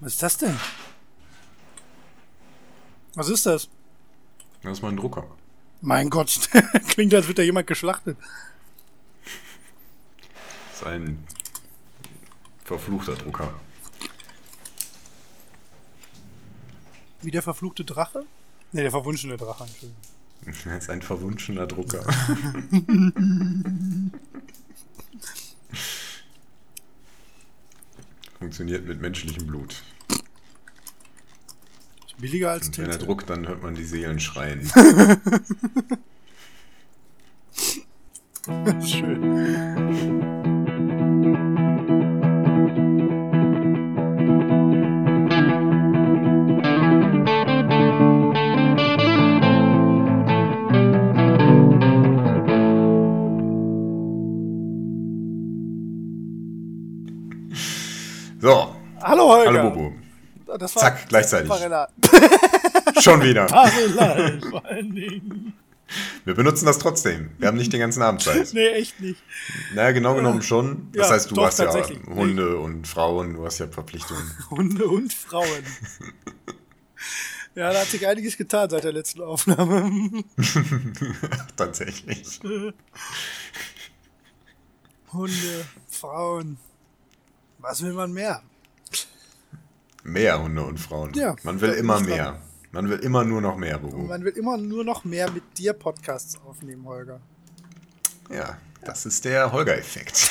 Was ist das denn? Was ist das? Das ist mein Drucker. Mein Gott, klingt, als würde da jemand geschlachtet. Das ist ein verfluchter Drucker. Wie der verfluchte Drache? Ne, der verwunschene Drache, Entschuldigung. Das ist ein verwunschener Drucker. Funktioniert mit menschlichem Blut. Ist billiger als Und wenn er druckt, dann hört man die Seelen schreien. Schön. Das war Zack, gleichzeitig. Schon wieder. Parella, vor allen Dingen. Wir benutzen das trotzdem. Wir haben nicht den ganzen Abend Zeit. Nee, echt nicht. Naja, genau genommen schon. Das Ja, heißt, du doch, hast ja. Hunde und Frauen, du hast ja Verpflichtungen. Hunde und Frauen. Ja, da hat sich einiges getan seit der letzten Aufnahme. Tatsächlich. Hunde, Frauen. Was will man mehr? Mehr Hunde und Frauen. Ja, Man will immer mehr. Man will immer nur noch mehr, Bobo. Man will immer nur noch mehr mit dir Podcasts aufnehmen, Holger. Ja, das ist der Holger-Effekt.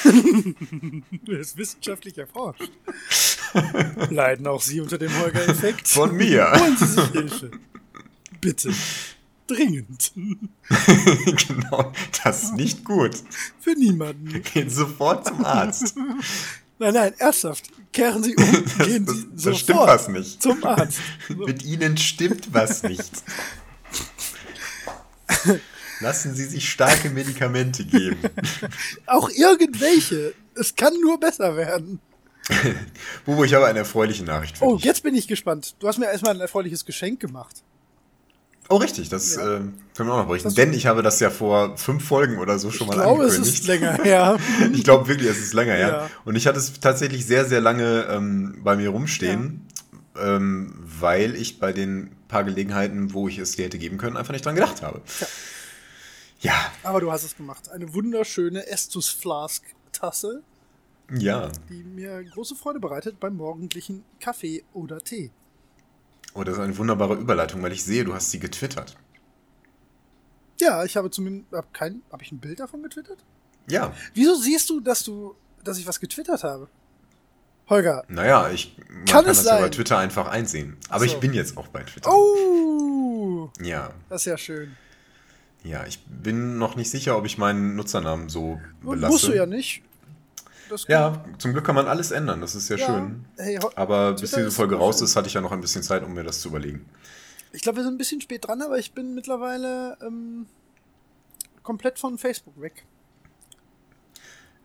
Das ist wissenschaftlich erforscht. Leiden auch Sie unter dem Holger-Effekt? Von mir. Holen Sie sich Hilfe. Bitte. Dringend. genau, das ist nicht gut. Für niemanden. Gehen sofort zum Arzt. Nein, nein, ernsthaft. Kehren Sie um. Gehen Das- Sie das sofort stimmt was nicht. zum Arzt. So. Mit Ihnen stimmt was nicht. Lassen Sie sich starke Medikamente geben. Auch irgendwelche. Es kann nur besser werden. Bobo, ich habe eine erfreuliche Nachricht für Oh, dich. jetzt bin ich gespannt. Du hast mir erstmal ein erfreuliches Geschenk gemacht. Oh, richtig, das Ja. äh, können wir auch noch berichten. Das- Denn ich habe das ja vor fünf Folgen oder so schon Ich mal glaube, es angekündigt. ist länger her. Ich glaube wirklich, es ist länger her. Ja. Und ich hatte es tatsächlich sehr, sehr lange ähm, bei mir rumstehen, ähm, weil ich bei den paar Gelegenheiten, wo ich es dir hätte geben können, einfach nicht dran gedacht habe. Ja, Aber du hast es gemacht. Eine wunderschöne Estus Flask Tasse, ja. die mir große Freude bereitet beim morgendlichen Kaffee oder Tee. Oh, das ist eine wunderbare Überleitung, weil ich sehe, du hast sie getwittert. Ja, ich habe zumindest hab kein, habe ich ein Bild davon getwittert? Ja, Wieso siehst du, dass du, dass ich was getwittert habe? Holger. naja, ich Kann kann, es das sein? Twitter einfach einsehen. Aber so. ich bin jetzt auch bei Twitter. Oh, Ja, das ist ja schön. ja, ich bin noch nicht sicher, ob ich meinen Nutzernamen so belasse. Musst du ja nicht. Das Ja, zum Glück kann man alles ändern, das ist ja, Ja. schön. Hey, Aber bis diese Folge raus schön. ist, hatte ich ja noch ein bisschen Zeit, um mir das zu überlegen. Ich glaube, wir sind ein bisschen spät dran, aber ich bin mittlerweile ähm, komplett von Facebook weg.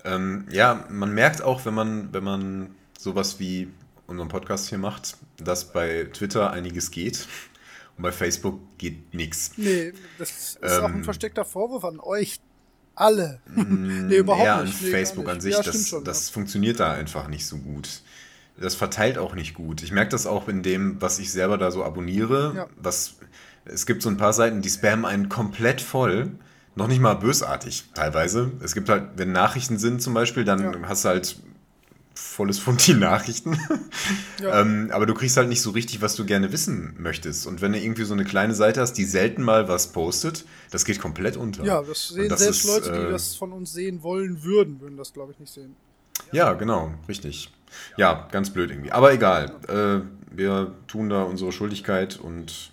Ähm, ja, man merkt auch, wenn man, wenn man sowas wie unseren Podcast hier macht, dass bei Twitter einiges geht und bei Facebook geht nichts. Nee, das ist auch ein Ähm. versteckter Vorwurf an euch alle. nee, überhaupt Eher nicht. Nee, Facebook nicht. an sich, Ja, das, schon, das funktioniert da einfach nicht so gut. Das verteilt auch nicht gut. Ich merke das auch in dem, was ich selber da so abonniere. Ja. Was, es gibt so ein paar Seiten, die spammen einen komplett voll. Noch nicht mal bösartig teilweise. Es gibt halt, wenn Nachrichten sind zum Beispiel, dann Ja. hast du halt volles Fund die Nachrichten. Ja. ähm, aber du kriegst halt nicht so richtig, was du gerne wissen möchtest. Und wenn du irgendwie so eine kleine Seite hast, die selten mal was postet, das geht komplett unter. Ja, das sehen das selbst ist, Leute, die äh, das von uns sehen wollen würden, würden das, glaube ich, nicht sehen. Ja, genau, richtig. Ja, ganz blöd irgendwie. Aber egal. Äh, wir tun da unsere Schuldigkeit und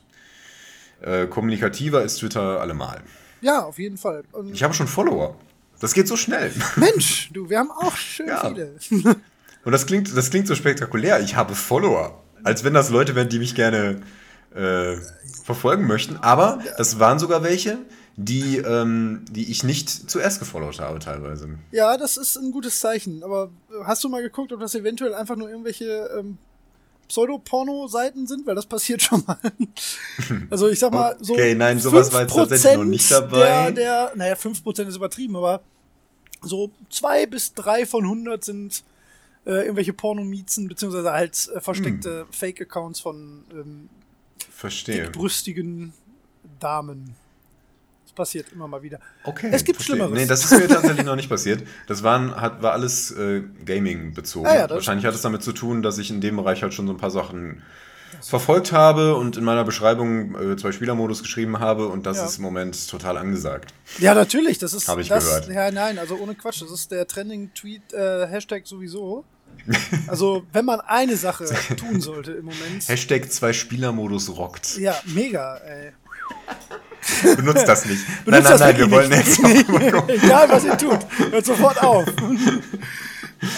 äh, kommunikativer ist Twitter allemal. Ja, auf jeden Fall. Und Ich habe schon Follower. Das geht so schnell. Mensch, du, wir haben auch schön Ja. viele. Und das klingt, das klingt so spektakulär. Ich habe Follower. Als wenn das Leute wären, die mich gerne äh, verfolgen möchten. Aber das waren sogar welche, die, ähm, die ich nicht zuerst gefollowt habe, teilweise. Ja, das ist ein gutes Zeichen. Aber hast du mal geguckt, ob das eventuell einfach nur irgendwelche ähm, Pseudoporno-Seiten sind? Weil das passiert schon mal. also ich sag mal, so. Okay, nein, sowas war jetzt tatsächlich noch 5% nicht dabei. Der, der, naja, 5% ist übertrieben, aber so zwei bis drei von 100 sind äh, irgendwelche Pornomiezen, beziehungsweise halt äh, versteckte hm. Fake-Accounts von ähm, dickbrüstigen Damen. Das passiert immer mal wieder. Okay. Es gibt verstehe. Schlimmeres. Nee, das ist mir tatsächlich noch nicht passiert. Das waren, hat, war alles äh, Gaming bezogen. Ah, ja, Wahrscheinlich hat es damit zu tun, dass ich in dem Bereich halt schon so ein paar Sachen verfolgt habe und in meiner Beschreibung äh, zwei Spielermodus geschrieben habe und das ja. ist im Moment total angesagt. Ja, natürlich, das ist habe ich das, gehört. Ja, nein, also ohne Quatsch, das ist der Trending Tweet äh, Hashtag sowieso. Also, wenn man eine Sache tun sollte im Moment. Hashtag zwei Spielermodus rockt. Ja, mega, ey. Benutzt das nicht. Benutzt nein, nein, nein, wir wollen jetzt. Egal, was ihr tut, hört sofort auf.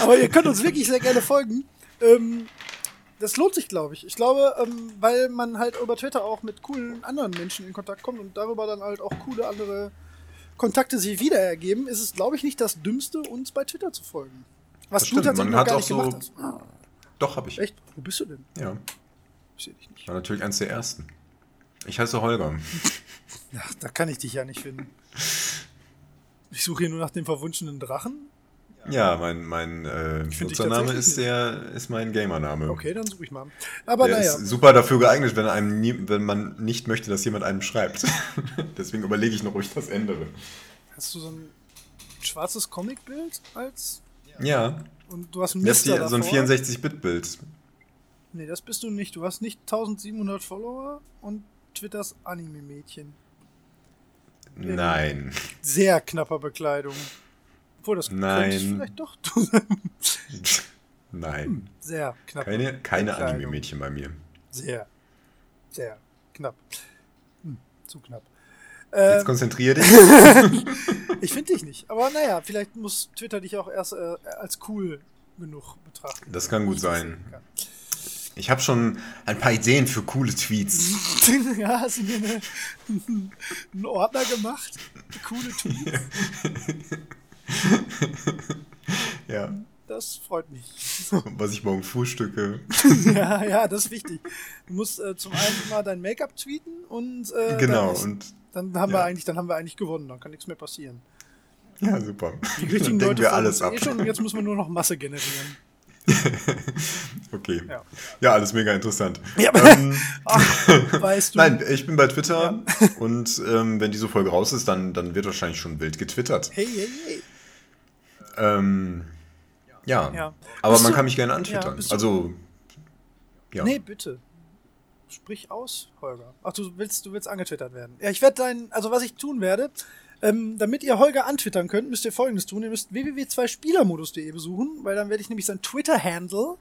Aber ihr könnt uns wirklich sehr gerne folgen. Ähm, das lohnt sich, glaube ich. Ich glaube, ähm, weil man halt über Twitter auch mit coolen anderen Menschen in Kontakt kommt und darüber dann halt auch coole andere Kontakte sich wieder ergeben, ist es, glaube ich, nicht das Dümmste, uns bei Twitter zu folgen. Was das du tatsächlich noch gar nicht so gemacht hast. Doch, habe ich. Echt? Wo bist du denn? Ja. Ich sehe dich nicht. War natürlich eins der ersten. Ich heiße Holger. Ja, da kann ich dich ja nicht finden. Ich suche hier nur nach dem verwunschenen Drachen. Ja, mein, mein äh, Nutzername ist der ist mein Gamername. Okay, dann suche ich mal. Aber der naja. ist super dafür geeignet, wenn einem nie, wenn man nicht möchte, dass jemand einem schreibt. Deswegen überlege ich noch, ob ich das ändere. Hast du so ein schwarzes Comicbild als? Ja. Und du hast ein das So ein 64-Bit-Bild. Nee, das bist du nicht. Du hast nicht 1700 Follower und Twitters Anime-Mädchen. Nein. Sehr knapper Bekleidung. Obwohl, das Nein. vielleicht doch Nein. Hm, sehr knapp. Keine, keine Anime-Mädchen bei mir. Sehr, sehr knapp. Hm, zu knapp. Jetzt ähm, konzentrier dich. ich finde dich nicht. Aber naja, vielleicht muss Twitter dich auch erst äh, als cool genug betrachten. Das kann gut sein. Ich habe schon ein paar Ideen für coole Tweets. ja, hast du mir eine, einen Ordner gemacht? Coole Tweets? ja. Das freut mich. Was ich morgen frühstücke. ja, ja, das ist wichtig. Du musst äh, zum einen mal dein Make-up tweeten und äh, genau dann, und dann haben ja. wir eigentlich, dann haben wir eigentlich gewonnen. Dann kann nichts mehr passieren. Ja, super. Die richtigen Leute wir alles ab. Eh schon, jetzt müssen wir nur noch Masse generieren. okay. Ja. ja. alles mega interessant. Ja, ähm, Ach, weißt du. Nein, ich bin bei Twitter ja. und ähm, wenn diese Folge raus ist, dann, dann wird wahrscheinlich schon wild getwittert. Hey, hey, hey. Ähm, ja. ja. Aber bist man du, kann mich gerne antwittern. Ja, also, ja. Nee, bitte. Sprich aus, Holger. Ach, du willst, du willst angetwittert werden. Ja, ich werde dein, also was ich tun werde, ähm, damit ihr Holger antwittern könnt, müsst ihr folgendes tun. Ihr müsst www.2spielermodus.de besuchen, weil dann werde ich nämlich sein Twitter-Handle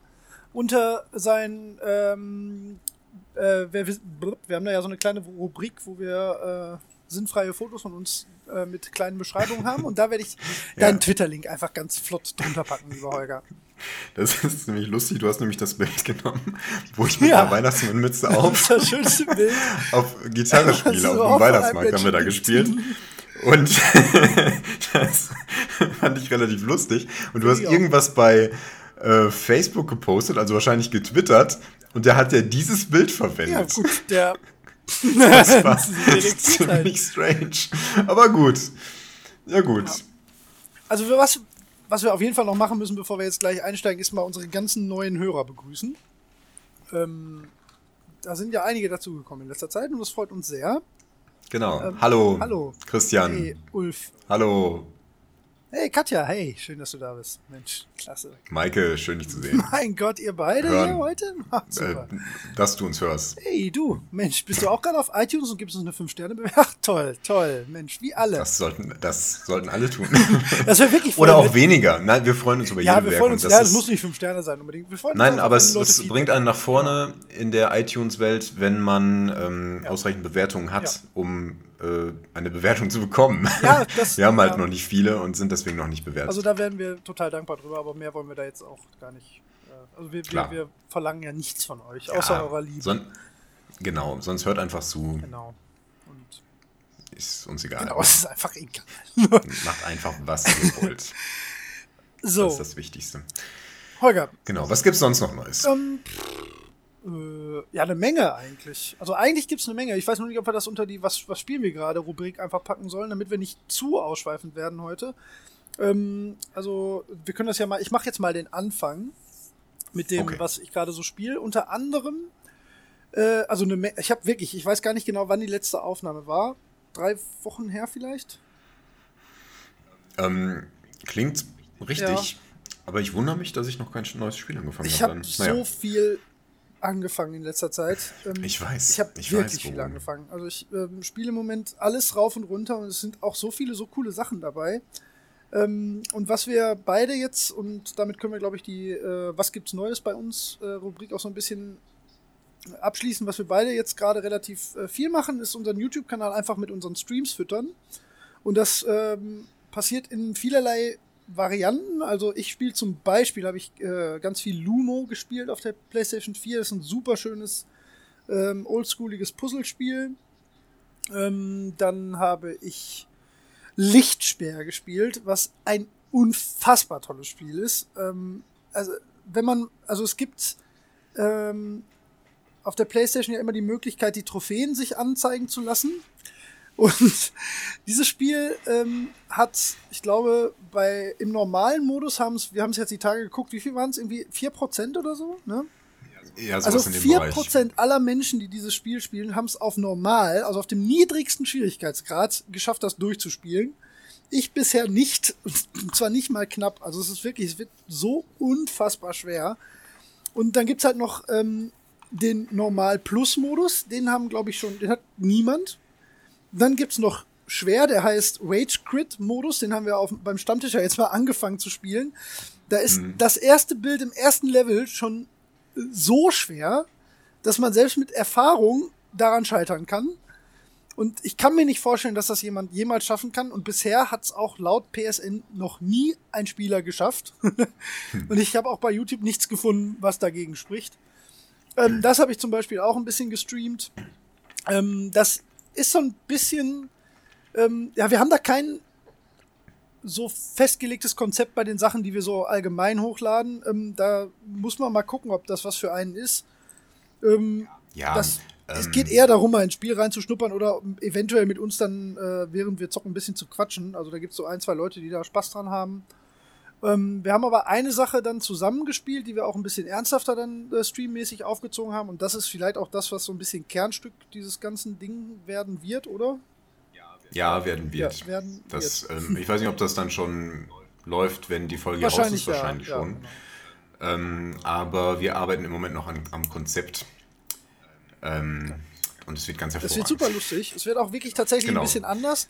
unter sein, ähm, äh, wir, wir, haben da ja so eine kleine Rubrik, wo wir äh, sinnfreie Fotos von uns äh, mit kleinen Beschreibungen haben und da werde ich deinen Twitter-Link einfach ganz flott drunter packen, lieber Holger. Das ist nämlich lustig, du hast nämlich das Bild genommen, wo ich mit ja. einer Weihnachtsmannmütze auf, das Bild. auf Gitarre spiele, auf dem Weihnachtsmarkt haben wir da gespielt. Und das fand ich relativ lustig. Und du hast irgendwas bei äh, Facebook gepostet, also wahrscheinlich getwittert. Und der hat ja dieses Bild verwendet. Ja, gut, der. Das war ziemlich strange. Aber gut. Ja, gut. Ja. Also, was, was wir auf jeden Fall noch machen müssen, bevor wir jetzt gleich einsteigen, ist mal unsere ganzen neuen Hörer begrüßen. Ähm, da sind ja einige dazugekommen in letzter Zeit und das freut uns sehr. Genau. Ähm, hallo. Hallo. Christian. Hey, Ulf. Hallo. Hey, Katja, hey, schön, dass du da bist. Mensch, klasse. Maike, schön, dich zu sehen. Mein Gott, ihr beide Hören. hier heute? Ach, äh, dass du uns hörst. Hey, du, Mensch, bist du auch gerade auf iTunes und gibst uns eine 5-Sterne-Bewertung? Ach, toll, toll, Mensch, wie alle. Das sollten, das sollten alle tun. das wäre wirklich Oder auch weniger. Nein, wir freuen uns über ja, jede wir freuen uns, Ja, das muss nicht 5 Sterne sein unbedingt. Wir freuen Nein, aber es, es bringt einen nach vorne in der iTunes-Welt, wenn man ähm, ja. ausreichend Bewertungen hat, ja. um äh, eine Bewertung zu bekommen. Ja, das, wir haben halt ja. noch nicht viele und sind deswegen noch nicht bewertet. Also da wären wir total dankbar drüber, aber mehr wollen wir da jetzt auch gar nicht. Äh, also wir, wir, wir, verlangen ja nichts von euch, außer ja, eurer Liebe. Son genau, sonst hört einfach zu. Genau. Und ist uns egal. Genau, es ist einfach egal. Macht einfach, was ihr wollt. So. Das ist das Wichtigste. Holger. Genau, was gibt's sonst noch Neues? Ähm, äh, ja, eine Menge eigentlich. Also eigentlich gibt es eine Menge. Ich weiß nur nicht, ob wir das unter die Was, was spielen wir gerade Rubrik einfach packen sollen, damit wir nicht zu ausschweifend werden heute. Ähm, also, wir können das ja mal, ich mache jetzt mal den Anfang mit dem, okay. was ich gerade so spiele. Unter anderem, äh, also eine, ich habe wirklich, ich weiß gar nicht genau, wann die letzte Aufnahme war. Drei Wochen her vielleicht? Ähm, klingt richtig, ja. aber ich wundere mich, dass ich noch kein neues Spiel angefangen habe. Ich habe hab so viel angefangen in letzter Zeit. Ähm, ich weiß. Ich habe wirklich weiß, viel angefangen. Also ich ähm, spiele im Moment alles rauf und runter und es sind auch so viele so coole Sachen dabei. Ähm, und was wir beide jetzt, und damit können wir, glaube ich, die äh, Was gibt's Neues bei uns äh, Rubrik auch so ein bisschen abschließen, was wir beide jetzt gerade relativ äh, viel machen, ist unseren YouTube-Kanal einfach mit unseren Streams füttern. Und das ähm, passiert in vielerlei Varianten. Also ich spiele zum Beispiel, habe ich äh, ganz viel Lumo gespielt auf der PlayStation 4. Das ist ein super schönes, ähm, oldschooliges Puzzlespiel. Ähm, dann habe ich Lichtspeer gespielt, was ein unfassbar tolles Spiel ist. Ähm, also, wenn man, also es gibt ähm, auf der PlayStation ja immer die Möglichkeit, die Trophäen sich anzeigen zu lassen. Und dieses Spiel ähm, hat, ich glaube, bei im normalen Modus haben es, wir haben es jetzt die Tage geguckt, wie viel waren es? Irgendwie 4% oder so, ne? Ja, also 4% aller Menschen, die dieses Spiel spielen, haben es auf normal, also auf dem niedrigsten Schwierigkeitsgrad, geschafft, das durchzuspielen. Ich bisher nicht, und zwar nicht mal knapp. Also es ist wirklich, es wird so unfassbar schwer. Und dann gibt's halt noch ähm, den Normal-Plus-Modus, den haben, glaube ich, schon, den hat niemand. Dann gibt's noch schwer, der heißt Rage Crit Modus, den haben wir auf, beim Stammtisch ja jetzt mal angefangen zu spielen. Da ist mhm. das erste Bild im ersten Level schon so schwer, dass man selbst mit Erfahrung daran scheitern kann. Und ich kann mir nicht vorstellen, dass das jemand jemals schaffen kann. Und bisher hat es auch laut PSN noch nie ein Spieler geschafft. und ich habe auch bei YouTube nichts gefunden, was dagegen spricht. Ähm, das habe ich zum Beispiel auch ein bisschen gestreamt. Ähm, das ist so ein bisschen, ähm, ja, wir haben da kein so festgelegtes Konzept bei den Sachen, die wir so allgemein hochladen. Ähm, da muss man mal gucken, ob das was für einen ist. Ähm, ja. Das, es geht eher darum, mal ins Spiel reinzuschnuppern oder eventuell mit uns dann, äh, während wir zocken, ein bisschen zu quatschen. Also da gibt es so ein, zwei Leute, die da Spaß dran haben. Ähm, wir haben aber eine Sache dann zusammengespielt, die wir auch ein bisschen ernsthafter dann äh, streammäßig aufgezogen haben. Und das ist vielleicht auch das, was so ein bisschen Kernstück dieses ganzen Ding werden wird, oder? Ja, werden wird. Ja, werden das, wird. Ähm, ich weiß nicht, ob das dann schon läuft, wenn die Folge raus ist. Wahrscheinlich ja, schon. Ja, genau. ähm, aber wir arbeiten im Moment noch an, am Konzept. Ähm, und es wird ganz hervorragend. Es wird super lustig. Es wird auch wirklich tatsächlich genau. ein bisschen anders.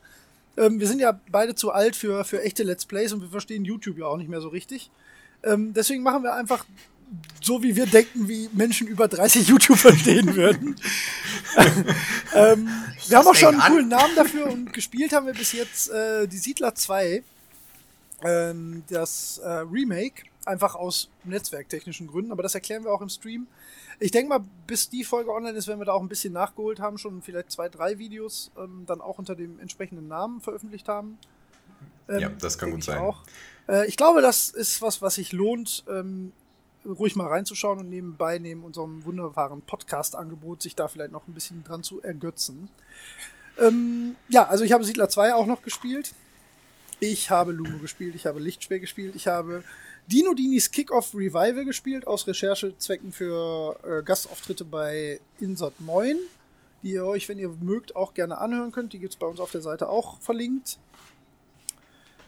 Ähm, wir sind ja beide zu alt für, für echte Let's Plays und wir verstehen YouTube ja auch nicht mehr so richtig. Ähm, deswegen machen wir einfach so, wie wir denken, wie Menschen über 30 YouTube verstehen würden. ähm, wir haben auch schon einen coolen Namen dafür und gespielt haben wir bis jetzt äh, die Siedler 2. Ähm, das äh, Remake, einfach aus netzwerktechnischen Gründen, aber das erklären wir auch im Stream. Ich denke mal, bis die Folge online ist, werden wir da auch ein bisschen nachgeholt haben, schon vielleicht zwei, drei Videos ähm, dann auch unter dem entsprechenden Namen veröffentlicht haben. Ähm, ja, das kann gut sein. Auch. Äh, ich glaube, das ist was, was sich lohnt, ähm, ruhig mal reinzuschauen und nebenbei neben unserem wunderbaren Podcast-Angebot sich da vielleicht noch ein bisschen dran zu ergötzen. Ähm, ja, also ich habe Siedler 2 auch noch gespielt. Ich habe Lumo gespielt, ich habe Lichtschwer gespielt, ich habe Dino Dinis Kickoff Revival gespielt, aus Recherchezwecken für äh, Gastauftritte bei Insert Moin, die ihr euch, wenn ihr mögt, auch gerne anhören könnt. Die gibt es bei uns auf der Seite auch verlinkt.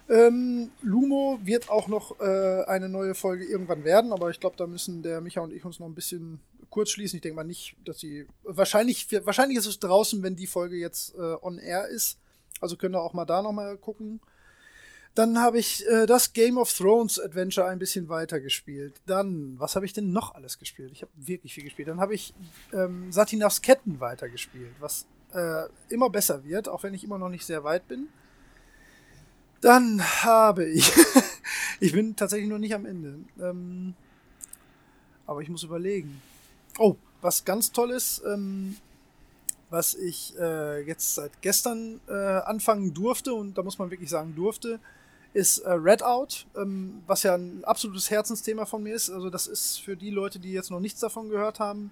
Ähm, Lumo wird auch noch äh, eine neue Folge irgendwann werden, aber ich glaube, da müssen der Micha und ich uns noch ein bisschen kurz schließen. Ich denke mal nicht, dass sie. Wahrscheinlich, wahrscheinlich ist es draußen, wenn die Folge jetzt äh, on air ist. Also könnt ihr auch mal da nochmal gucken. Dann habe ich äh, das Game of Thrones Adventure ein bisschen weiter gespielt. Dann, was habe ich denn noch alles gespielt? Ich habe wirklich viel gespielt. Dann habe ich ähm, Satinas Ketten weitergespielt, was äh, immer besser wird, auch wenn ich immer noch nicht sehr weit bin. Dann habe ich, ich bin tatsächlich noch nicht am Ende, ähm, aber ich muss überlegen. Oh, was ganz toll ist, ähm, was ich äh, jetzt seit gestern äh, anfangen durfte, und da muss man wirklich sagen durfte, ist äh, Redout, ähm, was ja ein absolutes Herzensthema von mir ist. Also das ist für die Leute, die jetzt noch nichts davon gehört haben,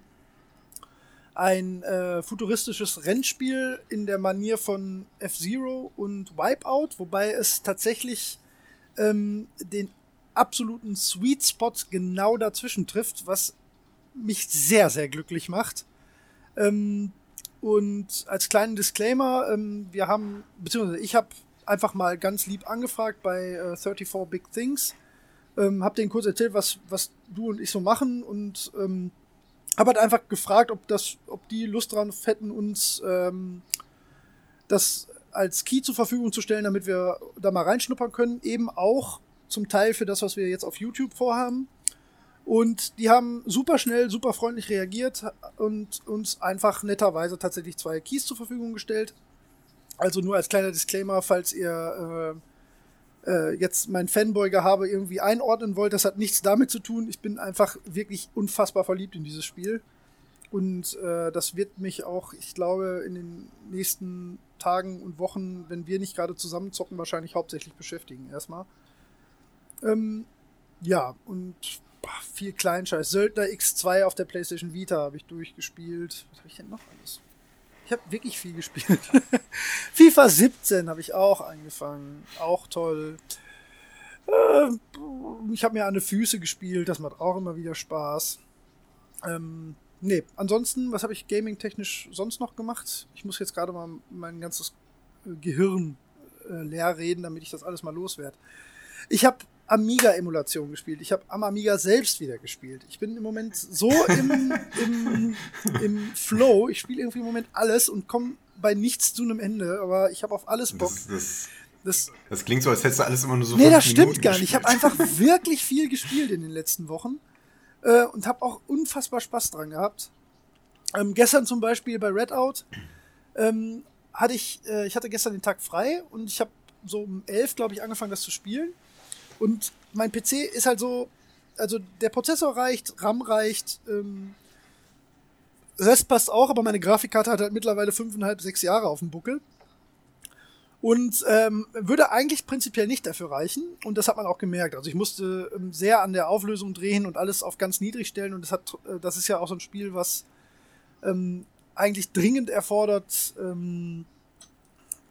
ein äh, futuristisches Rennspiel in der Manier von F-Zero und Wipeout, wobei es tatsächlich ähm, den absoluten Sweet Spot genau dazwischen trifft, was mich sehr, sehr glücklich macht. Ähm, und als kleinen Disclaimer, ähm, wir haben, beziehungsweise ich habe einfach mal ganz lieb angefragt bei äh, 34 Big Things. Ähm, hab denen kurz erzählt, was, was du und ich so machen und ähm, habe halt einfach gefragt, ob das, ob die Lust dran hätten, uns ähm, das als Key zur Verfügung zu stellen, damit wir da mal reinschnuppern können. Eben auch zum Teil für das, was wir jetzt auf YouTube vorhaben. Und die haben super schnell, super freundlich reagiert und uns einfach netterweise tatsächlich zwei Keys zur Verfügung gestellt. Also nur als kleiner Disclaimer, falls ihr äh, äh, jetzt mein Fanboy-Gehabe irgendwie einordnen wollt, das hat nichts damit zu tun. Ich bin einfach wirklich unfassbar verliebt in dieses Spiel. Und äh, das wird mich auch, ich glaube, in den nächsten Tagen und Wochen, wenn wir nicht gerade zusammenzocken, wahrscheinlich hauptsächlich beschäftigen erstmal. Ähm, ja, und boah, viel Kleinscheiß. Söldner X2 auf der PlayStation Vita habe ich durchgespielt. Was habe ich denn noch alles? Ich habe wirklich viel gespielt. FIFA 17 habe ich auch angefangen. Auch toll. Äh, ich habe mir an die Füße gespielt. Das macht auch immer wieder Spaß. Ähm, nee, ansonsten, was habe ich gaming-technisch sonst noch gemacht? Ich muss jetzt gerade mal mein ganzes Gehirn äh, leer reden, damit ich das alles mal loswerde. Ich habe Amiga-Emulation gespielt. Ich habe am Amiga selbst wieder gespielt. Ich bin im Moment so im, im, im Flow. Ich spiele irgendwie im Moment alles und komme bei nichts zu einem Ende, aber ich habe auf alles Bock. Das, das, das, das, klingt so, als hättest du alles immer nur so. Nee, das stimmt Minuten gar nicht. Ich habe einfach wirklich viel gespielt in den letzten Wochen äh, und habe auch unfassbar Spaß dran gehabt. Ähm, gestern zum Beispiel bei Redout ähm, hatte ich, äh, ich hatte gestern den Tag frei und ich habe so um elf, glaube ich, angefangen, das zu spielen. Und mein PC ist halt so, also der Prozessor reicht, RAM reicht, ähm, Rest passt auch, aber meine Grafikkarte hat halt mittlerweile fünfeinhalb, sechs Jahre auf dem Buckel. Und ähm, würde eigentlich prinzipiell nicht dafür reichen. Und das hat man auch gemerkt. Also ich musste ähm, sehr an der Auflösung drehen und alles auf ganz niedrig stellen. Und das hat, äh, das ist ja auch so ein Spiel, was ähm, eigentlich dringend erfordert, ähm,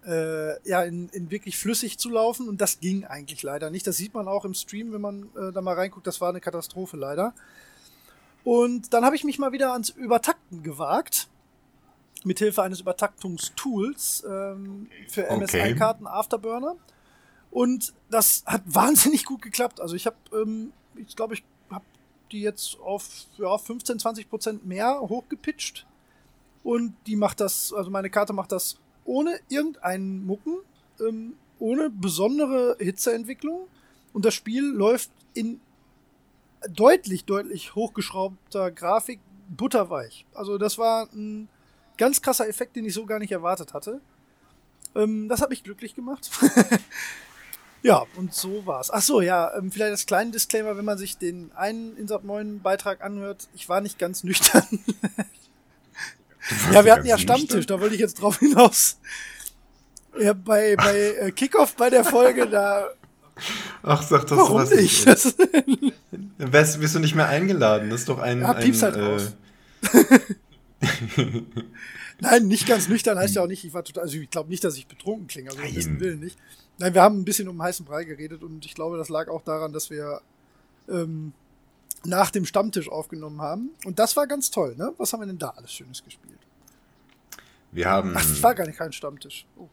äh, ja, in, in wirklich flüssig zu laufen. Und das ging eigentlich leider nicht. Das sieht man auch im Stream, wenn man äh, da mal reinguckt. Das war eine Katastrophe leider. Und dann habe ich mich mal wieder ans Übertakten gewagt. Mithilfe eines Übertaktungstools ähm, für MSI-Karten Afterburner. Und das hat wahnsinnig gut geklappt. Also ich habe, ähm, ich glaube, ich habe die jetzt auf ja, 15, 20 Prozent mehr hochgepitcht. Und die macht das, also meine Karte macht das ohne irgendeinen Mucken, ähm, ohne besondere Hitzeentwicklung. Und das Spiel läuft in deutlich, deutlich hochgeschraubter Grafik butterweich. Also das war ein ganz krasser Effekt, den ich so gar nicht erwartet hatte. Ähm, das hat mich glücklich gemacht. ja, und so war's. Ach so, ja, ähm, vielleicht als kleinen Disclaimer, wenn man sich den einen Insert 9 Beitrag anhört, ich war nicht ganz nüchtern. ja, wir hatten ja Stammtisch, da wollte ich jetzt drauf hinaus. Ja, bei, bei äh, Kickoff bei der Folge, da. Ach, sag das Warum nicht? Das Wärst, wirst du nicht mehr eingeladen? Das ist doch ein. Ja, piepst halt äh, raus. Nein, nicht ganz nüchtern heißt ja auch nicht, ich war total, also ich glaube nicht, dass ich betrunken klinge, also ein bisschen Willen nicht. Nein, wir haben ein bisschen um heißen Brei geredet und ich glaube, das lag auch daran, dass wir ähm, nach dem Stammtisch aufgenommen haben. Und das war ganz toll, ne? Was haben wir denn da alles Schönes gespielt? Wir haben. Ach, das war gar nicht kein Stammtisch. Oh.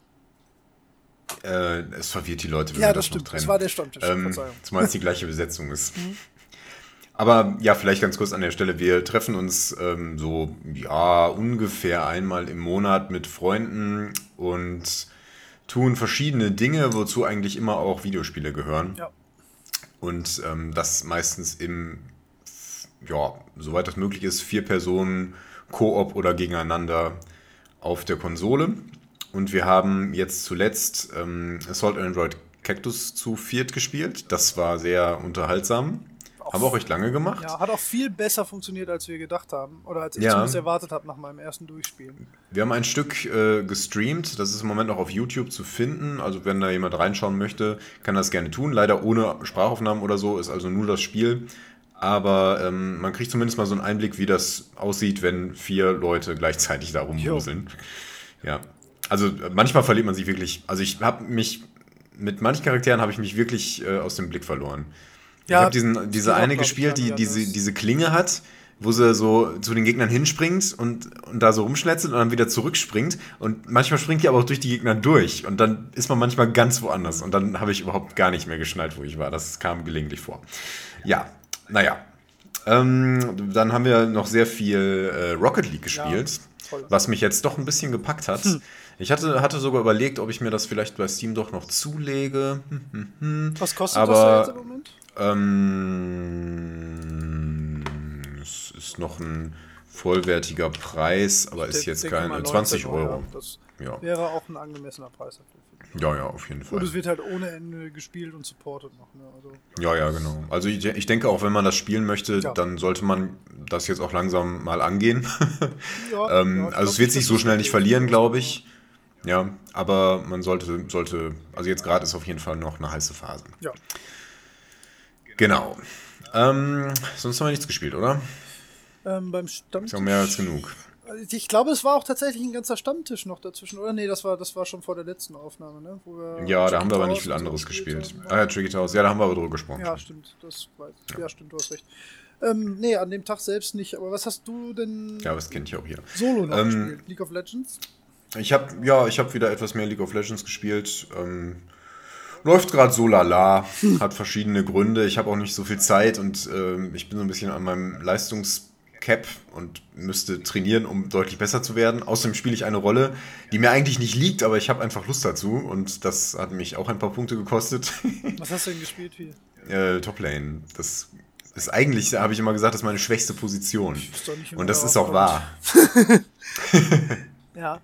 Äh, es verwirrt die Leute, wenn ja, wir das, das stimmt. Das war der Stammtisch. Ähm, zumal es die gleiche Besetzung ist. Mhm. Aber ja, vielleicht ganz kurz an der Stelle. Wir treffen uns ähm, so, ja, ungefähr einmal im Monat mit Freunden und tun verschiedene Dinge, wozu eigentlich immer auch Videospiele gehören. Ja. Und ähm, das meistens im, ja, soweit das möglich ist, vier Personen, Koop oder gegeneinander auf der Konsole. Und wir haben jetzt zuletzt ähm, Assault Android Cactus zu viert gespielt. Das war sehr unterhaltsam. Haben wir auch recht lange gemacht. Ja, hat auch viel besser funktioniert, als wir gedacht haben. Oder als ich ja. zumindest erwartet habe nach meinem ersten Durchspielen. Wir haben ein Stück äh, gestreamt. Das ist im Moment noch auf YouTube zu finden. Also wenn da jemand reinschauen möchte, kann das gerne tun. Leider ohne Sprachaufnahmen oder so, ist also nur das Spiel. Aber ähm, man kriegt zumindest mal so einen Einblick, wie das aussieht, wenn vier Leute gleichzeitig da rumwuseln. Ja. Also manchmal verliert man sich wirklich. Also ich habe mich mit manchen Charakteren habe ich mich wirklich äh, aus dem Blick verloren. Ja, ich habe diesen diese eine gespielt, die diese, diese Klinge hat, wo sie so zu den Gegnern hinspringt und, und da so rumschnetzelt und dann wieder zurückspringt. Und manchmal springt die aber auch durch die Gegner durch. Und dann ist man manchmal ganz woanders. Und dann habe ich überhaupt gar nicht mehr geschnallt, wo ich war. Das kam gelegentlich vor. Ja, naja. Ähm, dann haben wir noch sehr viel äh, Rocket League gespielt, ja, was mich jetzt doch ein bisschen gepackt hat. Hm. Ich hatte, hatte sogar überlegt, ob ich mir das vielleicht bei Steam doch noch zulege. Hm, hm, hm. Was kostet Aber, das jetzt im Moment? Ähm, es ist noch ein vollwertiger Preis, aber ich ist jetzt kein 20 Euro. Das ja. wäre auch ein angemessener Preis dafür. Ja, ja, auf jeden Fall. Und es wird halt ohne Ende gespielt und supported noch. Ne? Also ja, ja, genau. Also ich, ich denke auch, wenn man das spielen möchte, ja. dann sollte man das jetzt auch langsam mal angehen. ja, ähm, ja, also es wird sich so schnell nicht verlieren, glaube ich. Ja, aber man sollte, sollte, also jetzt gerade ist auf jeden Fall noch eine heiße Phase. Ja. Genau. Ähm, sonst haben wir nichts gespielt, oder? Ähm, beim Stammtisch. Ist ja mehr als genug. Ich glaube, es war auch tatsächlich ein ganzer Stammtisch noch dazwischen, oder? Nee, das war, das war schon vor der letzten Aufnahme, ne? ja, da haben wir aber nicht viel anderes gespielt. Ah ja, Tricky Towers, ja, da haben wir aber drüber gesprochen. Ja, stimmt, das weiß ich. Ja. ja, stimmt, du hast recht. Ähm, nee, an dem Tag selbst nicht, aber was hast du denn. Ja, das kennt ich auch hier. Solo noch ähm, gespielt? League of Legends? Ich habe ja, ich habe wieder etwas mehr League of Legends gespielt. Ähm, läuft gerade so lala, hat verschiedene Gründe. Ich habe auch nicht so viel Zeit und ähm, ich bin so ein bisschen an meinem Leistungs Cap und müsste trainieren, um deutlich besser zu werden. Außerdem spiele ich eine Rolle, die mir eigentlich nicht liegt, aber ich habe einfach Lust dazu und das hat mich auch ein paar Punkte gekostet. Was hast du denn gespielt? Wie? Äh, Toplane. Das ist eigentlich, habe ich immer gesagt, das ist meine schwächste Position. Und das ist auch wahr. ja.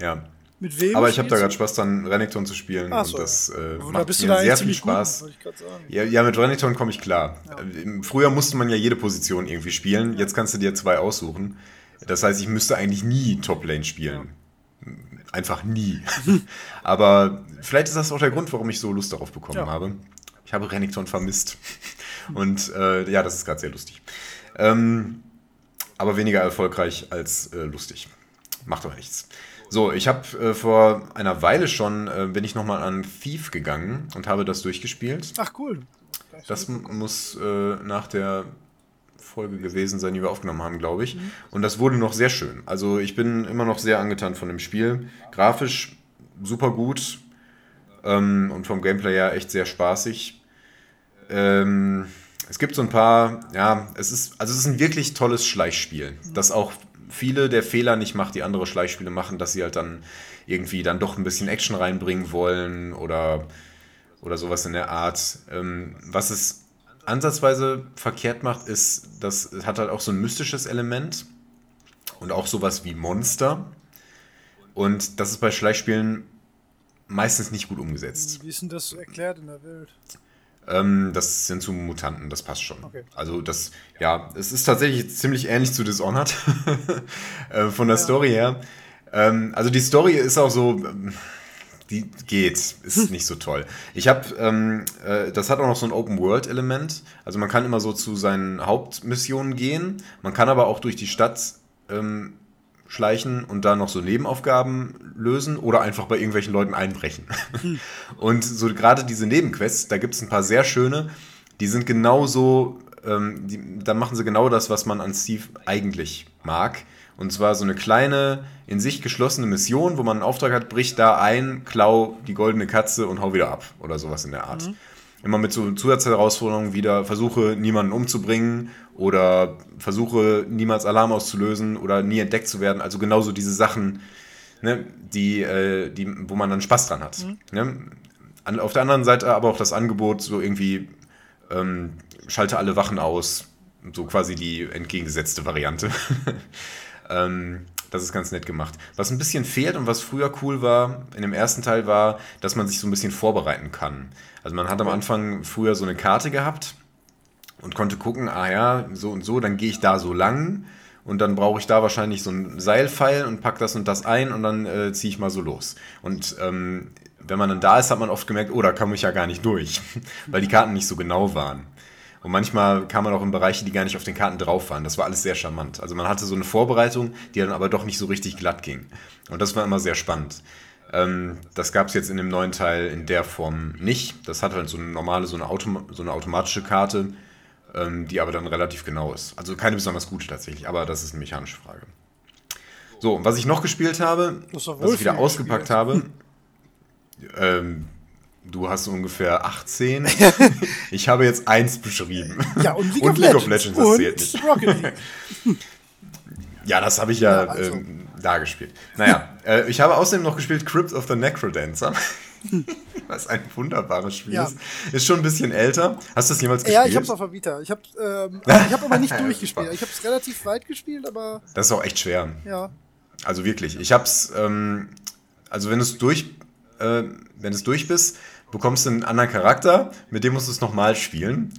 Ja. Mit wem? Aber ich habe da gerade Spaß dann Renekton zu spielen so. und das äh, macht mir sehr viel Spaß. Gut, ja, ja, mit Renekton komme ich klar. Ja. Äh, früher musste man ja jede Position irgendwie spielen. Jetzt kannst du dir zwei aussuchen. Das heißt, ich müsste eigentlich nie Top-Lane spielen. Ja. Einfach nie. Aber vielleicht ist das auch der Grund, warum ich so Lust darauf bekommen habe. Ich habe Renekton vermisst. Und äh, ja, das ist gerade sehr lustig. Ähm, aber weniger erfolgreich als äh, lustig. Macht doch nichts. So, ich habe äh, vor einer Weile schon, äh, bin ich nochmal an Thief gegangen und habe das durchgespielt. Ach cool. Das muss äh, nach der Folge gewesen sein, die wir aufgenommen haben, glaube ich. Mhm. Und das wurde noch sehr schön. Also ich bin immer noch sehr angetan von dem Spiel. Grafisch super gut ähm, und vom Gameplay her echt sehr spaßig. Ähm, es gibt so ein paar, ja, es ist, also es ist ein wirklich tolles Schleichspiel, das auch viele der Fehler nicht macht, die andere Schleichspiele machen, dass sie halt dann irgendwie dann doch ein bisschen Action reinbringen wollen oder, oder sowas in der Art. Ähm, was es ansatzweise verkehrt macht, ist, dass es hat halt auch so ein mystisches Element und auch sowas wie Monster. Und das ist bei Schleichspielen meistens nicht gut umgesetzt. Wie ist denn das erklärt in der Welt? Ähm, das sind zu Mutanten, das passt schon. Okay. Also das, ja, es ist tatsächlich ziemlich ähnlich zu Dishonored äh, von der ja. Story her. Ähm, also die Story ist auch so, ähm, die geht, ist nicht so toll. Ich habe, ähm, äh, das hat auch noch so ein Open-World-Element. Also man kann immer so zu seinen Hauptmissionen gehen. Man kann aber auch durch die Stadt ähm, schleichen und da noch so Nebenaufgaben lösen oder einfach bei irgendwelchen Leuten einbrechen. Hm. Und so gerade diese Nebenquests, da gibt es ein paar sehr schöne, die sind genauso, ähm, die, da machen sie genau das, was man an Steve eigentlich mag. Und zwar so eine kleine, in sich geschlossene Mission, wo man einen Auftrag hat, bricht da ein, klau die goldene Katze und hau wieder ab oder sowas in der Art. Mhm immer mit so Zusatzherausforderungen wieder versuche, niemanden umzubringen oder versuche, niemals Alarm auszulösen oder nie entdeckt zu werden. Also genauso diese Sachen, ne, die, äh, die, wo man dann Spaß dran hat. Mhm. Ne? An, auf der anderen Seite aber auch das Angebot, so irgendwie ähm, schalte alle Wachen aus, so quasi die entgegengesetzte Variante. ähm, das ist ganz nett gemacht. Was ein bisschen fehlt und was früher cool war, in dem ersten Teil war, dass man sich so ein bisschen vorbereiten kann. Also man hat am Anfang früher so eine Karte gehabt und konnte gucken, ah ja, so und so, dann gehe ich da so lang und dann brauche ich da wahrscheinlich so ein Seilpfeil und pack das und das ein und dann äh, ziehe ich mal so los. Und ähm, wenn man dann da ist, hat man oft gemerkt, oh, da komme ich ja gar nicht durch, weil die Karten nicht so genau waren. Und manchmal kam man auch in Bereiche, die gar nicht auf den Karten drauf waren. Das war alles sehr charmant. Also man hatte so eine Vorbereitung, die dann aber doch nicht so richtig glatt ging. Und das war immer sehr spannend. Ähm, das gab es jetzt in dem neuen Teil in der Form nicht. Das hat halt so eine normale, so eine, Autom so eine automatische Karte, ähm, die aber dann relativ genau ist. Also keine besonders gute tatsächlich, aber das ist eine mechanische Frage. So, was ich noch gespielt habe, was ich wieder ausgepackt gespielt. habe, ähm, du hast ungefähr 18. ich habe jetzt eins beschrieben. Ja, und League, und of, League Legends. of Legends. Das zählt nicht. Rocket League. ja, das habe ich ja, ja also. ähm, da gespielt. Naja, äh, ich habe außerdem noch gespielt Crypt of the Necrodancer. Was ein wunderbares Spiel ja. ist. Ist schon ein bisschen älter. Hast du das jemals gespielt? Ja, ich habe es auf der Vita. Ich habe ähm, hab aber nicht durchgespielt. Ich habe es relativ weit gespielt, aber. Das ist auch echt schwer. Ja. Also wirklich. Ich habe es, ähm, also wenn du es durch, äh, wenn es durch bist, bekommst du einen anderen Charakter, mit dem musst du es nochmal spielen.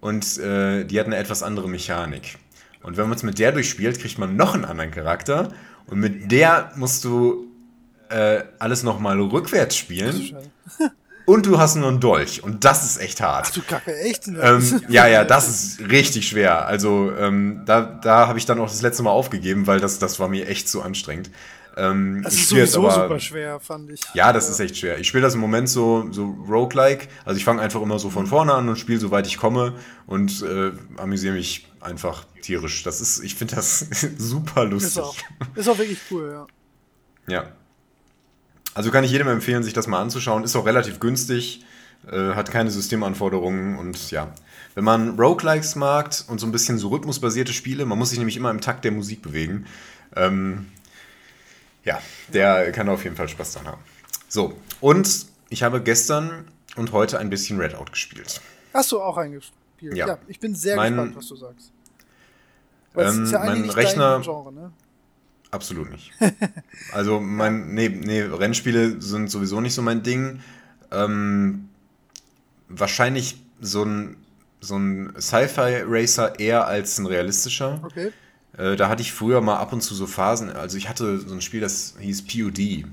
Und äh, die hat eine etwas andere Mechanik. Und wenn man es mit der durchspielt, kriegt man noch einen anderen Charakter. Und mit der musst du äh, alles nochmal rückwärts spielen. Und du hast nur einen Dolch. Und das ist echt hart. Ach du Kacke, echt? Ähm, ja, ja, das ist richtig schwer. Also ähm, da, da habe ich dann auch das letzte Mal aufgegeben, weil das, das war mir echt zu anstrengend. Ähm, das ist sowieso aber, super schwer, fand ich. Ja, das ist echt schwer. Ich spiele das im Moment so, so roguelike. Also ich fange einfach immer so von vorne an und spiele, soweit ich komme und äh, amüsiere mich einfach tierisch. Das ist, ich finde das super lustig. Ist auch, ist auch wirklich cool, ja. Ja. Also kann ich jedem empfehlen, sich das mal anzuschauen. Ist auch relativ günstig, äh, hat keine Systemanforderungen und ja. Wenn man Roguelikes mag und so ein bisschen so rhythmusbasierte Spiele, man muss sich nämlich immer im Takt der Musik bewegen, ähm, ja, der kann auf jeden Fall Spaß dran haben. So, und ich habe gestern und heute ein bisschen Redout gespielt. Hast du auch eingespielt? Ja. ja ich bin sehr mein, gespannt, was du sagst. Weil ähm, ja mein Rechner. Genre, ne? Absolut nicht. also mein, nee, nee, Rennspiele sind sowieso nicht so mein Ding. Ähm, wahrscheinlich so ein, so ein Sci-Fi-Racer eher als ein realistischer. Okay. Äh, da hatte ich früher mal ab und zu so Phasen. Also ich hatte so ein Spiel, das hieß PUD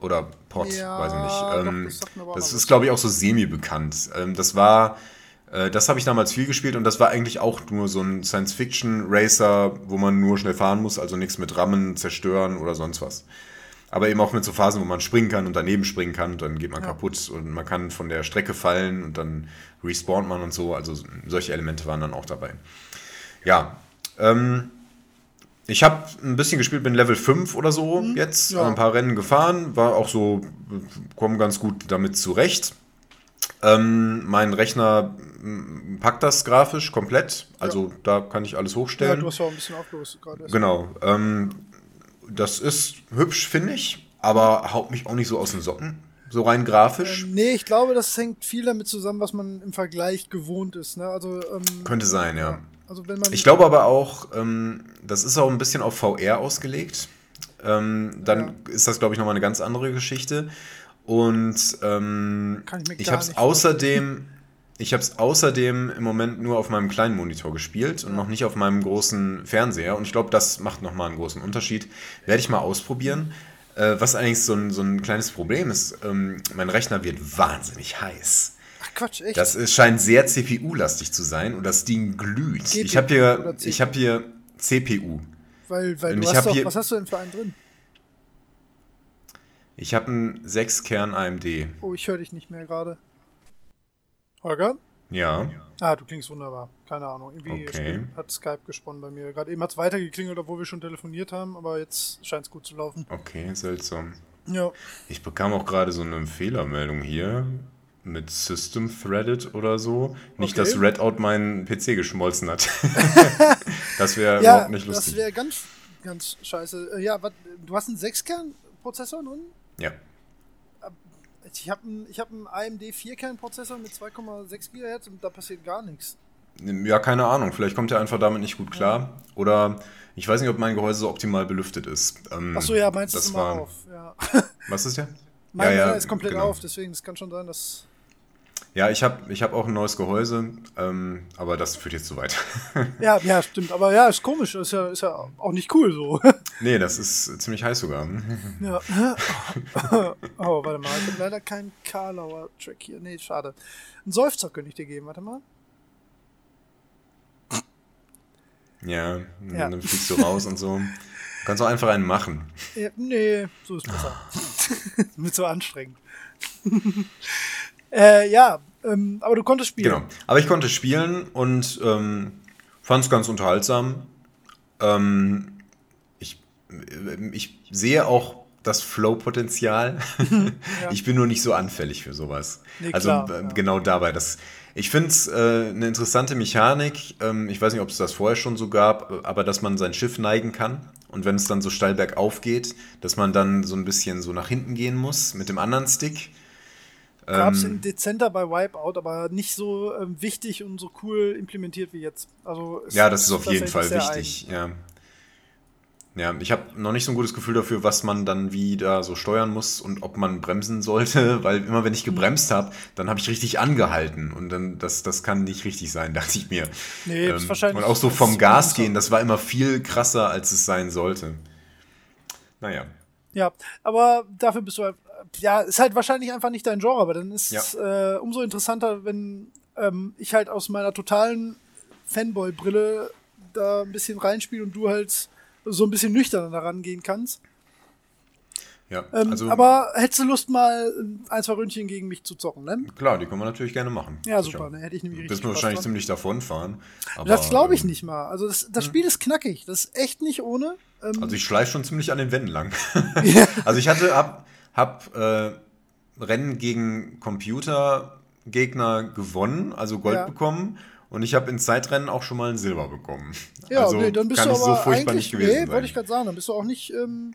oder Pot, ja, weiß ich nicht. Ähm, doch, das, das ist, glaube ich, auch so semi-bekannt. Ähm, das war, äh, das habe ich damals viel gespielt und das war eigentlich auch nur so ein Science-Fiction-Racer, wo man nur schnell fahren muss, also nichts mit Rammen, zerstören oder sonst was. Aber eben auch mit so Phasen, wo man springen kann und daneben springen kann und dann geht man ja. kaputt und man kann von der Strecke fallen und dann respawnt man und so. Also solche Elemente waren dann auch dabei. Ja, ähm, ich habe ein bisschen gespielt, bin Level 5 oder so mhm. jetzt, ja. ein paar Rennen gefahren, war auch so, komme ganz gut damit zurecht. Ähm, mein Rechner packt das grafisch komplett, also ja. da kann ich alles hochstellen. Ja, du hast ja auch ein bisschen aufgelöst gerade. Genau. Ähm, das ist hübsch, finde ich, aber haut mich auch nicht so aus den Socken, so rein grafisch. Ähm, nee, ich glaube, das hängt viel damit zusammen, was man im Vergleich gewohnt ist. Ne? Also, ähm, Könnte sein, ja. Also wenn man ich glaube aber auch, ähm, das ist auch ein bisschen auf VR ausgelegt. Ähm, dann ja. ist das, glaube ich, nochmal eine ganz andere Geschichte. Und ähm, ich, ich habe es außerdem, ich habe es außerdem im Moment nur auf meinem kleinen Monitor gespielt und noch nicht auf meinem großen Fernseher. Und ich glaube, das macht nochmal einen großen Unterschied. Werde ich mal ausprobieren. Äh, was allerdings so ein, so ein kleines Problem ist, ähm, mein Rechner wird wahnsinnig heiß. Quatsch, echt? Das ist, scheint sehr CPU-lastig zu sein und das Ding glüht. GPU ich habe hier, ich hab hier CPU. Weil, weil du hast doch, hier, was hast du denn für einen drin? Ich habe einen 6-Kern AMD. Oh, ich höre dich nicht mehr gerade. Holger? Ja. Ah, du klingst wunderbar. Keine Ahnung. Irgendwie okay. hat Skype gesponnen bei mir. Gerade eben hat es weitergeklingelt, obwohl wir schon telefoniert haben, aber jetzt scheint es gut zu laufen. Okay, seltsam. Ja. Ich bekam auch gerade so eine Fehlermeldung hier mit System Threaded oder so. Nicht, okay. dass Redout meinen PC geschmolzen hat. das wäre ja, überhaupt nicht lustig. Das wäre ganz, ganz scheiße. Äh, ja, wat, du hast einen 6-Kern-Prozessor nun? Ja. Äh, ich habe einen, hab einen AMD 4-Kern-Prozessor mit 2,6 GHz und da passiert gar nichts. Ja, keine Ahnung. Vielleicht kommt er einfach damit nicht gut klar. Ja. Oder ich weiß nicht, ob mein Gehäuse so optimal belüftet ist. Ähm, Achso, ja, meinst du immer war, auf. Ja. Was ist der? Mein ja, ja, ist komplett genau. auf, deswegen es kann schon sein, dass ja, ich habe ich hab auch ein neues Gehäuse, ähm, aber das führt jetzt zu weit. ja, ja, stimmt. Aber ja, ist komisch. Ist ja, ist ja auch nicht cool so. nee, das ist ziemlich heiß sogar. ja. oh, warte mal. Ich habe leider keinen Karlauer Track hier. Nee, schade. Ein Seufzer könnte ich dir geben. Warte mal. Ja, ja. dann fliegst du raus und so. Kannst auch einfach einen machen. Ja, nee, so ist besser. Mit so anstrengend. Äh, ja, ähm, aber du konntest spielen. Genau, aber ich konnte spielen und ähm, fand es ganz unterhaltsam. Ähm, ich, ich sehe auch das Flow-Potenzial. ja. Ich bin nur nicht so anfällig für sowas. Nee, also klar, äh, genau dabei. Das, ich finde es äh, eine interessante Mechanik. Ähm, ich weiß nicht, ob es das vorher schon so gab, aber dass man sein Schiff neigen kann. Und wenn es dann so steil bergauf geht, dass man dann so ein bisschen so nach hinten gehen muss mit dem anderen Stick. Gab es ähm, dezenter bei Wipeout, aber nicht so ähm, wichtig und so cool implementiert wie jetzt. Also ja, das ist auf jeden Fall wichtig. Ja. Ja, ich habe noch nicht so ein gutes Gefühl dafür, was man dann wie da so steuern muss und ob man bremsen sollte, weil immer wenn ich gebremst habe, dann habe ich richtig angehalten und dann das das kann nicht richtig sein, dachte ich mir. Nee, ähm, ist wahrscheinlich. Und auch so vom Gas gehen, das war immer viel krasser, als es sein sollte. Naja. Ja, aber dafür bist du halt, ja, ist halt wahrscheinlich einfach nicht dein Genre, aber dann ist es ja. äh, umso interessanter, wenn ähm, ich halt aus meiner totalen Fanboy-Brille da ein bisschen reinspiele und du halt so ein bisschen nüchterner daran gehen kannst. Ja, ähm, also, aber hättest du Lust, mal ein, zwei Ründchen gegen mich zu zocken, ne? Klar, die können wir natürlich gerne machen. Ja, super, ne? Hätte ich nämlich richtig. Du wirst wahrscheinlich dran. ziemlich davonfahren. Aber, das glaube ich ähm, nicht mal. Also, das, das hm. Spiel ist knackig. Das ist echt nicht ohne. Ähm, also, ich schleife schon ziemlich an den Wänden lang. also, ich hatte, hab, hab äh, Rennen gegen Computergegner gewonnen, also Gold ja. bekommen. Und ich habe in Zeitrennen auch schon mal ein Silber bekommen. Ja, also nee, dann bist kann du aber so furchtbar nicht gewesen nee, wollte ich gerade sagen, dann bist du auch nicht, ähm,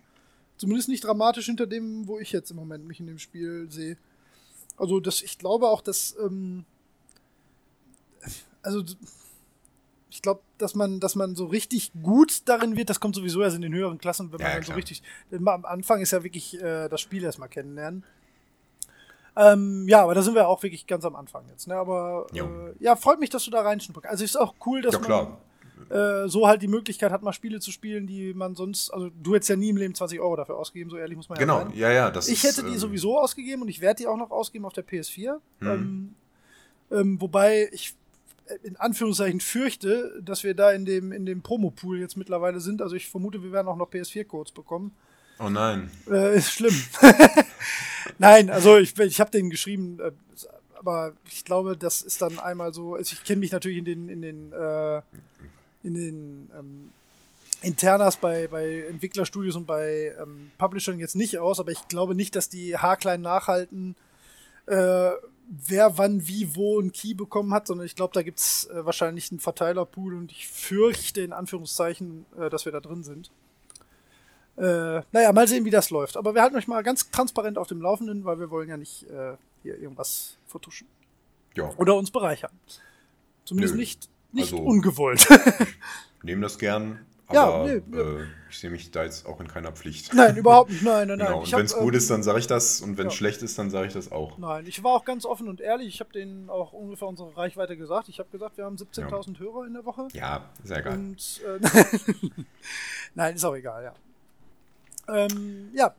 zumindest nicht dramatisch hinter dem, wo ich jetzt im Moment mich in dem Spiel sehe. Also das, ich glaube auch, dass, ähm, also ich glaube, dass man, dass man so richtig gut darin wird, das kommt sowieso erst in den höheren Klassen, wenn man ja, dann so richtig, am Anfang ist ja wirklich äh, das Spiel erstmal kennenlernen. Ähm, ja, aber da sind wir auch wirklich ganz am Anfang jetzt. Ne? Aber äh, ja, freut mich, dass du da reinschnuppern Also ist auch cool, dass ja, man äh, so halt die Möglichkeit hat, mal Spiele zu spielen, die man sonst, also du hättest ja nie im Leben 20 Euro dafür ausgegeben, so ehrlich muss man genau. ja sein. Genau, ja, ja. Das ich hätte die ähm, sowieso ausgegeben und ich werde die auch noch ausgeben auf der PS4. Hm. Ähm, ähm, wobei ich in Anführungszeichen fürchte, dass wir da in dem, in dem Promo-Pool jetzt mittlerweile sind. Also ich vermute, wir werden auch noch PS4-Codes bekommen. Oh nein. Äh, ist schlimm. nein, also ich, ich habe den geschrieben, äh, aber ich glaube, das ist dann einmal so. Also ich kenne mich natürlich in den, in den, äh, in den ähm, Internas bei, bei Entwicklerstudios und bei ähm, Publishern jetzt nicht aus, aber ich glaube nicht, dass die haarklein nachhalten, äh, wer wann wie wo ein Key bekommen hat, sondern ich glaube, da gibt es äh, wahrscheinlich einen Verteilerpool und ich fürchte in Anführungszeichen, äh, dass wir da drin sind. Äh, naja, mal sehen, wie das läuft. Aber wir halten euch mal ganz transparent auf dem Laufenden, weil wir wollen ja nicht äh, hier irgendwas vertuschen. Ja. Oder uns bereichern. Zumindest Nö. nicht, nicht also, ungewollt. nehmen das gern. Aber ja, nee, äh, ich sehe mich da jetzt auch in keiner Pflicht. Nein, überhaupt nicht. Nein, nein, nein. Genau. Und wenn es gut ähm, ist, dann sage ich das. Und wenn es ja. schlecht ist, dann sage ich das auch. Nein, ich war auch ganz offen und ehrlich. Ich habe denen auch ungefähr unsere Reichweite gesagt. Ich habe gesagt, wir haben 17.000 ja. Hörer in der Woche. Ja, sehr geil. Und, äh, nein, ist auch egal, ja. Ähm, ja.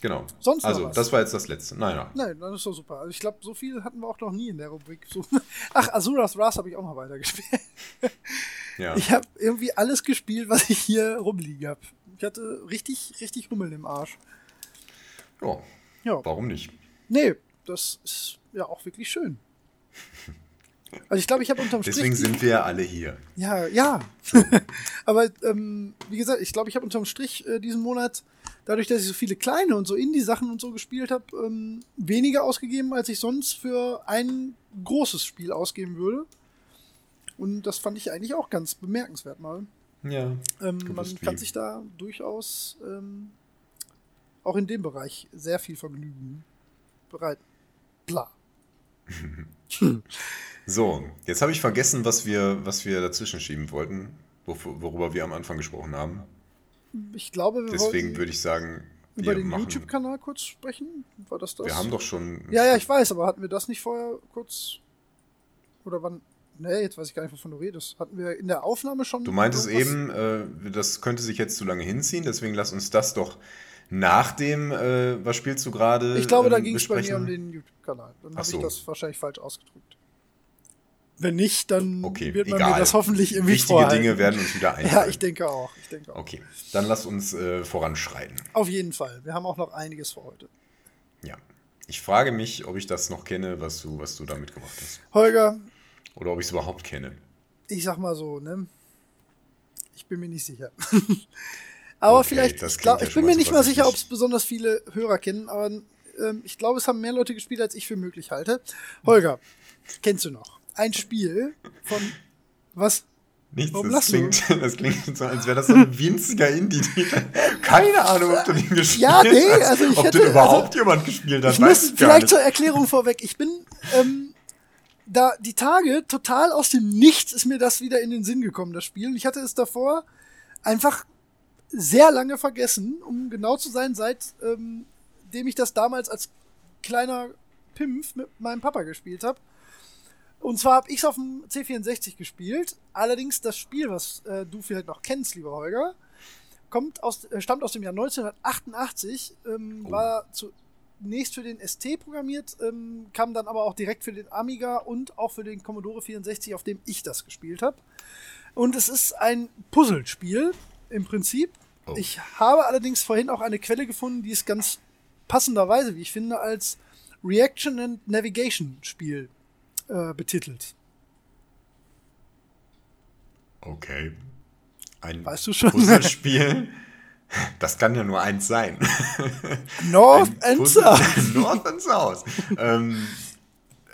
Genau. Sonst also, das war jetzt das letzte. Nein, nein. Nein, das ist doch super. Also ich glaube, so viel hatten wir auch noch nie in der Rubrik. So. Ach, Azuras Wrath habe ich auch noch weitergespielt. Ja. Ich habe irgendwie alles gespielt, was ich hier rumliegen habe. Ich hatte richtig, richtig Hummeln im Arsch. Ja. ja. Warum nicht? Nee, das ist ja auch wirklich schön. Also ich glaube, ich habe unterm Strich. Deswegen sind wir ja alle hier. Ja, ja. Aber ähm, wie gesagt, ich glaube, ich habe unterm Strich äh, diesen Monat, dadurch, dass ich so viele kleine und so Indie-Sachen und so gespielt habe, ähm, weniger ausgegeben, als ich sonst für ein großes Spiel ausgeben würde. Und das fand ich eigentlich auch ganz bemerkenswert mal. Ja. Ähm, man kann sich da durchaus ähm, auch in dem Bereich sehr viel Vergnügen bereit. Bla. So, jetzt habe ich vergessen, was wir, was wir dazwischen schieben wollten, worüber wir am Anfang gesprochen haben. Ich glaube, wir Deswegen würde ich sagen, über den YouTube-Kanal kurz sprechen. War das das? Wir haben doch schon. Ja, ja, ich weiß, aber hatten wir das nicht vorher kurz? Oder wann? Nee, jetzt weiß ich gar nicht, wovon du redest. Hatten wir in der Aufnahme schon. Du meintest eben, äh, das könnte sich jetzt zu lange hinziehen, deswegen lass uns das doch nach dem, äh, was spielst du gerade? Ich glaube, da ähm, ging es bei mir um den YouTube-Kanal. Dann habe so. ich das wahrscheinlich falsch ausgedrückt. Wenn nicht, dann okay, wird man egal. mir das hoffentlich irgendwie Wichtige vorhalten. Dinge werden uns wieder einfallen. Ja, ich denke auch. Ich denke auch. Okay, dann lass uns äh, voranschreiten. Auf jeden Fall. Wir haben auch noch einiges vor heute. Ja. Ich frage mich, ob ich das noch kenne, was du, was du da mitgebracht hast. Holger, Oder ob ich es überhaupt kenne. ich sag mal so, ne? Ich bin mir nicht sicher. aber Okay, vielleicht, das ich, glaub, ja ich bin mir nicht mal sicher, ob es besonders viele Hörer kennen, aber ähm, ich glaube, es haben mehr Leute gespielt, als ich für möglich halte. Holger, kennst du noch? Ein Spiel von was? Nichts, Warum das klingt, das klingt so, als wäre das so ein winziger Indie-Titel. Keine Ahnung, ob du den gespielt Ja, nee, hast. also ich ob hätte- den überhaupt also jemand gespielt hat, Ich muss vielleicht nicht. zur Erklärung vorweg. Ich bin ähm, da die Tage total aus dem Nichts ist mir das wieder in den Sinn gekommen, das Spiel. Und ich hatte es davor einfach sehr lange vergessen, um genau zu sein, seit ähm, dem ich das damals als kleiner Pimpf mit meinem Papa gespielt habe. Und zwar habe ich es auf dem C64 gespielt. Allerdings das Spiel, was äh, du vielleicht noch kennst, lieber Holger, kommt aus, äh, stammt aus dem Jahr 1988, ähm, Oh. war zunächst für den ST programmiert, ähm, kam dann aber auch direkt für den Amiga und auch für den Commodore 64, auf dem ich das gespielt habe. Und es ist ein Puzzlespiel im Prinzip. Oh. Ich habe allerdings vorhin auch eine Quelle gefunden, die es ganz passenderweise, wie ich finde, als Reaction and Navigation Spiel äh, betitelt. Okay. Ein Weißt du schon? Puzzlespiel. Das kann ja nur eins sein. North Ein and South. North and South. ähm,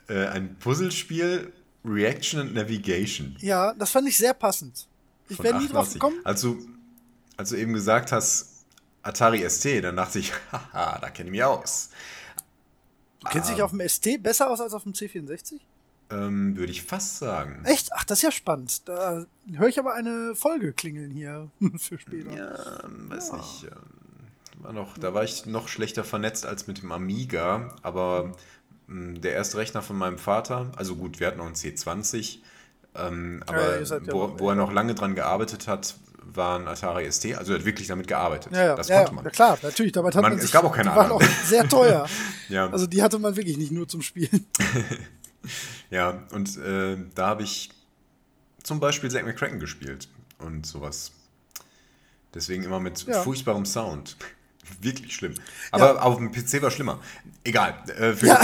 äh, ein Puzzlespiel Reaction and Navigation. Ja, das fand ich sehr passend. Ich wäre nie drauf 88. gekommen. Als du, als du eben gesagt hast, Atari ST, dann dachte ich, haha, da kenne ich mich aus. Du kennst dich auf dem ST besser aus als auf dem C64? Ähm, Würde ich fast sagen. Echt? Ach, das ist ja spannend. Da höre ich aber eine Folge klingeln hier für später. Ja, ähm, weiß nicht. ähm, War noch, da war ich noch schlechter vernetzt als mit dem Amiga, aber mh, der erste Rechner von meinem Vater, also gut, wir hatten noch einen C20, ähm, Ja, aber ja wo, noch- wo er noch lange dran gearbeitet hat, war ein Atari ST, also er hat wirklich damit gearbeitet. Ja, ja, das ja, konnte ja, man. ja, klar, natürlich. Damit hat Man- man, es sich, gab auch keine die waren auch anderen. sehr teuer. Ja. Also die hatte man wirklich nicht nur zum Spielen. Ja, und äh, da habe ich zum Beispiel Zack McCracken gespielt und sowas. Deswegen immer mit Ja. furchtbarem Sound. Wirklich schlimm. Aber Ja. auf dem PC war schlimmer. Egal. Äh, Ja.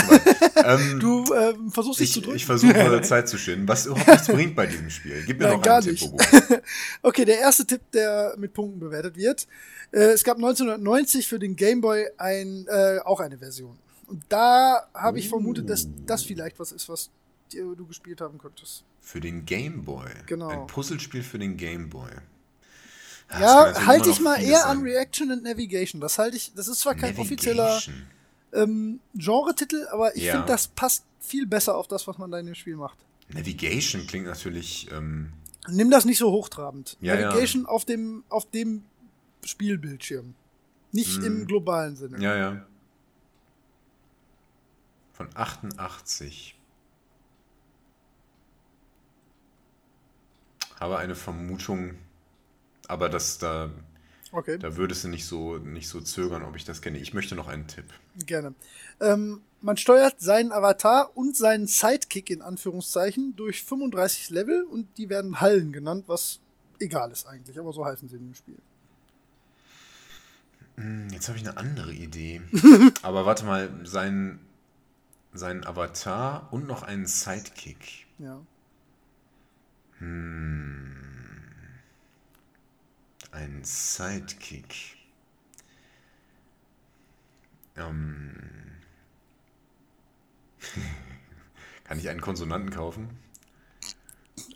ähm, Du ähm, versuchst dich zu ich, drücken. ich versuche Zeit zu schinden, was überhaupt nichts bringt bei diesem Spiel. Gib mir Nein, noch gar einen Tipp, nicht. Bobo. Okay, der erste Tipp, der mit Punkten bewertet wird. Äh, es gab 1990 für den Game Boy ein, äh, auch eine Version. Und da habe ich vermutet, dass das vielleicht was ist, was du gespielt haben könntest. Für den Game Boy. Genau. Ein Puzzlespiel für den Game Boy. Ah, das Ja, halte ich mal eher an. Reaction and Navigation. Das halte ich, das ist zwar kein offizieller Navigation. ähm, Genre-Titel, aber ich Ja. finde, das passt viel besser auf das, was man da in dem Spiel macht. Navigation klingt natürlich. Ähm, Nimm das nicht so hochtrabend. Ja, ja. Navigation auf dem auf dem Spielbildschirm. Nicht im globalen Sinne. Hm. ja, ja. Von 88. Habe eine Vermutung, aber das da, Okay, da würdest du nicht so, nicht so zögern, ob ich das kenne. Ich möchte noch einen Tipp. gerne. Ähm, man steuert seinen Avatar und seinen Sidekick in Anführungszeichen durch 35 Level und die werden Hallen genannt, was egal ist eigentlich, aber so heißen sie in dem Spiel. Hm, Jetzt habe ich eine andere Idee. aber warte mal, sein, sein Avatar und noch einen Sidekick. Ja. Ein Sidekick. Ähm. Kann ich einen Konsonanten kaufen?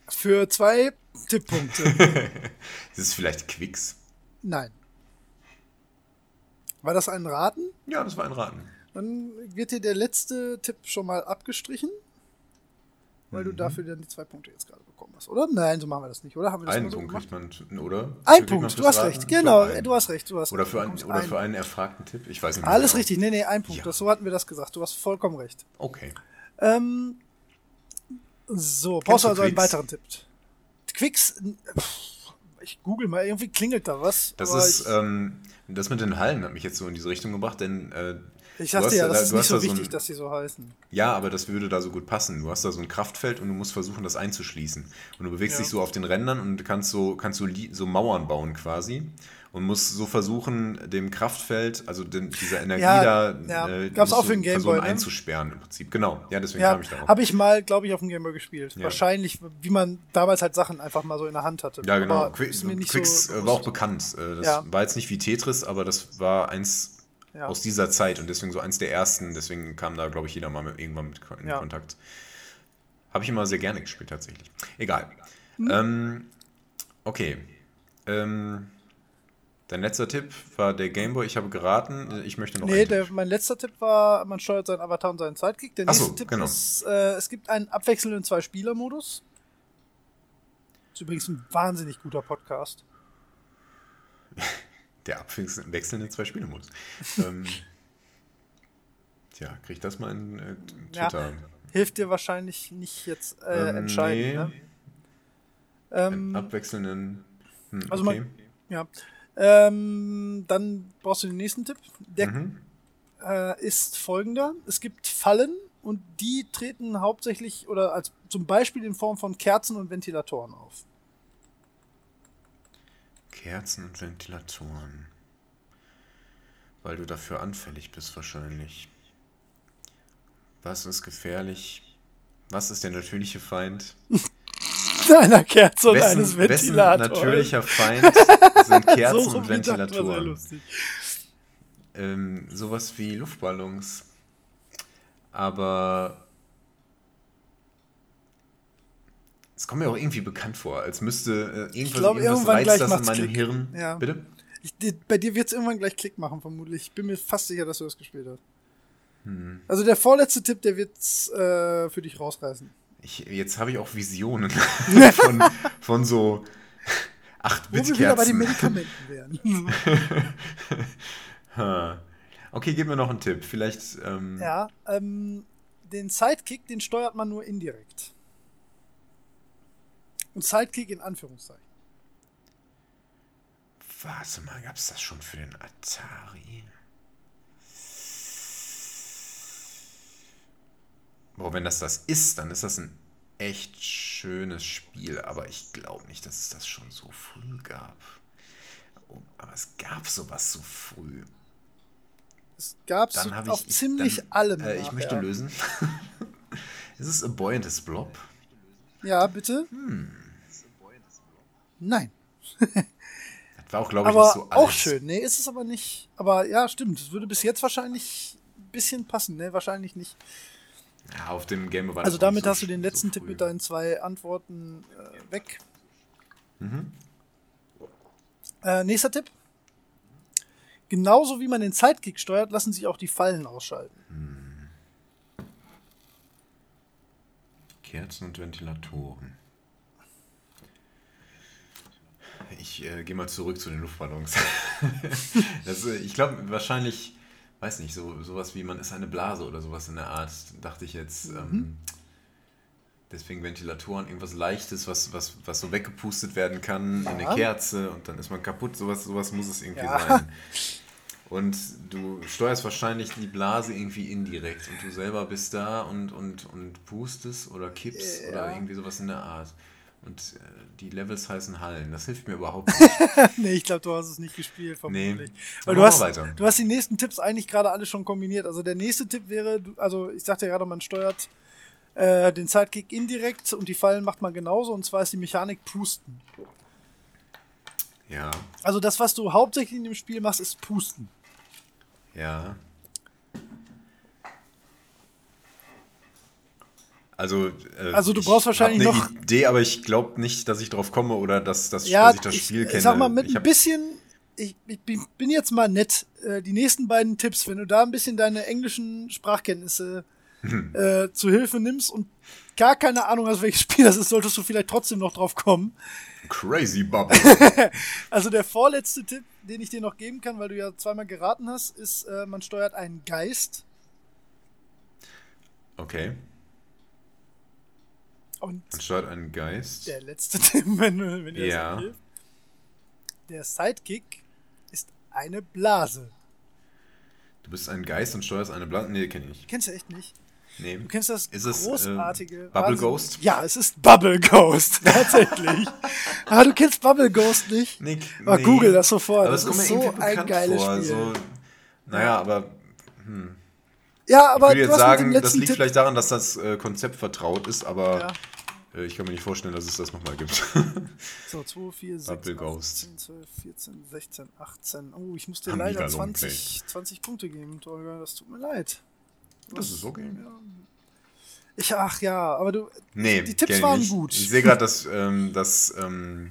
Für zwei Tipppunkte. Ist es vielleicht Quicks? Nein. War das ein Raten? Ja, das war ein Raten. Dann wird dir der letzte Tipp schon mal abgestrichen, weil Mhm. du dafür dann die zwei Punkte jetzt gerade bekommen hast, oder? Nein, so machen wir das nicht, oder? Haben wir das Einen so Punkt gemacht? kriegt man, oder? Ein Punkt, du hast Raten? recht. Genau, einen. du hast recht, du hast Oder recht. für, einen, bekommst oder für einen erfragten Tipp? Ich weiß nicht mehr Alles genau. richtig, nee, nee, ein Punkt. Ja. Das, so hatten wir das gesagt. Du hast vollkommen recht. Okay. Ähm, so, Kennst brauchst du also einen weiteren Tipp. Quicks, pff, ich google mal, irgendwie klingelt da was. Das ist, ich, ähm, das mit den Hallen hat mich jetzt so in diese Richtung gebracht, denn äh, Ich dachte ja, das ist nicht so da wichtig, so ein, dass sie so heißen. Ja, aber das würde da so gut passen. Du hast da so ein Kraftfeld und du musst versuchen, das einzuschließen. Und du bewegst ja. dich so auf den Rändern und kannst so, kannst so, so Mauern bauen quasi und muss so versuchen, dem Kraftfeld, also den, dieser Energie ja, da, ja. Äh, Gab's auch für den Gameboy, ne? einzusperren im Prinzip. Genau, ja, deswegen ja, habe ich darauf. Habe ich mal, glaube ich, auf dem Gameboy gespielt. Ja. Wahrscheinlich, wie man damals halt Sachen einfach mal so in der Hand hatte. Ja, genau. Qu Quicks so war auch bekannt. Äh, das war jetzt nicht wie Tetris, aber das war eins aus dieser Zeit und deswegen so eins der ersten. Deswegen kam da, glaube ich, jeder mal mit, irgendwann mit in Kontakt. Habe ich immer sehr gerne gespielt, tatsächlich. Egal. Hm. Ähm, okay. Ähm, Dein letzter Tipp war der Gameboy. Ich habe geraten. Ich möchte noch. Nee, der, mein letzter Tipp war, man steuert seinen Avatar und seinen Sidekick. Der nächste so, Tipp genau. ist, äh, es gibt einen abwechselnden Zwei-Spieler-Modus. Ist übrigens ein wahnsinnig guter Podcast. Der abwechselnde Zwei-Spieler-Modus. ähm, tja, krieg ich das mal in äh, Twitter? Ja, hilft dir wahrscheinlich nicht jetzt äh, ähm, entscheidend. Nee. Ne? Ähm, abwechselnden. Hm, also okay. man, ja. Ähm, dann brauchst du den nächsten Tipp. Der mhm. äh, ist folgender. Es gibt Fallen und die treten hauptsächlich oder als zum Beispiel in Form von Kerzen und Ventilatoren auf. Kerzen und Ventilatoren. Weil du dafür anfällig bist wahrscheinlich. Was ist gefährlich? Was ist der natürliche Feind? einer Kerze und wessen, eines Ventilators. Wessen natürlicher Feind sind Kerzen so und Ventilatoren. Ähm, sowas wie Luftballons. Aber es kommt mir auch irgendwie bekannt vor, als müsste äh, irgendwas, glaub, irgendwas reizt das in meinem Klick. Hirn. Ja. Bitte? Ich, die, bei dir wird es irgendwann gleich Klick machen, vermutlich. Ich bin mir fast sicher, dass du das gespielt hast. Hm. Also der vorletzte Tipp, der wird es äh, für dich rausreißen. Ich, jetzt habe ich auch Visionen von, von so 8-Bit-Kerzen. Wo wir wieder bei den Medikamenten wären. okay, gib mir noch einen Tipp. Vielleicht. Ähm ja, ähm, den Sidekick, den steuert man nur indirekt. Und Sidekick in Anführungszeichen. Warte mal, gab es das schon für den Atari? Boah, wenn das das ist, dann ist das ein echt schönes Spiel, aber ich glaube nicht, dass es das schon so früh gab. Oh, aber es gab sowas so früh. Es gab es so auf ich, ziemlich dann, allem. Äh, ich möchte lösen. ist es A Boy and His Blob? Ja, bitte. Hm. Nein. das war auch, glaube ich, aber nicht so alles. Auch schön. Nee, ist es aber nicht. Aber ja, stimmt. Es würde bis jetzt wahrscheinlich ein bisschen passen. Nee, wahrscheinlich nicht. Ja, auf dem Game war Also damit so hast du den letzten so Tipp mit deinen zwei Antworten äh, weg. Mhm. Äh, nächster Tipp. Genauso wie man den Sidekick steuert, lassen sich auch die Fallen ausschalten. Hm. Kerzen und Ventilatoren. Ich äh, gehe mal zurück zu den Luftballons. das, äh, ich glaube, wahrscheinlich weiß nicht, so sowas wie man ist eine Blase oder sowas in der Art, dachte ich jetzt. Mhm. Ähm, deswegen Ventilatoren, irgendwas Leichtes, was, was, was so weggepustet werden kann, ja. in eine Kerze und dann ist man kaputt. Sowas, sowas muss es irgendwie ja. sein. Und du steuerst wahrscheinlich die Blase irgendwie indirekt und du selber bist da und, und, und pustest oder kippst ja. oder irgendwie sowas in der Art. Und äh, die Levels heißen Hallen. Das hilft mir überhaupt nicht. nee, ich glaube, du hast es nicht gespielt, vermutlich. Nee. Weil du hast, weiter. du hast die nächsten Tipps eigentlich gerade alle schon kombiniert. Also der nächste Tipp wäre, also ich sagte ja gerade, man steuert äh, den Sidekick indirekt und die Fallen macht man genauso. Und zwar ist die Mechanik Pusten. Ja. Also das, was du hauptsächlich in dem Spiel machst, ist Pusten. Ja. Also, äh, also du brauchst wahrscheinlich eine noch Idee, aber ich glaube nicht, dass ich drauf komme oder dass, dass, ja, dass ich das Spiel ich, kenne. Sag mal mit ein bisschen, ich, ich, bin jetzt mal nett. Äh, die nächsten beiden Tipps, wenn du da ein bisschen deine englischen Sprachkenntnisse hm. äh, zu Hilfe nimmst und gar keine Ahnung hast, welches Spiel das ist, solltest du vielleicht trotzdem noch drauf kommen. Crazy Bubble. also der vorletzte Tipp, den ich dir noch geben kann, weil du ja zweimal geraten hast, ist, äh, man steuert einen Geist. Okay. Und Anstatt einen Geist. Der letzte wenn, wenn ihr ja. das hilft. Der Sidekick ist eine Blase. Du bist ein Geist und steuerst eine Blanke. Nee, kenn ich nicht. Kennst du echt nicht? Nee. Du kennst das Ist es, großartige. äh, Bubble Wahnsinn- Ghost? Ja, es ist Bubble Ghost, tatsächlich. ah, du kennst Bubble Ghost nicht? Nee, Ah, Google das sofort. Aber das es kommt ist so ein geiles vor. Spiel. So, naja, aber ja, aber ich würde jetzt sagen, das liegt Tipp, vielleicht daran, dass das äh, Konzept vertraut ist, aber Ja. Äh, ich kann mir nicht vorstellen, dass es das nochmal gibt. So, 2, 4, 6, Bubble 8, Ghost. 10, 12, 14, 16, 18. Oh, ich muss dir Amiga leider Long 20, 20 Punkte geben, Tolga. Das tut mir leid. das ist okay. Ich, ach ja, aber du. Nee, Die Tipps waren nicht. gut. Ich sehe gerade das, ähm, das ähm,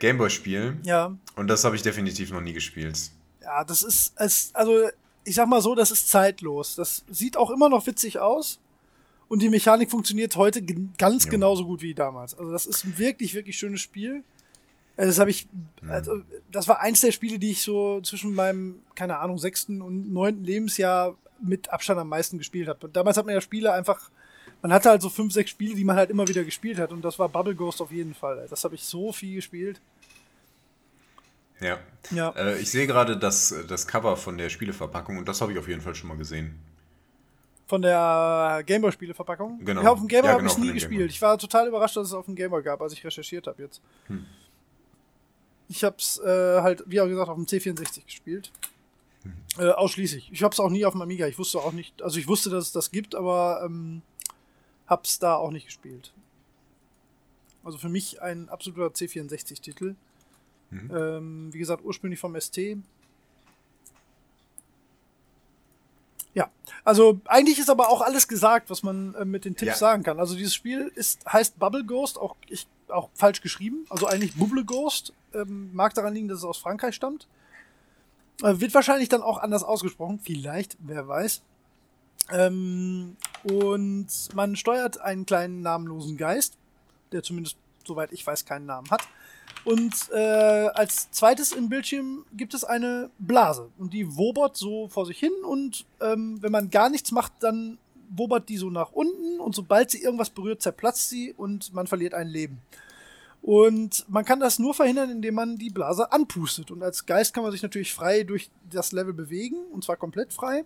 Gameboy-Spiel Ja, und das habe ich definitiv noch nie gespielt. ja, das ist. Es, also, ich sag mal so, das ist zeitlos. Das sieht auch immer noch witzig aus. Und die Mechanik funktioniert heute ganz Jo. genauso gut wie damals. Also, das ist ein wirklich, wirklich schönes Spiel. Äh, Das habe ich, also, das war eins der Spiele, die ich so zwischen meinem, keine Ahnung, sechsten und neunten Lebensjahr mit Abstand am meisten gespielt habe. Damals hat man ja Spiele einfach, man hatte halt so fünf, sechs Spiele, die man halt immer wieder gespielt hat. Und das war Bubble Ghost auf jeden Fall. Das habe ich so viel gespielt. Ja. Ja. Äh, ich sehe gerade das, das Cover von der Spieleverpackung und das habe ich auf jeden Fall schon mal gesehen. Von der Gameboy-Spieleverpackung? Genau. Ja, auf dem Gameboy Ja, habe genau, ich von nie gespielt. Ich war total überrascht, dass es auf dem Gameboy gab, als ich recherchiert habe jetzt. Hm. Ich habe es äh, halt, wie auch gesagt, auf dem C64 gespielt. Hm. Äh, ausschließlich. Ich habe es auch nie auf dem Amiga. Ich wusste auch nicht, also ich wusste, dass es das gibt, aber ähm, habe es da auch nicht gespielt. Also für mich ein absoluter C64-Titel. Mhm. Ähm, wie gesagt, ursprünglich vom ST. Ja, also eigentlich ist aber auch alles gesagt, was man äh, mit den Tipps Ja. sagen kann. Also dieses Spiel ist, heißt Bubble Ghost, auch, ich, auch falsch geschrieben. Also eigentlich Bubble Ghost. Ähm, mag daran liegen, dass es aus Frankreich stammt. Äh, wird wahrscheinlich dann auch anders ausgesprochen. Vielleicht, wer weiß. Ähm, und man steuert einen kleinen namenlosen Geist, der zumindest, soweit ich weiß, keinen Namen hat. Und äh, als zweites im Bildschirm gibt es eine Blase. Und die wobert so vor sich hin. Und ähm, wenn man gar nichts macht, dann wobert die so nach unten. Und sobald sie irgendwas berührt, zerplatzt sie und man verliert ein Leben. Und man kann das nur verhindern, indem man die Blase anpustet. Und als Geist kann man sich natürlich frei durch das Level bewegen. Und zwar komplett frei.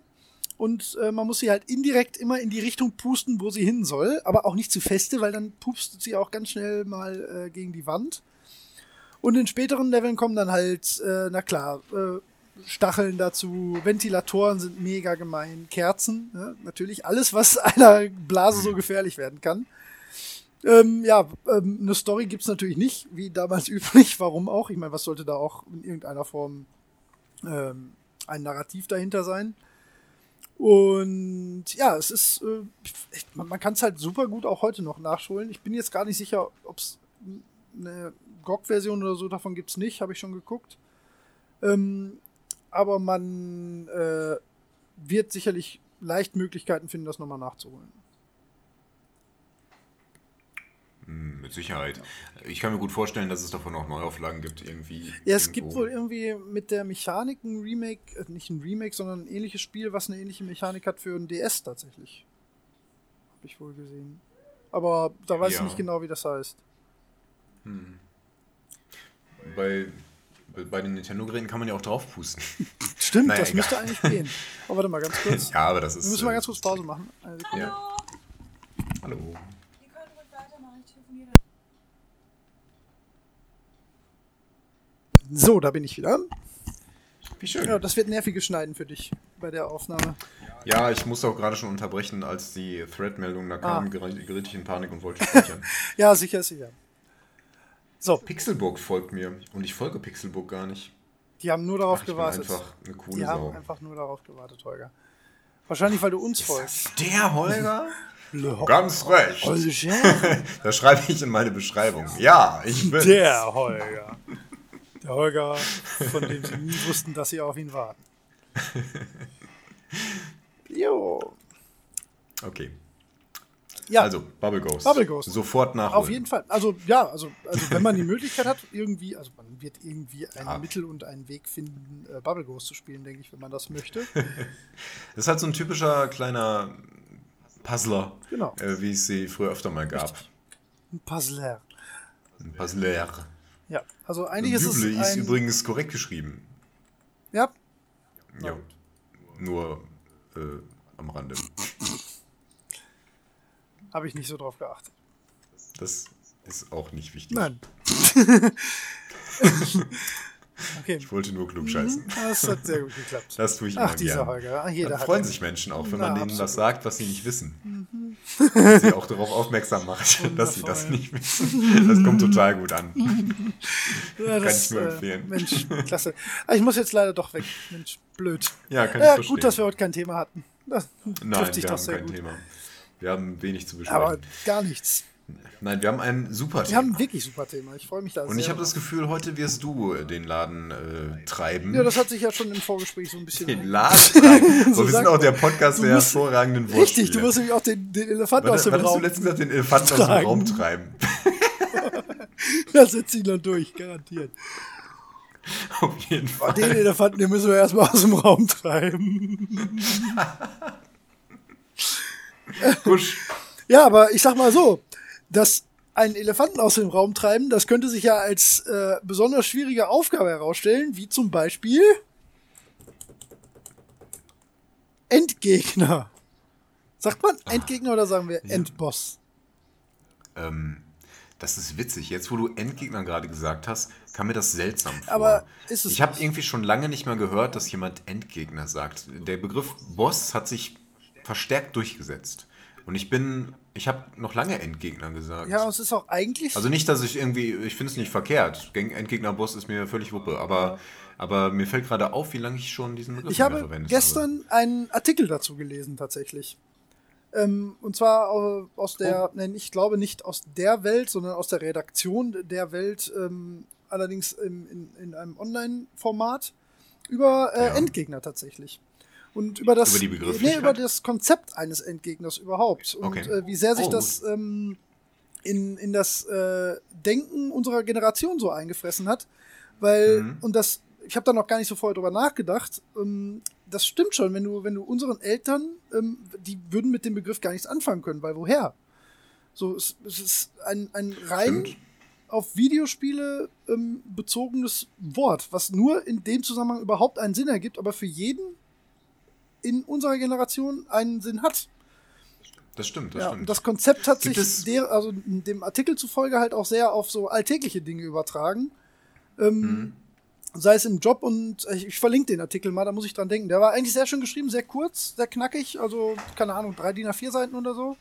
Und äh, man muss sie halt indirekt immer in die Richtung pusten, wo sie hin soll. Aber auch nicht zu feste, weil dann pupst sie auch ganz schnell mal äh, gegen die Wand. Und in späteren Leveln kommen dann halt, äh, na klar, äh, Stacheln dazu, Ventilatoren sind mega gemein, Kerzen, ne? natürlich alles, was einer Blase so gefährlich werden kann. Ähm, ja, ähm, eine Story gibt's natürlich nicht, wie damals üblich. Warum auch? Ich meine, was sollte da auch in irgendeiner Form ähm, ein Narrativ dahinter sein? Und ja, es ist, äh, man, man kann es halt super gut auch heute noch nachholen. Ich bin jetzt gar nicht sicher, ob es eine GOG-Version oder so davon gibt's nicht, habe ich schon geguckt. Ähm, aber man äh, wird sicherlich leicht Möglichkeiten finden, das nochmal nachzuholen. Hm, Mit Sicherheit. Ich kann mir gut vorstellen, dass es davon auch Neuauflagen gibt, irgendwie. Ja, es irgendwo. gibt wohl irgendwie mit der Mechanik ein Remake, äh, nicht ein Remake, sondern ein ähnliches Spiel, was eine ähnliche Mechanik hat für ein DS tatsächlich. Habe ich wohl gesehen. Aber da weiß Ja. ich nicht genau, wie das heißt. Bei, bei- bei den Nintendo-Geräten kann man ja auch draufpusten. Stimmt, Naja, das egal. müsste eigentlich gehen. Aber warte mal ganz kurz. ja, aber das ist. Wir müssen mal äh, ganz kurz Pause machen. Eine Sekunde. Ja. Hallo. Ihr könnt ruhig weitermachen, ich telefoniere. So, da bin ich wieder. Wie schön. Ja, das wird nerviges Schneiden für dich bei der Aufnahme. Ja, ich musste auch gerade schon unterbrechen, als die Thread-Meldung da kam, Ah. geri- geriet ich in Panik und wollte speichern. Ja, sicher, sicher. So, Pixelbook folgt mir und ich folge Pixelbook gar nicht. die haben nur darauf Ach, gewartet. einfach eine coole Die haben Sau. einfach nur darauf gewartet, Holger. Wahrscheinlich, weil du uns folgst. Der Holger? Ganz recht. Holger. Das schreibe ich in meine Beschreibung. Ja, ich bin. Der Holger. Der Holger, von dem sie nie wussten, dass sie auf ihn warten. Jo. Okay. Ja, Also, Bubble Ghost. Bubble Ghost. Sofort nachholen. auf jeden Fall. Also, ja, also, also wenn man die Möglichkeit hat, irgendwie, also man wird irgendwie ein Ja. Mittel und einen Weg finden, äh, Bubble Ghost zu spielen, denke ich, wenn man das möchte. Das ist halt so ein typischer kleiner Puzzler, Genau. äh, wie es sie früher öfter mal gab. Ein Puzzler. Ein Puzzler. Ja, also eigentlich ist es Büble ist ein, übrigens korrekt geschrieben. Ja, Ja. nur äh, am Rande. Habe ich nicht so drauf geachtet. Das ist auch nicht wichtig. Nein. okay. Ich wollte nur klug scheißen. Das hat sehr gut geklappt. Das tue ich immer Ach, dieser gern. Holger. Ach, jeder Dann freuen sich Menschen auch, wenn Na, man denen absolut. was sagt, was sie nicht wissen. Und sie auch darauf aufmerksam macht, dass sie das nicht wissen. Das kommt total gut an. Ja, Kann ich nur äh, empfehlen. Mensch, klasse. Ah, ich muss jetzt leider doch weg. Mensch, blöd. Ja, kann ich Ja, verstehen. gut, dass wir heute kein Thema hatten. Das Nein, wir doch haben sehr kein gut. Thema. Wir haben wenig zu besprechen. Aber gar nichts. Nein, wir haben ein super Wir Thema. haben ein wirklich super Thema. Ich freue mich da Und ich habe das. Gefühl, heute wirst du äh, den Laden äh, treiben. Ja, das hat sich ja schon im Vorgespräch so ein bisschen. den Laden treiben. So, wir sind auch der Podcast der musst- hervorragenden Richtig, Wortspiele. du musst nämlich auch den, den Elefanten aus dem wann hast du Raum. letztens gesagt, den Elefanten aus dem? Raum treiben? Das setzt ihn dann durch, garantiert. Auf jeden Fall. Den Elefanten, den müssen wir erstmal aus dem Raum treiben. Husch. Ja, aber ich sag mal so, dass einen Elefanten aus dem Raum treiben, das könnte sich ja als äh, besonders schwierige Aufgabe herausstellen, wie zum Beispiel Endgegner. Sagt man Endgegner oder sagen wir Endboss? Ähm, das ist witzig. Jetzt, wo du Endgegner gerade gesagt hast, kam mir das seltsam vor. Aber ist es ich habe irgendwie schon lange nicht mehr gehört, dass jemand Endgegner sagt. Der Begriff Boss hat sich verstärkt durchgesetzt. Und ich bin, ich habe noch lange Endgegner gesagt. Ja, es ist auch eigentlich. Also nicht, dass ich irgendwie, ich finde es nicht verkehrt. Endgegner-Boss ist mir völlig Wuppe. Aber, aber mir fällt gerade auf, wie lange ich schon diesen Begriff Ich nicht mehr habe gestern einen Artikel dazu gelesen, tatsächlich. Ähm, und zwar au- aus der, nein, ich glaube nicht aus der Welt, sondern aus der Redaktion der Welt, ähm, allerdings im, in, in einem Online-Format, über äh, Ja. Endgegner tatsächlich. Und über das, Über nee, über das Konzept eines Endgegners überhaupt. Und Okay. äh, wie sehr sich Oh, das ähm, in, in das äh, Denken unserer Generation so eingefressen hat. Weil, Mhm. und das, ich habe da noch gar nicht so vorher drüber nachgedacht, ähm, das stimmt schon, wenn du, wenn du unseren Eltern, ähm, die würden mit dem Begriff gar nichts anfangen können, weil woher? So, es, es ist ein, ein rein Stimmt. auf Videospiele ähm, bezogenes Wort, was nur in dem Zusammenhang überhaupt einen Sinn ergibt, aber für jeden in unserer Generation einen Sinn hat. Das stimmt, das Ja, stimmt. das Konzept hat Gibt sich der, also dem Artikel zufolge halt auch sehr auf so alltägliche Dinge übertragen. Ähm, Mhm. Sei es im Job und ich, ich verlinke den Artikel mal, da muss ich dran denken. Der war eigentlich sehr schön geschrieben, sehr kurz, sehr knackig, also keine Ahnung, drei DIN A4 Seiten oder so.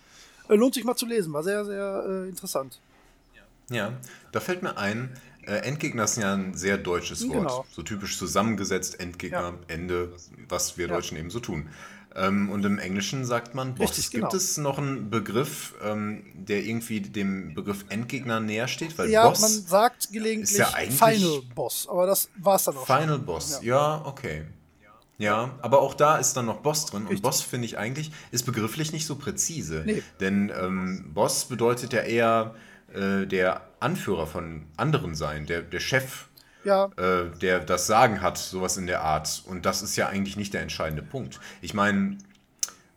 Äh, lohnt sich mal zu lesen, war sehr, sehr äh, interessant. Ja, da fällt mir ein, äh, Endgegner ist ja ein sehr deutsches Wort. Genau. So typisch zusammengesetzt, Endgegner, Ja. Ende, was wir Ja. Deutschen eben so tun. Ähm, und im Englischen sagt man Boss. Richtig, Gibt genau. es noch einen Begriff, ähm, der irgendwie dem Begriff Endgegner näher steht? Weil ja, Boss, man sagt gelegentlich ist ja Final Boss, aber das war es dann auch. Final schon. Boss, Ja. okay. Ja, aber auch da ist dann noch Boss drin. Und Richtig. Boss, finde ich eigentlich, ist begrifflich nicht so präzise. Nee. Denn ähm, Boss bedeutet ja eher äh, der Anführer von anderen sein, der, der Chef Ja, äh, der das Sagen hat, sowas in der Art. Und das ist ja eigentlich nicht der entscheidende Punkt. Ich meine,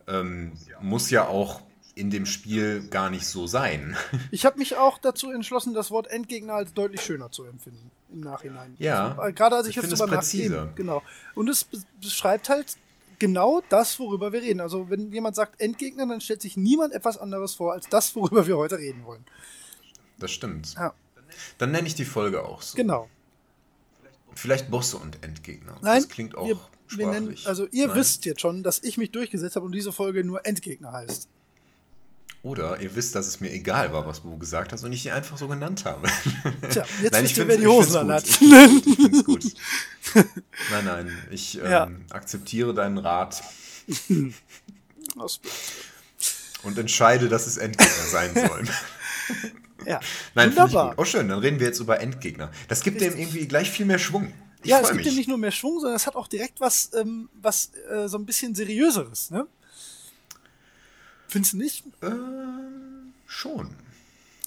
ähm, muss ja auch in dem Spiel gar nicht so sein. ich habe mich auch dazu entschlossen, das Wort Endgegner als deutlich schöner zu empfinden im Nachhinein. Ja, Also, äh, gerade als ich, ich jetzt drüber nachdenke. Genau. Und es be- beschreibt halt genau das, worüber wir reden. Also wenn jemand sagt Endgegner, dann stellt sich niemand etwas anderes vor als das, worüber wir heute reden wollen. Das stimmt. Ja, Dann nenne ich die Folge auch so. genau. Vielleicht Bosse und Endgegner. Nein, das klingt auch wir, wir nennen, also ihr Nein. wisst jetzt schon, dass ich mich durchgesetzt habe und diese Folge nur Endgegner heißt. Oder ihr wisst, dass es mir egal war, was du gesagt hast und ich die einfach so genannt habe. Tja, jetzt Nein, wisst ich ihr, wer die Hosen anhat. Ich finde gut. Nein, nein, ich ähm, Ja. akzeptiere deinen Rat und entscheide, dass es Endgegner sein sollen. Ja, Nein, wunderbar. gut. Oh, schön, dann reden wir jetzt über Endgegner. Das gibt dem irgendwie gleich viel mehr Schwung. Ich ja, es gibt mich. ja nicht nur mehr Schwung, sondern es hat auch direkt was, ähm, was äh, so ein bisschen seriöseres, ne? Findest du nicht? Ähm, schon.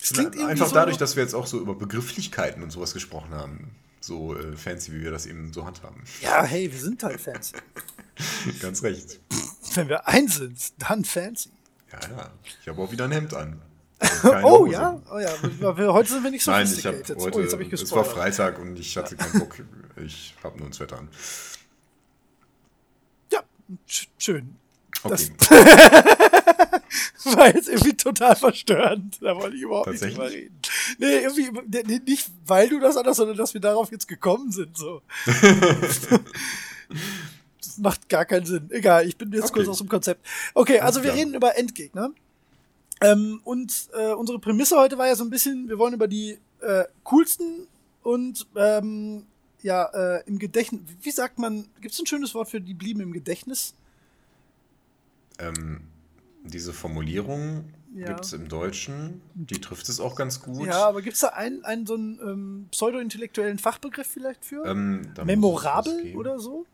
Es klingt irgendwie Einfach so, dadurch, dass wir jetzt auch so über Begrifflichkeiten und sowas gesprochen haben. So äh, fancy, wie wir das eben so handhaben. Ja, hey, wir sind halt fancy. Ganz recht. Wenn wir eins sind, dann fancy. Ja, ja. Ich habe auch wieder ein Hemd an. Oh Hose. ja, oh ja. Heute sind wir nicht Nein, ich habe sophisticated. heute, oh, jetzt habe ich es war gespoilert. Freitag und ich hatte keinen Bock. Ich habe nur ein Sweater an. Ja, Sch- Schön. Okay. Das war jetzt irgendwie total verstörend. Da wollte ich überhaupt nicht drüber reden. Nee, irgendwie, nicht weil du das anders, sondern dass wir darauf jetzt gekommen sind. So. das macht gar keinen Sinn. Egal, ich bin jetzt Okay. kurz aus dem Konzept. Okay, also wir klar. reden über Endgegner. Ähm, und äh, unsere Prämisse heute war ja so ein bisschen, wir wollen über die äh, coolsten und ähm, ja, äh, im Gedächtnis, wie sagt man, gibt es ein schönes Wort für die blieben im Gedächtnis? ähm, diese Formulierung Ja. gibt es im Deutschen. Die trifft es auch ganz gut. Ja, aber gibt es da einen, einen so einen ähm, pseudo-intellektuellen Fachbegriff vielleicht für? ähm, Memorabel oder so?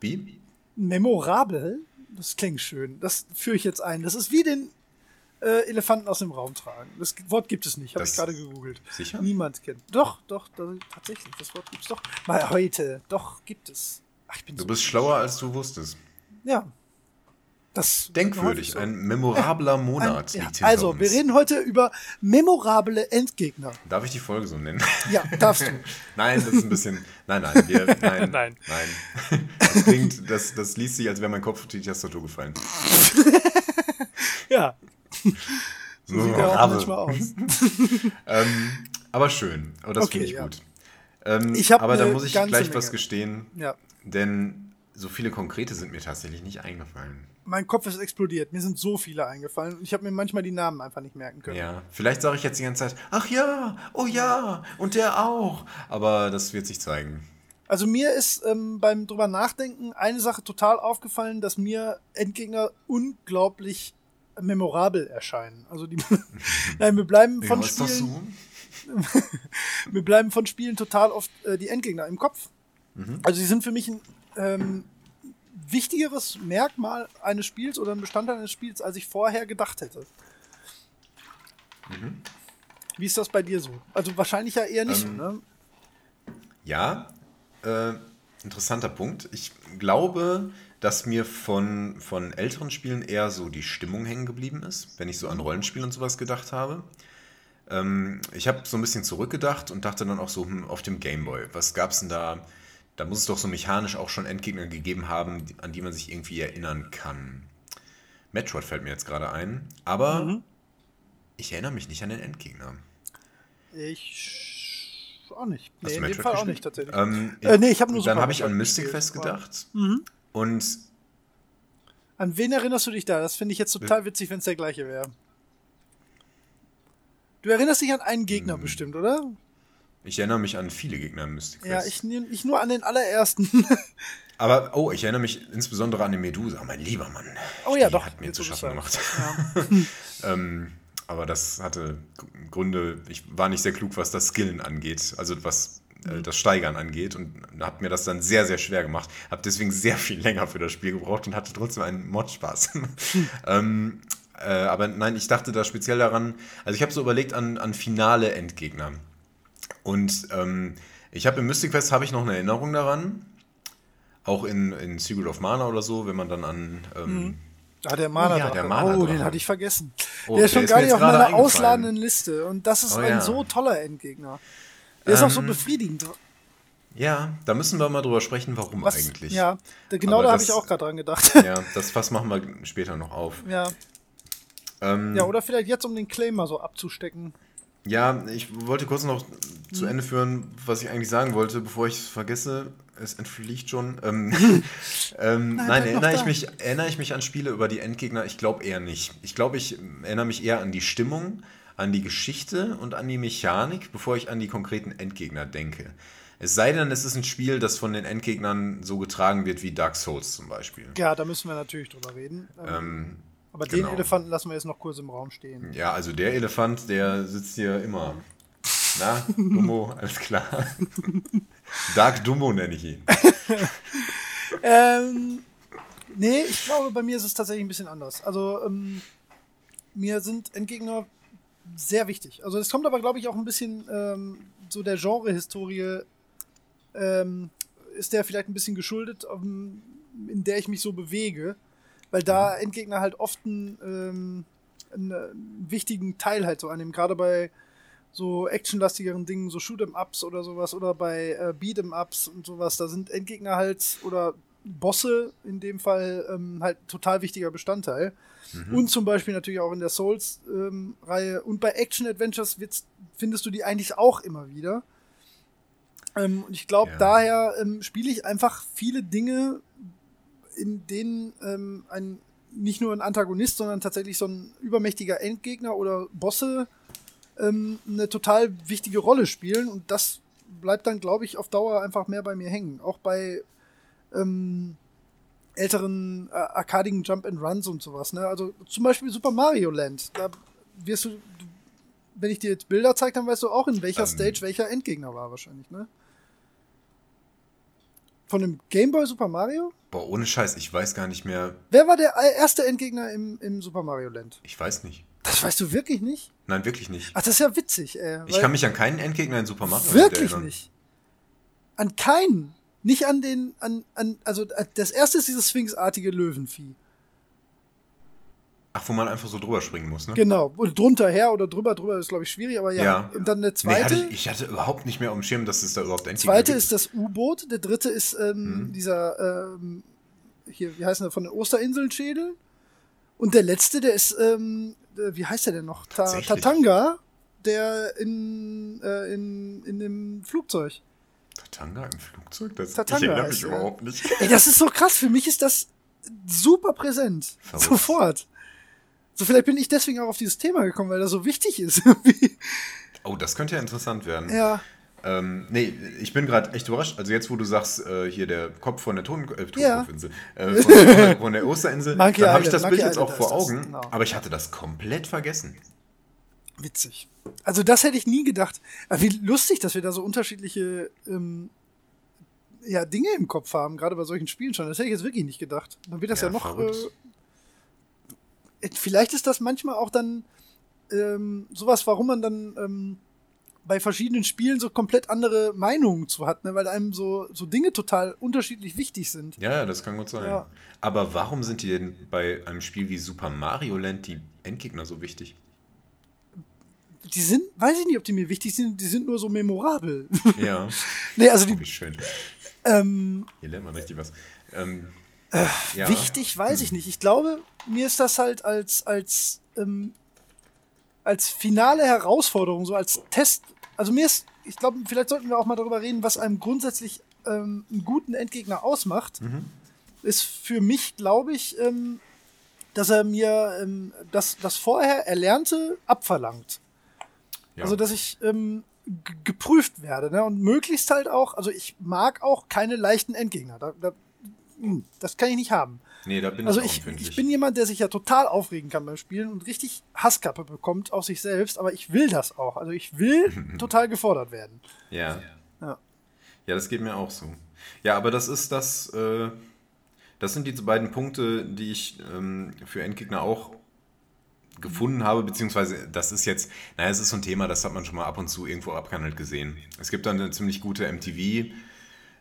Wie? Memorabel? Das klingt schön. Das führe ich jetzt ein. Das ist wie den äh, Elefanten aus dem Raum tragen. Das Wort gibt es nicht, habe ich Das- gerade gegoogelt. Sicher? Niemand kennt. Doch, doch, da, tatsächlich. Das Wort gibt es doch. Mal heute. Doch, gibt es. Ach, ich bin Du so. bist schlauer, als du wusstest. Ja. Das Denkwürdig. Ein memorabler Ein- Monat ja, liegt Also, uns. wir reden heute über memorable Endgegner. Darf ich die Folge so nennen? Ja, darfst du. nein, das ist ein bisschen. Nein, nein, wir, nein, Nein. nein. Das klingt, das, das liest sich, als wäre mein Kopf auf die Tastatur gefallen. Ja. So sieht er auch Aber- manchmal aus. Ähm, aber schön. Aber das Okay, finde ich ja. gut. Ähm, Ich aber da muss ich gleich Menge. was gestehen, Ja. denn so viele konkrete sind mir tatsächlich nicht eingefallen. Mein Kopf ist explodiert. Mir sind so viele eingefallen ich habe mir manchmal die Namen einfach nicht merken können. Ja, vielleicht sage ich jetzt die ganze Zeit, ach ja, oh ja, und der auch. Aber das wird sich zeigen. Also mir ist ähm, beim drüber nachdenken eine Sache total aufgefallen, dass mir Endgegner unglaublich memorabel erscheinen. Also die Nein, wir bleiben von ja, Spielen, so? mir bleiben von Spielen total oft äh, die Endgegner im Kopf. Mhm. Also sie sind für mich ein ähm, wichtigeres Merkmal eines Spiels oder ein Bestandteil eines Spiels, als ich vorher gedacht hätte. Mhm. Wie ist das bei dir so? Also wahrscheinlich ja eher nicht, Ähm, ne? Ja, äh, interessanter Punkt. Ich glaube, dass mir von, von älteren Spielen eher so die Stimmung hängen geblieben ist, wenn ich so an Rollenspiel und sowas gedacht habe. Ähm, ich habe so ein bisschen zurückgedacht und dachte dann auch so, hm, auf dem Gameboy, was gab es denn da? Da muss es doch so mechanisch auch schon Endgegner gegeben haben, an die man sich irgendwie erinnern kann. Metroid fällt mir jetzt gerade ein, aber Mhm. ich erinnere mich nicht an den Endgegner. Ich auch nicht. Hast Nee, in dem Metroid Fall auch gespielt? nicht tatsächlich. Ähm, Äh, nee, ich hab nur Dann habe ich an Mystic aber- gedacht. Mhm. Und An wen erinnerst du dich da? Das finde ich jetzt total witzig, wenn es der gleiche wäre. Du erinnerst dich an einen Gegner Hm. bestimmt, oder? ich erinnere mich an viele Gegner im Mystic Ja, Fest. ich, ich nur an den allerersten. Aber, oh, ich erinnere mich insbesondere an den Medusa, mein lieber Mann. Oh ja, Die doch, hat mir zu schaffen gemacht. sagst. ähm, aber das hatte Gründe, ich war nicht sehr klug, was das Skillen angeht, also was äh, Mhm. das Steigern angeht und hat mir das dann sehr, sehr schwer gemacht. Habe deswegen sehr viel länger für das Spiel gebraucht und hatte trotzdem einen Mod-Spaß. ähm, äh, aber nein, ich dachte da speziell daran, also ich habe so überlegt an, an finale Endgegner. Und ähm, ich habe im Mystic Quest habe ich noch eine Erinnerung daran. Auch in, in Secret of Mana oder so, wenn man dann an. Ähm, Ah, der Mana. Oh ja, der Mana oh, den hatte ich vergessen. Oh, der ist der schon ist gar nicht auf meiner ausladenden Liste. Und das ist Oh ein ja. so toller Endgegner. Der ist auch so Ähm, befriedigend. Ja, da müssen wir mal drüber sprechen, warum Was, eigentlich. Ja, da, genau Aber da habe ich auch gerade dran gedacht. Ja, das Fass machen wir später noch auf. ja. Ähm, ja, oder vielleicht jetzt, um den Claim mal so abzustecken. ja, ich wollte kurz noch zu Ende führen, was ich eigentlich sagen wollte, bevor ich es vergesse. Es entfliegt schon. Ähm, ähm, Nein, nein, erinnere ich, mich, erinnere ich mich an Spiele über die Endgegner? Ich glaube eher nicht. Ich glaube, ich erinnere mich eher an die Stimmung, an die Geschichte und an die Mechanik, bevor ich an die konkreten Endgegner denke. Es sei denn, es ist ein Spiel, das von den Endgegnern so getragen wird wie Dark Souls zum Beispiel. Ja, da müssen wir natürlich drüber reden. Ähm, Ähm, aber genau. den Elefanten lassen wir jetzt noch kurz im Raum stehen. Ja, also der Elefant, der sitzt hier immer. Na, Dummo, alles klar. Dark Dummo nenne ich ihn. Ähm, nee, ich glaube, bei mir ist es tatsächlich ein bisschen anders. Also, ähm, mir sind Endgegner sehr wichtig. Also, es kommt aber, glaube ich, auch ein bisschen ähm, so der Genre-Historie, ähm, ist der vielleicht ein bisschen geschuldet, ähm, in der ich mich so bewege, weil da Endgegner halt oft einen, ähm, einen, einen wichtigen Teil halt so annehmen, gerade bei so actionlastigeren Dingen, so Shoot'em-Ups oder sowas oder bei äh, Beat'em-Ups und sowas, da sind Endgegner halt oder Bosse in dem Fall ähm, halt total wichtiger Bestandteil. Mhm. Und zum Beispiel natürlich auch in der Souls-Reihe. und bei Action-Adventures wird's- findest du die eigentlich auch immer wieder. Ähm, und ich glaube, Ja. daher ähm, spiele ich einfach viele Dinge, in denen ähm, ein nicht nur ein Antagonist, sondern tatsächlich so ein übermächtiger Endgegner oder Bosse ähm, eine total wichtige Rolle spielen. Und das bleibt dann, glaube ich, auf Dauer einfach mehr bei mir hängen. Auch bei ähm, älteren äh, arkadigen Jump and Runs und sowas. Ne? Also zum Beispiel Super Mario Land. Da wirst du, du wenn ich dir jetzt Bilder zeige, dann weißt du auch, in welcher Ähm. Stage welcher Endgegner war wahrscheinlich. Ne? Von dem Game Boy Super Mario? Boah, ohne Scheiß, ich weiß gar nicht mehr. Wer war der erste Endgegner im, im Super Mario Land? Ich weiß nicht. Das weißt du wirklich nicht? Nein, wirklich nicht. Ach, das ist ja witzig, ey. Ich kann mich an keinen Endgegner in Super Mario Land Wirklich erinnern. nicht. An keinen. Nicht an den, an, an, also äh, das erste ist dieses Sphinxartige Löwenvieh. Ach, wo man einfach so drüber springen muss, ne? Genau. Und drunter her oder drüber, drüber ist, glaube ich, schwierig, aber ja. Ja. Und dann der Nee, zweite. hatte ich, ich hatte überhaupt nicht mehr auf dem Schirm, dass es da überhaupt Endgegner zweite gibt. ist das U-Boot, der dritte ist ähm, Mhm. dieser, ähm, hier, wie heißt der, von den Osterinseln Schädel. Und der letzte, der ist, ähm, äh, wie heißt der denn noch? Ta? Tatanga, der in, äh, in, in dem Flugzeug. Tatanga im Flugzeug? Das, Tatanga ich erinnere mich er. überhaupt nicht. Ey, das ist so krass. Für mich ist das super präsent. Verrückt. Sofort. So, vielleicht bin ich deswegen auch auf dieses Thema gekommen, weil das so wichtig ist. Oh, das könnte ja interessant werden. ja. Ähm, nee, ich bin gerade echt überrascht. Also jetzt, wo du sagst, äh, hier der Kopf von der Ton äh, Ja. Äh, von, von, der Osterinsel, dann habe ich das Bild jetzt auch vor heißt das, Augen, genau. aber ich hatte das komplett vergessen. Witzig. Also das hätte ich nie gedacht. Wie lustig, dass wir da so unterschiedliche ähm, ja, Dinge im Kopf haben, gerade bei solchen Spielen schon. Das hätte ich jetzt wirklich nicht gedacht. Dann wird das ja, Ja, noch. verrückt. Äh, vielleicht ist das manchmal auch dann ähm, sowas, warum man dann ähm, bei verschiedenen Spielen so komplett andere Meinungen zu hat, ne? weil einem so, so Dinge total unterschiedlich wichtig sind. Ja, ja, das kann gut sein. Ja. Aber warum sind die denn bei einem Spiel wie Super Mario Land die Endgegner so wichtig? Die sind, weiß ich nicht, ob die mir wichtig sind, die sind nur so memorabel. Ja, nee, also oh, die, wie schön. ähm, Hier lernt man richtig was. Ähm, Äh, ja. Wichtig weiß ich nicht. Ich glaube, mir ist das halt als, als, ähm, als finale Herausforderung, so als Test. Also mir ist, ich glaube, vielleicht sollten wir auch mal darüber reden, was einem grundsätzlich ähm, einen guten Endgegner ausmacht. Mhm. Ist für mich, glaube ich, ähm, dass er mir ähm, das, das vorher Erlernte abverlangt. Ja. Also, dass ich ähm, geprüft werde. Ne? Und möglichst halt auch, also ich mag auch keine leichten Endgegner. Da, da, hm, das kann ich nicht haben. nee, da bin Also ich empfindlich. ich bin jemand, der sich ja total aufregen kann beim Spielen und richtig Hasskappe bekommt auf sich selbst, aber ich will das auch. Also ich will total gefordert werden. ja. Ja. Ja, das geht mir auch so. Ja, aber das ist das, äh, das sind die beiden Punkte, die ich ähm, für Endgegner auch gefunden habe, beziehungsweise das ist jetzt, naja, es ist so ein Thema, das hat man schon mal ab und zu irgendwo abgehandelt gesehen. Es gibt dann eine ziemlich gute MTV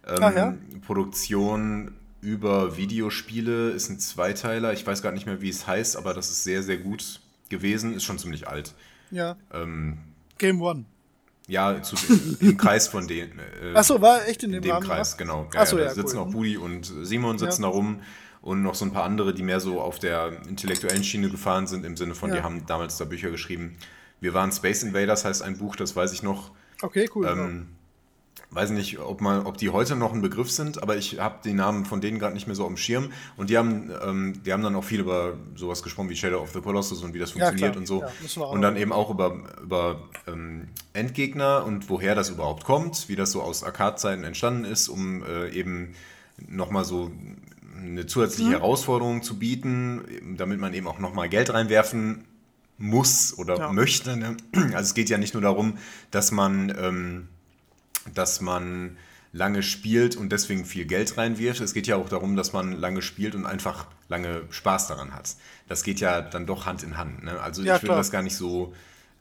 ja? ähm, Produktion über Videospiele, ist ein Zweiteiler, ich weiß gar nicht mehr, wie es heißt, aber das ist sehr, sehr gut gewesen, ist schon ziemlich alt. Ja. Ähm, Game One. ja, zu, im Kreis von denen. Äh, Ach so, war echt in in dem dem Rahmen, Kreis, ja? genau. Ach so, da ja, sitzen cool. auch Budi und Simon sitzen Ja. da rum und noch so ein paar andere, die mehr so auf der intellektuellen Schiene gefahren sind, im Sinne von, Ja. die haben damals da Bücher geschrieben. Wir waren Space Invaders, heißt ein Buch, das weiß ich noch. Okay, cool. Ähm, weiß nicht, ob, man, ob die heute noch ein Begriff sind, aber ich habe die Namen von denen gerade nicht mehr so dem Schirm. Und die haben, ähm, die haben dann auch viel über sowas gesprochen wie Shadow of the Colossus und wie das Ja, funktioniert klar. und so. Ja, und dann eben auch über, über ähm, Endgegner und woher das überhaupt kommt, wie das so aus Arcade-Zeiten entstanden ist, um äh, eben nochmal so eine zusätzliche Mhm. Herausforderung zu bieten, damit man eben auch nochmal Geld reinwerfen muss oder Ja. möchte. Ne? Also es geht ja nicht nur darum, dass man, ähm, dass man lange spielt und deswegen viel Geld reinwirft. Es geht ja auch darum, dass man lange spielt und einfach lange Spaß daran hat. Das geht ja dann doch Hand in Hand. Ne? Also Ja, ich würde das gar nicht so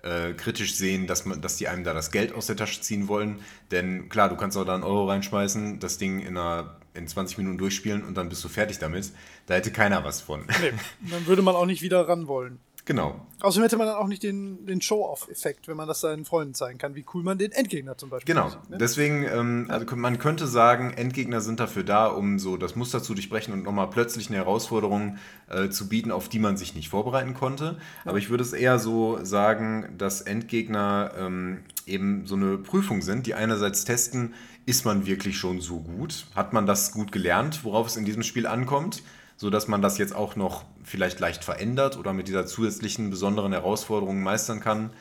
äh, kritisch sehen, dass, man, dass die einem da das Geld aus der Tasche ziehen wollen. Denn klar, du kannst auch da einen Euro reinschmeißen, das Ding in, einer, in 20 Minuten durchspielen und dann bist du fertig damit. Da hätte keiner was von. nee, dann würde man auch nicht wieder ran wollen. Genau. Außerdem hätte man dann auch nicht den, den Show-Off-Effekt, wenn man das seinen Freunden zeigen kann, wie cool man den Endgegner zum Beispiel Genau. sieht, ne? Deswegen, ähm, also man könnte sagen, Endgegner sind dafür da, um so das Muster zu durchbrechen und nochmal plötzlich eine Herausforderung äh, zu bieten, auf die man sich nicht vorbereiten konnte. Aber ich würde es eher so sagen, dass Endgegner ähm, eben so eine Prüfung sind, die einerseits testen, ist man wirklich schon so gut? Hat man das gut gelernt, worauf es in diesem Spiel ankommt? so dass man das jetzt auch noch vielleicht leicht verändert oder mit dieser zusätzlichen besonderen Herausforderung meistern kann.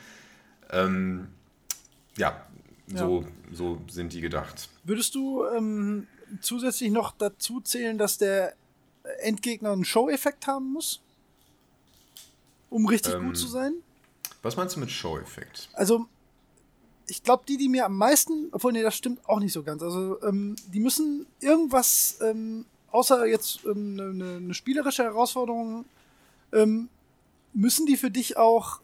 Ähm, ja, so, so sind die gedacht. Würdest du ähm, zusätzlich noch dazu zählen, dass der Endgegner einen Show-Effekt haben muss? Um richtig Ähm, gut zu sein? Was meinst du mit Show-Effekt? Also, ich glaube, die, die mir am meisten, obwohl, nee, das stimmt auch nicht so ganz. Also, ähm, die müssen irgendwas, ähm, außer jetzt ähm, eine, eine, eine spielerische Herausforderung, ähm, müssen die für dich auch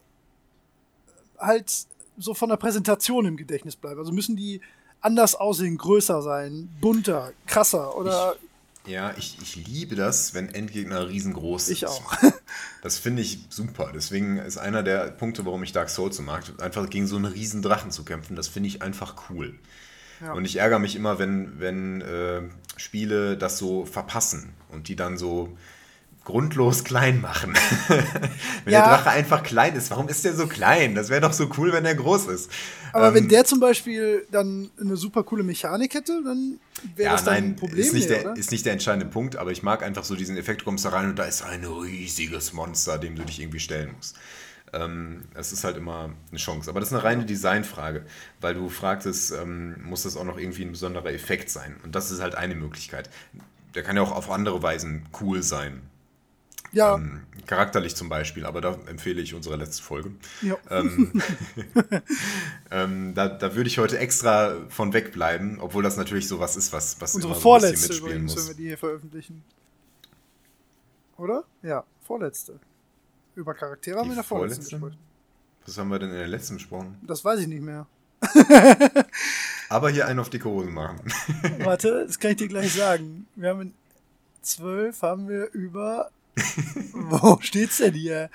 halt so von der Präsentation im Gedächtnis bleiben. Also müssen die anders aussehen, größer sein, bunter, krasser oder Ja, ich, ich liebe das, wenn Endgegner riesengroß sind. ich auch. Das finde ich super. Deswegen ist einer der Punkte, warum ich Dark Souls so mag, einfach gegen so einen riesen Drachen zu kämpfen. Das finde ich einfach cool. Ja. Und ich ärgere mich immer, wenn, wenn äh, Spiele das so verpassen und die dann so grundlos klein machen. wenn Ja. der Drache einfach klein ist, warum ist der so klein? Das wäre doch so cool, wenn er groß ist. Aber Ähm, wenn der zum Beispiel dann eine super coole Mechanik hätte, dann wäre ja, das dann nein, ein Problem, ist nicht, nee, der, ist nicht der entscheidende Punkt, aber ich mag einfach so diesen Effekt, du kommst da rein und da ist ein riesiges Monster, dem du dich irgendwie stellen musst. Ähm, es ist halt immer eine Chance. Aber das ist eine reine Designfrage, weil du fragtest, ähm, muss das auch noch irgendwie ein besonderer Effekt sein? Und das ist halt eine Möglichkeit. Der kann ja auch auf andere Weisen cool sein. Ja, Ähm, charakterlich zum Beispiel, aber da empfehle ich unsere letzte Folge. ja. Ähm, ähm, da, da würde ich heute extra von wegbleiben, obwohl das natürlich sowas ist, was, was Unsere immer so vorletzte mitspielen übrigens, muss. wenn wir die hier veröffentlichen. Oder? Ja, vorletzte. Über Charaktere haben Die wir in der vorletzten vorletzte? gesprochen. Was haben wir denn in der letzten besprochen? Das weiß ich nicht mehr. Aber hier einen auf dicke Hose machen. Warte, das kann ich dir gleich sagen. Wir haben in 12 haben wir über. Wo steht's denn hier?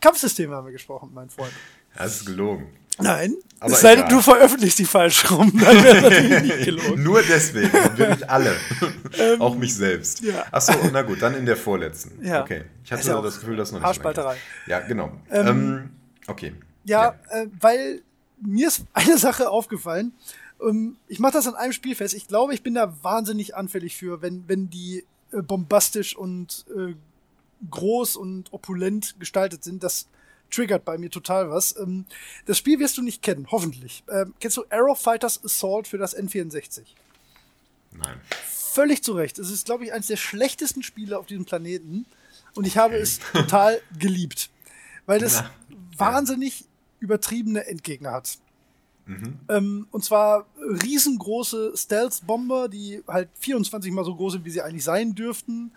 Kampfsysteme haben wir gesprochen, mein Freund. Das ist gelogen. Nein, Aber es sei denn, du veröffentlichst die falsch rum, dann wäre natürlich nicht gelogen. Nur deswegen, wirklich alle. Auch mich selbst. Ähm, ja. Achso, na gut, dann in der vorletzten. Ja. Okay. Ich hatte ja auch das Gefühl, dass noch nicht. Haarspalterei. Ja, genau. Ähm, Ähm, okay. Ja, Äh, weil mir ist eine Sache aufgefallen. Ähm, ich mache das an einem Spiel fest. Ich glaube, ich bin da wahnsinnig anfällig für, wenn, wenn die äh, bombastisch und äh, groß und opulent gestaltet sind. Das triggert bei mir total was. Ähm, das Spiel wirst du nicht kennen, hoffentlich. Ähm, kennst du Arrow Fighters Assault für das N64? Nein. Völlig zu Recht. Es ist, glaube ich, eines der schlechtesten Spiele auf diesem Planeten. Und ich habe es total geliebt. Weil es Na, wahnsinnig übertriebene Endgegner hat. Ähm, und zwar riesengroße Stealth-Bomber, die halt 24 mal so groß sind, wie sie eigentlich sein dürften.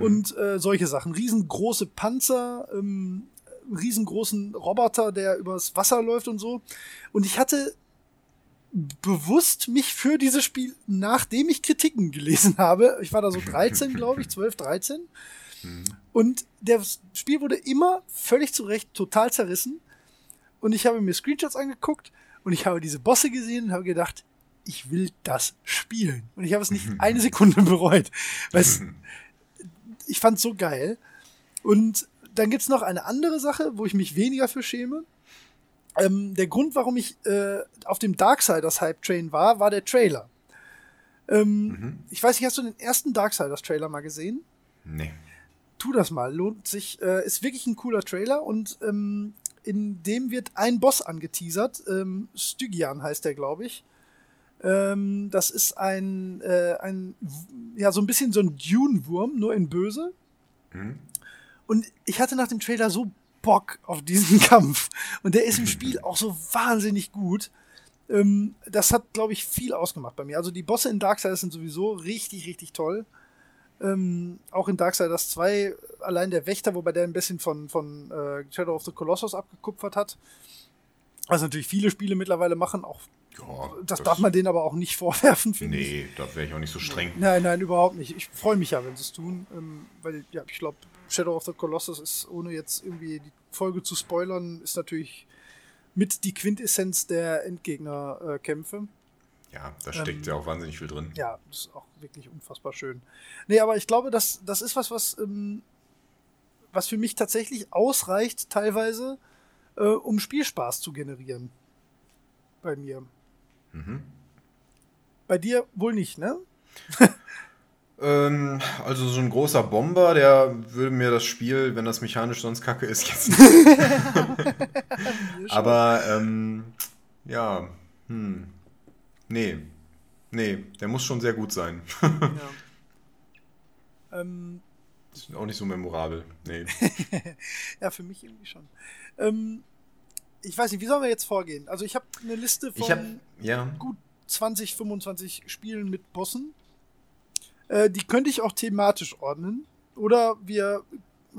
Und äh, solche Sachen. Riesengroße Panzer, ähm, riesengroßen Roboter, der übers Wasser läuft und so. Und ich hatte bewusst mich für dieses Spiel, nachdem ich Kritiken gelesen habe, ich war da so 13, glaube ich, 12, 13. Und das Spiel wurde immer völlig zu Recht total zerrissen. Und ich habe mir Screenshots angeguckt und ich habe diese Bosse gesehen und habe gedacht, ich will das spielen. Und ich habe es nicht eine Sekunde bereut. Weil es, ich fand es so geil. Und dann gibt's noch eine andere Sache, wo ich mich weniger für schäme. Ähm, der Grund, warum ich äh, auf dem Darksiders Hype Train war, war der Trailer. Ähm, Ich weiß nicht, hast du den ersten Darksiders Trailer mal gesehen? Nee. tu das mal, lohnt sich, äh, ist wirklich ein cooler Trailer und ähm, in dem wird ein Boss angeteasert, ähm, Stygian heißt der, glaube ich. Ähm, das ist ein, äh, ein, ja, so ein bisschen so ein Dune-Wurm, nur in böse. Mhm. Und ich hatte nach dem Trailer so Bock auf diesen Kampf. Und der ist im Spiel auch so wahnsinnig gut. Ähm, das hat, glaube ich, viel ausgemacht bei mir. Also die Bosse in Darksiders sind sowieso richtig, richtig toll. Ähm, auch in Darksiders 2, allein der Wächter, wobei der ein bisschen von, von äh, Shadow of the Colossus abgekupfert hat. Was natürlich viele Spiele mittlerweile machen, auch Ja, Das, darf man denen aber auch nicht vorwerfen, finde ich. Nee, da wäre ich auch nicht so streng. Nein, nein, überhaupt nicht. Ich freue mich ja, wenn sie es tun, ähm, weil ja, ich glaube, Shadow of the Colossus ist, ohne jetzt irgendwie die Folge zu spoilern, ist natürlich mit die Quintessenz der Endgegnerkämpfe. Ja, da steckt ja auch wahnsinnig viel drin. Ja, das ist auch wirklich unfassbar schön. Nee, aber ich glaube, das, das ist was, was, ähm, was für mich tatsächlich ausreicht, teilweise, äh, um Spielspaß zu generieren. Bei mir. Mhm. Bei dir wohl nicht, ne? Ähm, also so ein großer Bomber, der würde mir das Spiel, wenn das mechanisch sonst kacke ist, jetzt nicht. Aber ähm, ja, hm. Nee. Nee, der muss schon sehr gut sein. Ja. ähm, ist auch nicht so memorabel. Nee. ja, für mich irgendwie schon. Ähm, ich weiß nicht, wie sollen wir jetzt vorgehen? Also ich habe eine Liste von hab, ja. gut 20, 25 Spielen mit Bossen. Äh, die könnte ich auch thematisch ordnen. Oder wir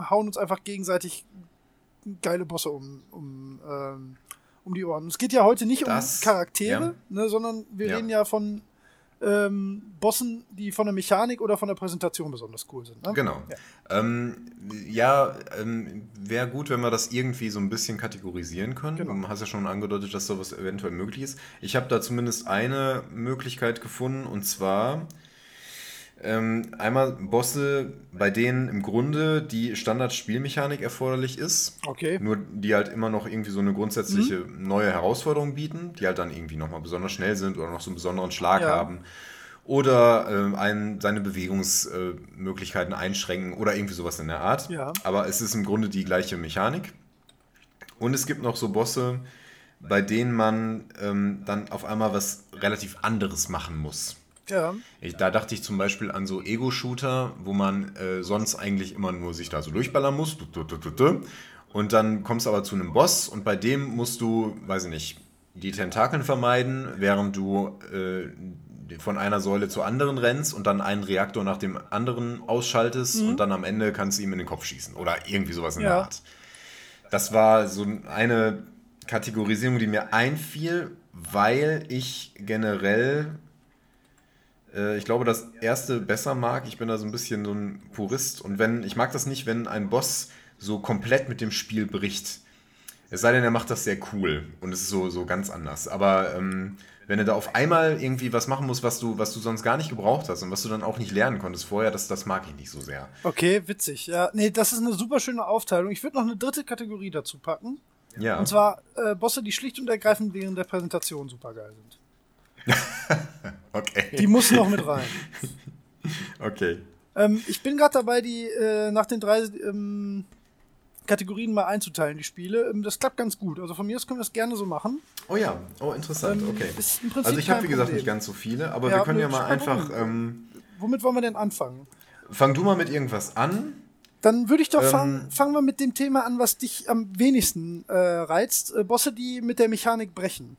hauen uns einfach gegenseitig geile Bosse um, um, ähm, um die Ohren. Es geht ja heute nicht Das- um Charaktere, ja. ne, sondern wir Ja. reden ja von ähm, Bossen, die von der Mechanik oder von der Präsentation besonders cool sind. Ne? Genau. Ja. Ähm, ja, ähm, wäre gut, wenn wir das irgendwie so ein bisschen kategorisieren können. Genau. Du hast ja schon angedeutet, dass sowas eventuell möglich ist. Ich habe da zumindest eine Möglichkeit gefunden und zwar ähm, einmal Bosse, bei denen im Grunde die Standard-Spielmechanik erforderlich ist. Okay. Nur die halt immer noch irgendwie so eine grundsätzliche neue Herausforderung bieten, die halt dann irgendwie nochmal besonders schnell sind oder noch so einen besonderen Schlag Ja. haben. Oder ähm, einen, seine Bewegungsmöglichkeiten einschränken oder irgendwie sowas in der Art. Ja. Aber es ist im Grunde die gleiche Mechanik. Und es gibt noch so Bosse, bei denen man ähm, dann auf einmal was relativ anderes machen muss. Ja. Ich, da dachte ich zum Beispiel an so Ego-Shooter, wo man äh, sonst eigentlich immer nur sich da so durchballern muss. Und dann kommst du aber zu einem Boss und bei dem musst du, weiß ich nicht, die Tentakeln vermeiden, während du äh, von einer Säule zur anderen rennst und dann einen Reaktor nach dem anderen ausschaltest und dann am Ende kannst du ihm in den Kopf schießen oder irgendwie sowas in der Ja. Art. Das war so eine Kategorisierung, die mir einfiel, weil ich generell ich glaube, das erste besser mag. Ich bin da so ein bisschen so ein Purist. Und wenn, ich mag das nicht, wenn ein Boss so komplett mit dem Spiel bricht. Es sei denn, er macht das sehr cool und es ist so, so ganz anders. Aber ähm, wenn er da auf einmal irgendwie was machen muss, was du, was du sonst gar nicht gebraucht hast und was du dann auch nicht lernen konntest vorher, das, das mag ich nicht so sehr. Okay, witzig. Ja, nee, das ist eine super schöne Aufteilung. Ich würde noch eine dritte Kategorie dazu packen. Ja. Und zwar äh, Bosse, die schlicht und ergreifend während der Präsentation super geil sind. okay. Die muss noch mit rein. okay. Ähm, ich bin gerade dabei, die äh, nach den drei ähm, Kategorien mal einzuteilen, die Spiele. Ähm, das klappt ganz gut. Also von mir aus können wir das gerne so machen. Oh ja, oh interessant, Ähm, okay. Also ich habe, wie gesagt, Problem. nicht ganz so viele, aber Ja, wir können ja mal einfach. Ähm, Womit wollen wir denn anfangen? fang du mal mit irgendwas an. Dann würde ich doch Ähm, fangen, fangen wir mit dem Thema an, was dich am wenigsten äh, reizt. Äh, Bosse, die mit der Mechanik brechen.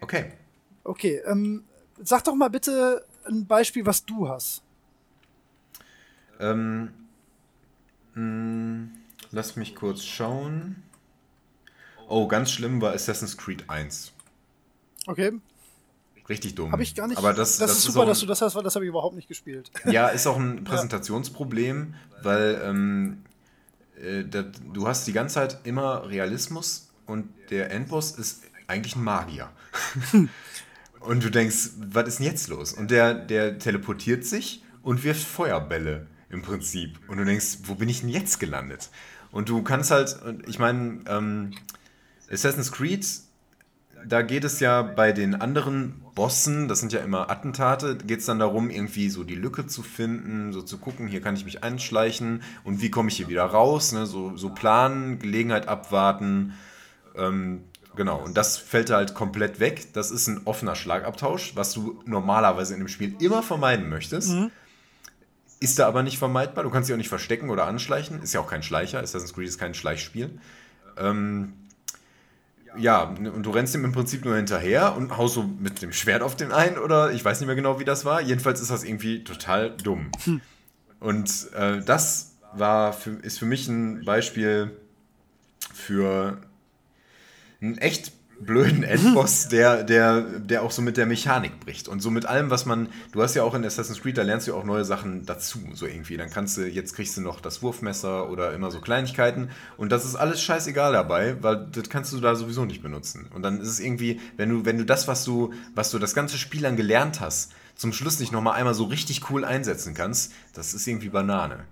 Okay. Okay, ähm, sag doch mal bitte ein Beispiel, was du hast. Ähm, mh, lass mich kurz schauen. Oh, ganz schlimm war Assassin's Creed 1. Okay, Richtig dumm. habe ich gar nicht. Aber das, das, ist ist super, auch, dass du das hast, weil das habe ich überhaupt nicht gespielt. Ja, ist auch ein Präsentationsproblem, weil ähm, äh, da, du hast die ganze Zeit immer Realismus und der Endboss ist eigentlich ein Magier. und du denkst, was ist denn jetzt los? Und der, der teleportiert sich und wirft Feuerbälle im Prinzip. Und du denkst, wo bin ich denn jetzt gelandet? Und du kannst halt, ich meine, ähm, Assassin's Creed da geht es ja bei den anderen Bossen, das sind ja immer Attentate, geht es dann darum, irgendwie so die Lücke zu finden, so zu gucken, hier kann ich mich einschleichen und wie komme ich hier wieder raus, ne? so, so planen, Gelegenheit abwarten. Ähm, genau, und das fällt halt komplett weg. Das ist ein offener Schlagabtausch, was du normalerweise in dem Spiel immer vermeiden möchtest. Ist da aber nicht vermeidbar. Du kannst dich auch nicht verstecken oder anschleichen. Ist ja auch kein Schleicher. Assassin's Creed ist kein Schleichspiel. Ähm, ja, und du rennst ihm im Prinzip nur hinterher und haust so mit dem Schwert auf den einen oder ich weiß nicht mehr genau, wie das war. Jedenfalls ist das irgendwie total dumm. Und äh, das war für, ist für mich ein Beispiel für ein echt blöden Endboss, der, der, der auch so mit der Mechanik bricht. Und so mit allem, was man. Du hast ja auch in Assassin's Creed, da lernst du auch neue Sachen dazu, so irgendwie. Dann kannst du, jetzt kriegst du noch das Wurfmesser oder immer so Kleinigkeiten. Und das ist alles scheißegal dabei, weil das kannst du da sowieso nicht benutzen. Und dann ist es irgendwie, wenn du, wenn du das, was du, was du das ganze Spiel lang gelernt hast, zum Schluss nicht nochmal einmal so richtig cool einsetzen kannst, das ist irgendwie Banane.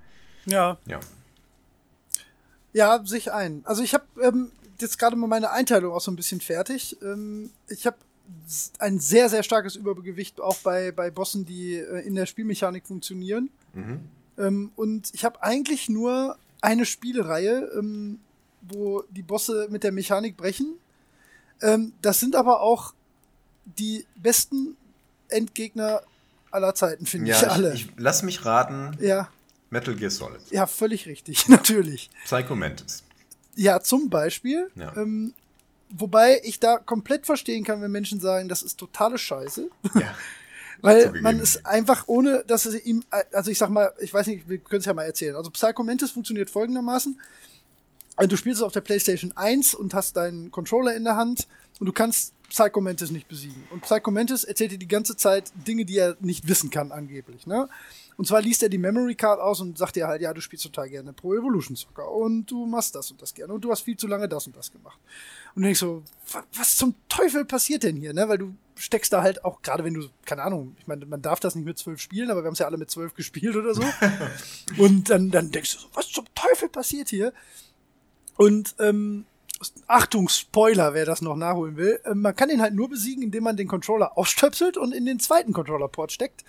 Ja. Ja. Ja, sich ein. Also ich habe ähm, jetzt gerade mal meine Einteilung auch so ein bisschen fertig. Ähm, ich habe ein sehr, sehr starkes Übergewicht auch bei, bei Bossen, die äh, in der Spielmechanik funktionieren. Mhm. Ähm, und ich habe eigentlich nur eine Spielereihe, ähm, wo die Bosse mit der Mechanik brechen. Ähm, das sind aber auch die besten Endgegner aller Zeiten, finde ich Ja, alle. ich, ich lass mich raten, ja, Metal Gear Solid. ja, völlig richtig, natürlich. Psycho Mantis. Ja, zum Beispiel. Ja. Ähm, wobei ich da komplett verstehen kann, wenn Menschen sagen, das ist totale Scheiße. Ja. Weil man es einfach ohne, dass es ihm, also ich sag mal, ich weiß nicht, wir können es ja mal erzählen. Also Psycho Mantis funktioniert folgendermaßen. Also du spielst es auf der PlayStation 1 und hast deinen Controller in der Hand und du kannst Psycho Mantis nicht besiegen. Und Psycho Mantis erzählt dir die ganze Zeit Dinge, die er nicht wissen kann, angeblich. Ne? Und zwar liest er die Memory Card aus und sagt dir halt, ja, du spielst total gerne Pro Evolution Soccer und du machst das und das gerne und du hast viel zu lange das und das gemacht. Und du denkst so, wa- was zum Teufel passiert denn hier, ne? Weil du steckst da halt auch, gerade wenn du, keine Ahnung, ich meine, man darf das nicht mit zwölf spielen, aber wir haben es ja alle mit zwölf gespielt oder so. und dann, dann denkst du so, was zum Teufel passiert hier? Und ähm, Achtung, Spoiler, wer das noch nachholen will. Ähm, man kann ihn halt nur besiegen, indem man den Controller ausstöpselt und in den zweiten Controller-Port steckt.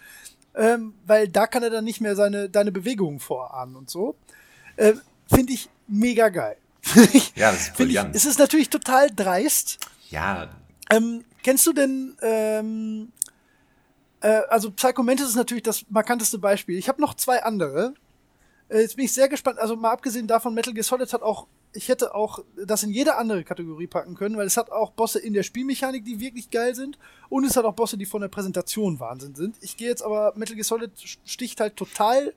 Ähm, weil da kann er dann nicht mehr seine, deine Bewegungen vorahnen und so. Äh, Finde ich mega geil. Ja, das ist Find ich, brillant. es ist natürlich total dreist. Ja, Ähm, kennst du denn, ähm, äh, also Psycho Mantis ist natürlich das markanteste Beispiel. Ich habe noch zwei andere. Äh, jetzt bin ich sehr gespannt. Also mal abgesehen davon, Metal Gear Solid hat auch, ich hätte auch das in jede andere Kategorie packen können, weil es hat auch Bosse in der Spielmechanik, die wirklich geil sind. Und es hat auch Bosse, die von der Präsentation Wahnsinn sind. Ich gehe jetzt aber, Metal Gear Solid sticht halt total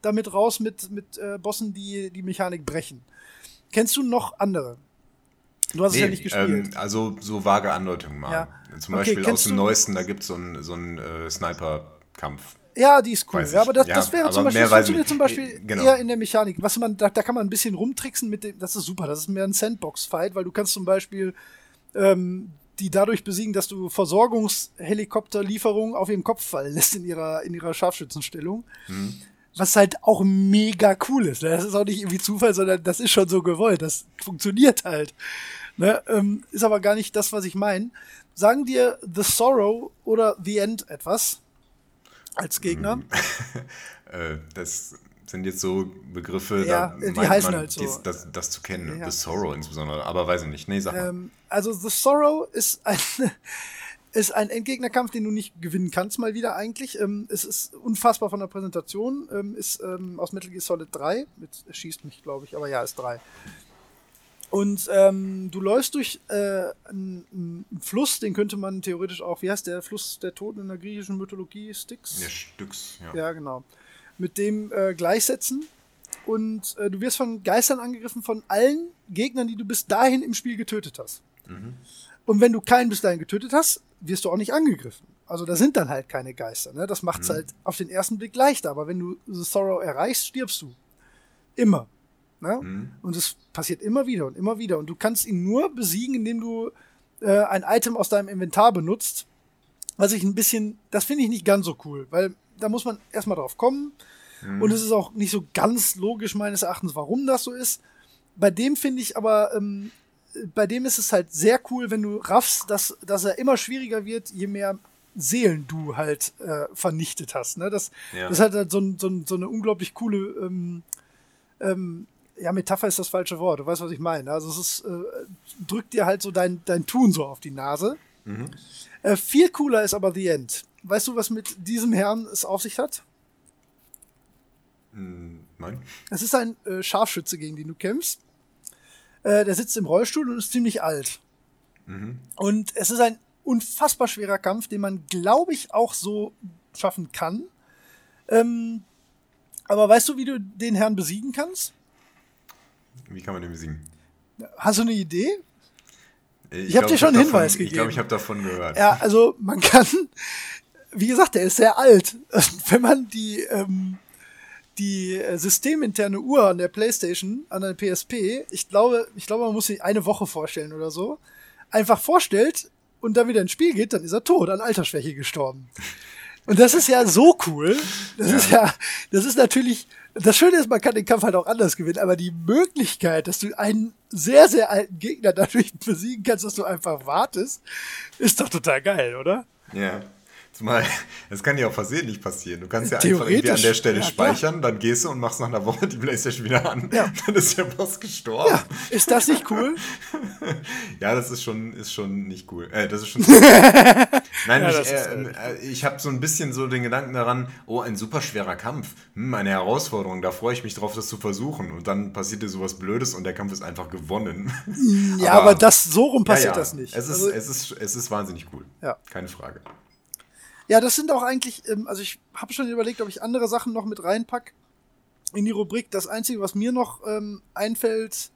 damit raus mit, mit äh, Bossen, die die Mechanik brechen. Kennst du noch andere? Du hast es ja nee, nicht gespielt. ähm, also so vage Andeutungen mal. Ja. Zum Okay, Beispiel aus dem Neuesten, da gibt so es einen so einen, äh, Sniper-Kampf. Ja, die ist cool. Ja, aber das, Ja, das wäre zum Beispiel, das funktioniert zum Beispiel Äh, genau. eher in der Mechanik. Was man, da, da kann man ein bisschen rumtricksen mit dem, das ist super, das ist mehr ein Sandbox-Fight, weil du kannst zum Beispiel ähm, die dadurch besiegen, dass du Versorgungshelikopterlieferungen auf ihren Kopf fallen lässt in ihrer, in ihrer Scharfschützenstellung. Hm. Was halt auch mega cool ist. ne? Das ist auch nicht irgendwie Zufall, sondern das ist schon so gewollt. Das funktioniert halt. Ne? Ähm, ist aber gar nicht das, was ich meine. Sagen dir The Sorrow oder The End etwas als Gegner? Hm. Äh, das sind jetzt so Begriffe, Ja, da die heißen man, halt so. dies- das, das zu kennen. Ja. The Sorrow insbesondere, aber weiß ich nicht. Nee, sag mal. Ähm, also The Sorrow ist ein, ist ein Endgegnerkampf, den du nicht gewinnen kannst, mal wieder eigentlich. Ähm, es ist unfassbar von der Präsentation. Ähm, ist aus Metal Gear Solid 3. Jetzt schießt mich, glaube ich, aber ja, ist 3. Und ähm, du läufst durch äh, einen, einen Fluss, den könnte man theoretisch auch, wie heißt der Fluss der Toten in der griechischen Mythologie? Styx? Der Stücks, ja. Ja, genau. Mit dem äh, gleichsetzen. Und äh, du wirst von Geistern angegriffen von allen Gegnern, die du bis dahin im Spiel getötet hast. Und wenn du keinen bis dahin getötet hast, wirst du auch nicht angegriffen. Also da sind dann halt keine Geister. Ne? Das macht es halt auf den ersten Blick leichter. Aber wenn du The Sorrow erreichst, stirbst du. Immer. Ne? Mhm. Und es passiert immer wieder und immer wieder. Und du kannst ihn nur besiegen, indem du äh, ein Item aus deinem Inventar benutzt. Was ich ein bisschen, das finde ich nicht ganz so cool, weil da muss man erstmal drauf kommen. Und es ist auch nicht so ganz logisch meines Erachtens, warum das so ist. Bei dem finde ich aber, ähm, bei dem ist es halt sehr cool, wenn du raffst, dass, dass er immer schwieriger wird, je mehr Seelen du halt äh, vernichtet hast. Ne? Das, Ja. das hat halt so, so, so eine unglaublich coole ähm, ähm, ja, Metapher ist das falsche Wort. Du weißt, was ich meine. Also es ist, äh, drückt dir halt so dein, dein Tun so auf die Nase. Äh, viel cooler ist aber The End. Weißt du, was mit diesem Herrn es auf sich hat? Hm, Nein? Es ist ein äh, Scharfschütze, gegen den du kämpfst. Äh, der sitzt im Rollstuhl und ist ziemlich alt. Und es ist ein unfassbar schwerer Kampf, den man, glaube ich, auch so schaffen kann. Ähm, aber weißt du, wie du den Herrn besiegen kannst? Wie kann man den besiegen? Hast du eine Idee? Ich, ich habe dir schon einen Hinweis davon, gegeben. Ich glaube, ich habe davon gehört. Ja, also man kann, wie gesagt, der ist sehr alt. Wenn man die, ähm, die äh, systeminterne Uhr an der PlayStation, an der PSP, ich glaube, ich glaube, man muss sich eine Woche vorstellen oder so, einfach vorstellt und dann wieder ins Spiel geht, dann ist er tot, an Altersschwäche gestorben. Und das ist ja so cool. Das ja. ist ja, das ist natürlich, das Schöne ist, man kann den Kampf halt auch anders gewinnen, aber die Möglichkeit, dass du einen sehr, sehr alten Gegner dadurch besiegen kannst, dass du einfach wartest, ist doch total geil, oder? Ja. Zumal, das kann ja auch versehentlich passieren. Du kannst ja einfach irgendwie an der Stelle ja, speichern, dann gehst du und machst nach einer Woche die Playstation wieder an. Ja. Dann ist der Boss gestorben. Ja. Ist das nicht cool? ja, das ist schon, ist schon nicht cool. Äh, das ist schon. Nein, ja, ich, äh, äh, ich habe so ein bisschen so den Gedanken daran, oh, ein super schwerer Kampf. Hm, eine Herausforderung, da freue ich mich drauf, das zu versuchen. Und dann passiert dir sowas Blödes und der Kampf ist einfach gewonnen. Ja, aber, aber das so rum passiert das nicht. Es ist, also, es, ist, es ist wahnsinnig cool. Ja. Keine Frage. Ja, das sind auch eigentlich, ähm, also ich habe schon überlegt, ob ich andere Sachen noch mit reinpack in die Rubrik. Das Einzige, was mir noch ähm, einfällt,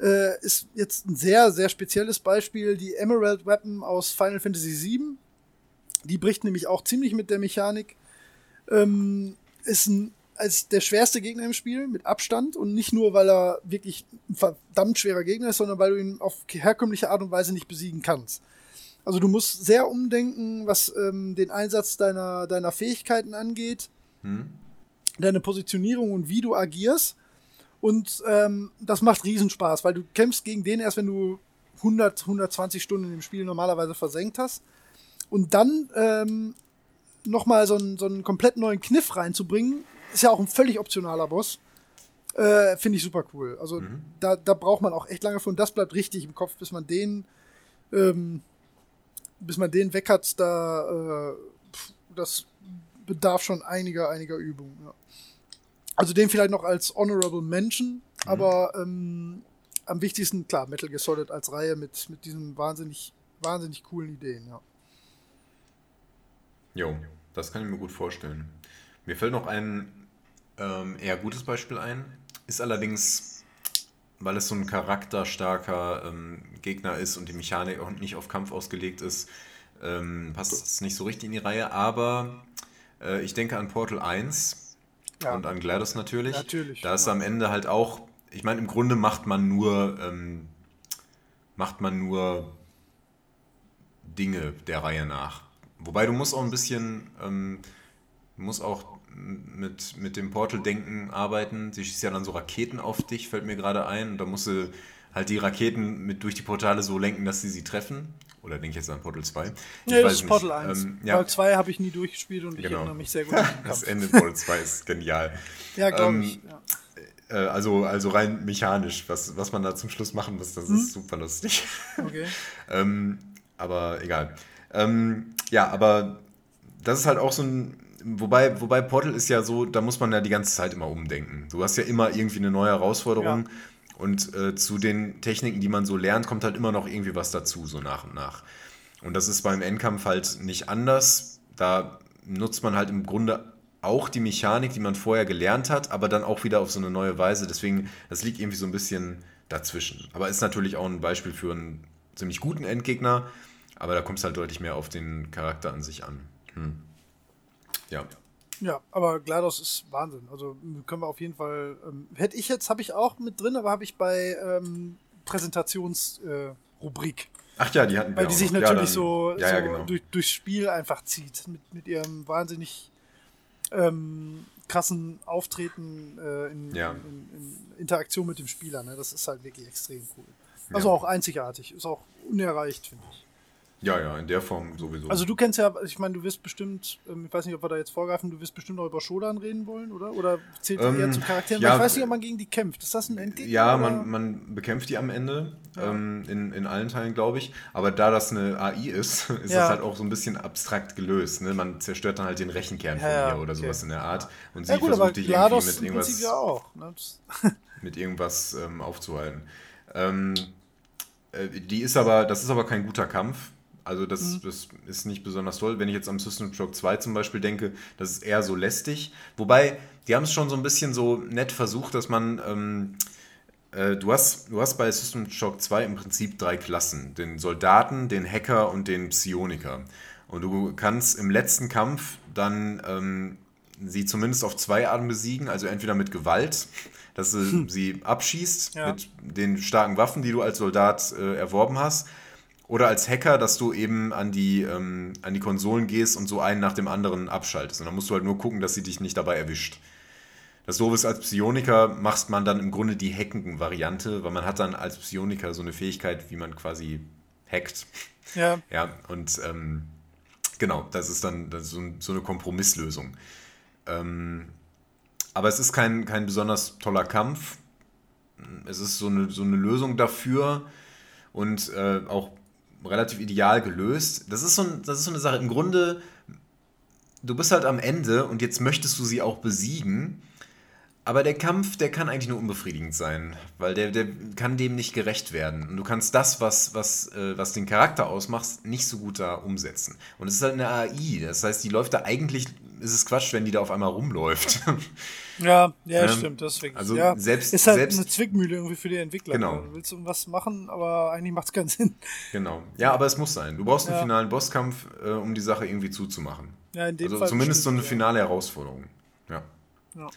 äh, ist jetzt ein sehr, sehr spezielles Beispiel, die Emerald Weapon aus Final Fantasy VII. Die bricht nämlich auch ziemlich mit der Mechanik. Ähm, ist ein, als der schwerste Gegner im Spiel, mit Abstand. Und nicht nur, weil er wirklich ein verdammt schwerer Gegner ist, sondern weil du ihn auf herkömmliche Art und Weise nicht besiegen kannst. Also du musst sehr umdenken, was ähm, den Einsatz deiner, deiner Fähigkeiten angeht, hm. deine Positionierung und wie du agierst. Und ähm, das macht Riesenspaß, weil du kämpfst gegen den erst, wenn du 100, 120 Stunden im Spiel normalerweise versenkt hast. Und dann ähm, nochmal so einen, so einen komplett neuen Kniff reinzubringen, ist ja auch ein völlig optionaler Boss. Äh, Finde ich super cool. Also mhm. da, da braucht man auch echt lange für und das bleibt richtig im Kopf, bis man den ähm, bis man den weg hat, da, äh, das bedarf schon einiger, einiger Übung. Ja. Also den vielleicht noch als Honorable Mention, mhm. aber ähm, am wichtigsten, klar, Metal Gear Solid als Reihe mit, mit diesen wahnsinnig, wahnsinnig coolen Ideen, ja. Jo, das kann ich mir gut vorstellen. Mir fällt noch ein ähm, eher gutes Beispiel ein, ist allerdings weil es so ein charakterstarker ähm, Gegner ist und die Mechanik auch nicht auf Kampf ausgelegt ist, ähm, passt es nicht so richtig in die Reihe. Aber äh, ich denke an Portal 1 ja. und an GLaDOS natürlich. Natürlich. Da ist am Ende halt auch, ich meine, im Grunde macht man nur, ähm, macht man nur Dinge der Reihe nach. Wobei du musst auch ein bisschen, ähm, musst auch mit, mit dem Portal-Denken arbeiten. Sie schießt ja dann so Raketen auf dich, fällt mir gerade ein. Und da musst du halt die Raketen mit durch die Portale so lenken, dass sie sie treffen. Oder denke ich jetzt an Portal 2? Ich nee, das ist Portal 1. Ähm, ja. Portal 2 habe ich nie durchgespielt und ich genau. erinnere mich sehr gut Das Ende Portal 2 ist genial. ja, glaube ähm, ich. Ja. Äh, also, also rein mechanisch, was, was man da zum Schluss machen muss, das hm? ist super lustig. Okay. ähm, aber egal. Ähm, ja, aber das ist halt auch so ein Wobei, wobei Portal ist ja so, da muss man ja die ganze Zeit immer umdenken. Du hast ja immer irgendwie eine neue Herausforderung. Ja. Und äh, zu den Techniken, die man so lernt, kommt halt immer noch irgendwie was dazu, so nach und nach. Und das ist beim Endkampf halt nicht anders. Da nutzt man halt im Grunde auch die Mechanik, die man vorher gelernt hat, aber dann auch wieder auf so eine neue Weise. Deswegen, das liegt irgendwie so ein bisschen dazwischen. Aber ist natürlich auch ein Beispiel für einen ziemlich guten Endgegner. Aber da kommt es halt deutlich mehr auf den Charakter an sich an. Hm. Ja. Ja, aber GLaDOS ist Wahnsinn. Also können wir auf jeden Fall. Ähm, hätte ich jetzt, habe ich auch mit drin, aber habe ich bei ähm, Präsentationsrubrik. Äh, Ach ja, die hatten wir Weil die sich noch. natürlich ja, so, ja, ja, genau. durch, durchs Spiel einfach zieht. Mit, mit ihrem wahnsinnig ähm, krassen Auftreten äh, in, in, in, Interaktion mit dem Spieler. Ne? Das ist halt wirklich extrem cool. Also auch einzigartig. Ist auch unerreicht, finde ich. Ja, ja, in der Form sowieso. Also du kennst ja, ich meine, du wirst bestimmt, ähm, ich weiß nicht, ob wir da jetzt vorgreifen, du wirst bestimmt auch über Shodan reden wollen, oder? Oder zählt ähm, eher zu Charakteren? Ja, ich weiß nicht, ob man gegen die kämpft. Ist das ein Endgegner? Ja, man, man bekämpft die am Ende, ja. ähm, in, in allen Teilen, glaube ich. Aber da das eine AI ist, ist ja. das halt auch so ein bisschen abstrakt gelöst. Ne? Man zerstört dann halt den Rechenkern von ihr oder okay. sowas in der Art. Und sie gut, versucht dich irgendwie mit irgendwas, auch, ne? mit irgendwas ähm, aufzuhalten. Ähm, äh, die ist aber, das ist aber kein guter Kampf also das, mhm. das ist nicht besonders toll. Wenn ich jetzt am System Shock 2 zum Beispiel denke, das ist eher so lästig. Wobei, die haben es schon so ein bisschen so nett versucht, dass man, ähm, äh, du, hast, du hast bei System Shock 2 im Prinzip drei Klassen: den Soldaten, den Hacker und den Psioniker. Und du kannst im letzten Kampf dann ähm, sie zumindest auf zwei Arten besiegen, also entweder mit Gewalt, dass du hm. sie abschießt ja. mit den starken Waffen, die du als Soldat äh, erworben hast, oder als Hacker, dass du eben an die, ähm, an die Konsolen gehst und so einen nach dem anderen abschaltest. Und dann musst du halt nur gucken, dass sie dich nicht dabei erwischt. Das Doofe ist, als Psioniker macht man dann im Grunde die hackenden Variante, weil man hat dann als Psioniker so eine Fähigkeit, wie man quasi hackt. Ja. Ja, und ähm, genau, das ist dann das ist so, so, eine Kompromisslösung. Ähm, aber es ist kein, kein besonders toller Kampf. Es ist so eine, so eine Lösung dafür und äh, auch relativ ideal gelöst. Das ist, so ein, das ist so eine Sache. Im Grunde, du bist halt am Ende und jetzt möchtest du sie auch besiegen. Aber der Kampf, der kann eigentlich nur unbefriedigend sein, weil der, der kann dem nicht gerecht werden. Und du kannst das, was, was, äh, was den Charakter ausmacht, nicht so gut da umsetzen. Und es ist halt eine AI, das heißt, die läuft da eigentlich, ist es Quatsch, wenn die da auf einmal rumläuft. Ja, ja, ähm, stimmt, deswegen. Also ja, selbst, ist halt selbst, eine Zwickmühle irgendwie für die Entwickler. Genau. Du willst irgendwas machen, aber eigentlich macht es keinen Sinn. Genau. Ja, aber es muss sein. Du brauchst einen ja. finalen Bosskampf, äh, um die Sache irgendwie zuzumachen. Ja, in dem also Fall zumindest so eine finale Herausforderung. Ja. ja.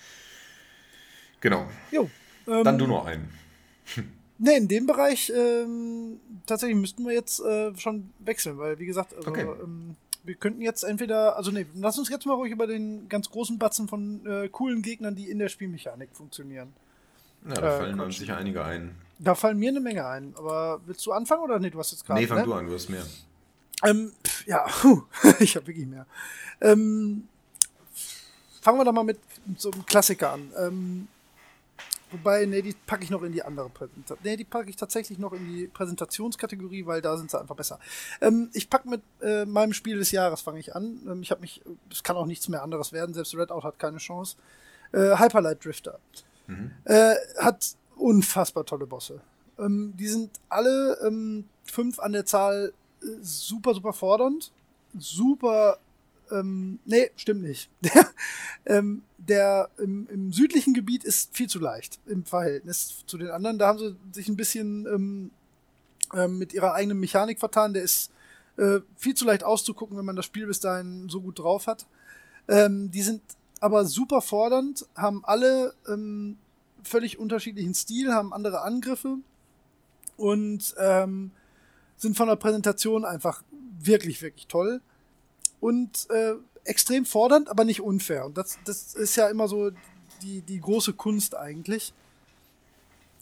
Genau. Jo. Ähm, Dann du noch einen. Ne, in dem Bereich ähm, tatsächlich müssten wir jetzt äh, schon wechseln, weil wie gesagt, also, okay. ähm, wir könnten jetzt entweder, also ne, lass uns jetzt mal ruhig über den ganz großen Batzen von äh, coolen Gegnern, die in der Spielmechanik funktionieren. Ja, da äh, fallen uns sicher einige ein. Da fallen mir eine Menge ein. Aber willst du anfangen oder nee, du hast jetzt gerade. Nee, fang ne? du an, du hast mehr. Ähm, ja, ich habe wirklich mehr. Ähm, fangen wir doch mal mit so einem Klassiker an. Ähm, Wobei, nee, die packe ich noch in die andere Präsentation. Nee, die packe ich tatsächlich noch in die Präsentationskategorie, weil da sind sie einfach besser. Ähm, ich packe mit äh, meinem Spiel des Jahres, fange ich an. Ähm, ich habe mich, es kann auch nichts mehr anderes werden, selbst Redout hat keine Chance. Äh, Hyperlight Drifter. Mhm. Äh, hat unfassbar tolle Bosse. Ähm, die sind alle ähm, fünf an der Zahl äh, super, super fordernd. Super ähm, nee, stimmt nicht. Der, ähm, der im, im, südlichen Gebiet ist viel zu leicht im Verhältnis zu den anderen. Da haben sie sich ein bisschen ähm, ähm, mit ihrer eigenen Mechanik vertan. Der ist äh, viel zu leicht auszugucken, wenn man das Spiel bis dahin so gut drauf hat. Ähm, die sind aber super fordernd, haben alle ähm, völlig unterschiedlichen Stil, haben andere Angriffe und ähm, sind von der Präsentation einfach wirklich, wirklich toll und äh, extrem fordernd, aber nicht unfair. Und das, das ist ja immer so die, die große Kunst eigentlich.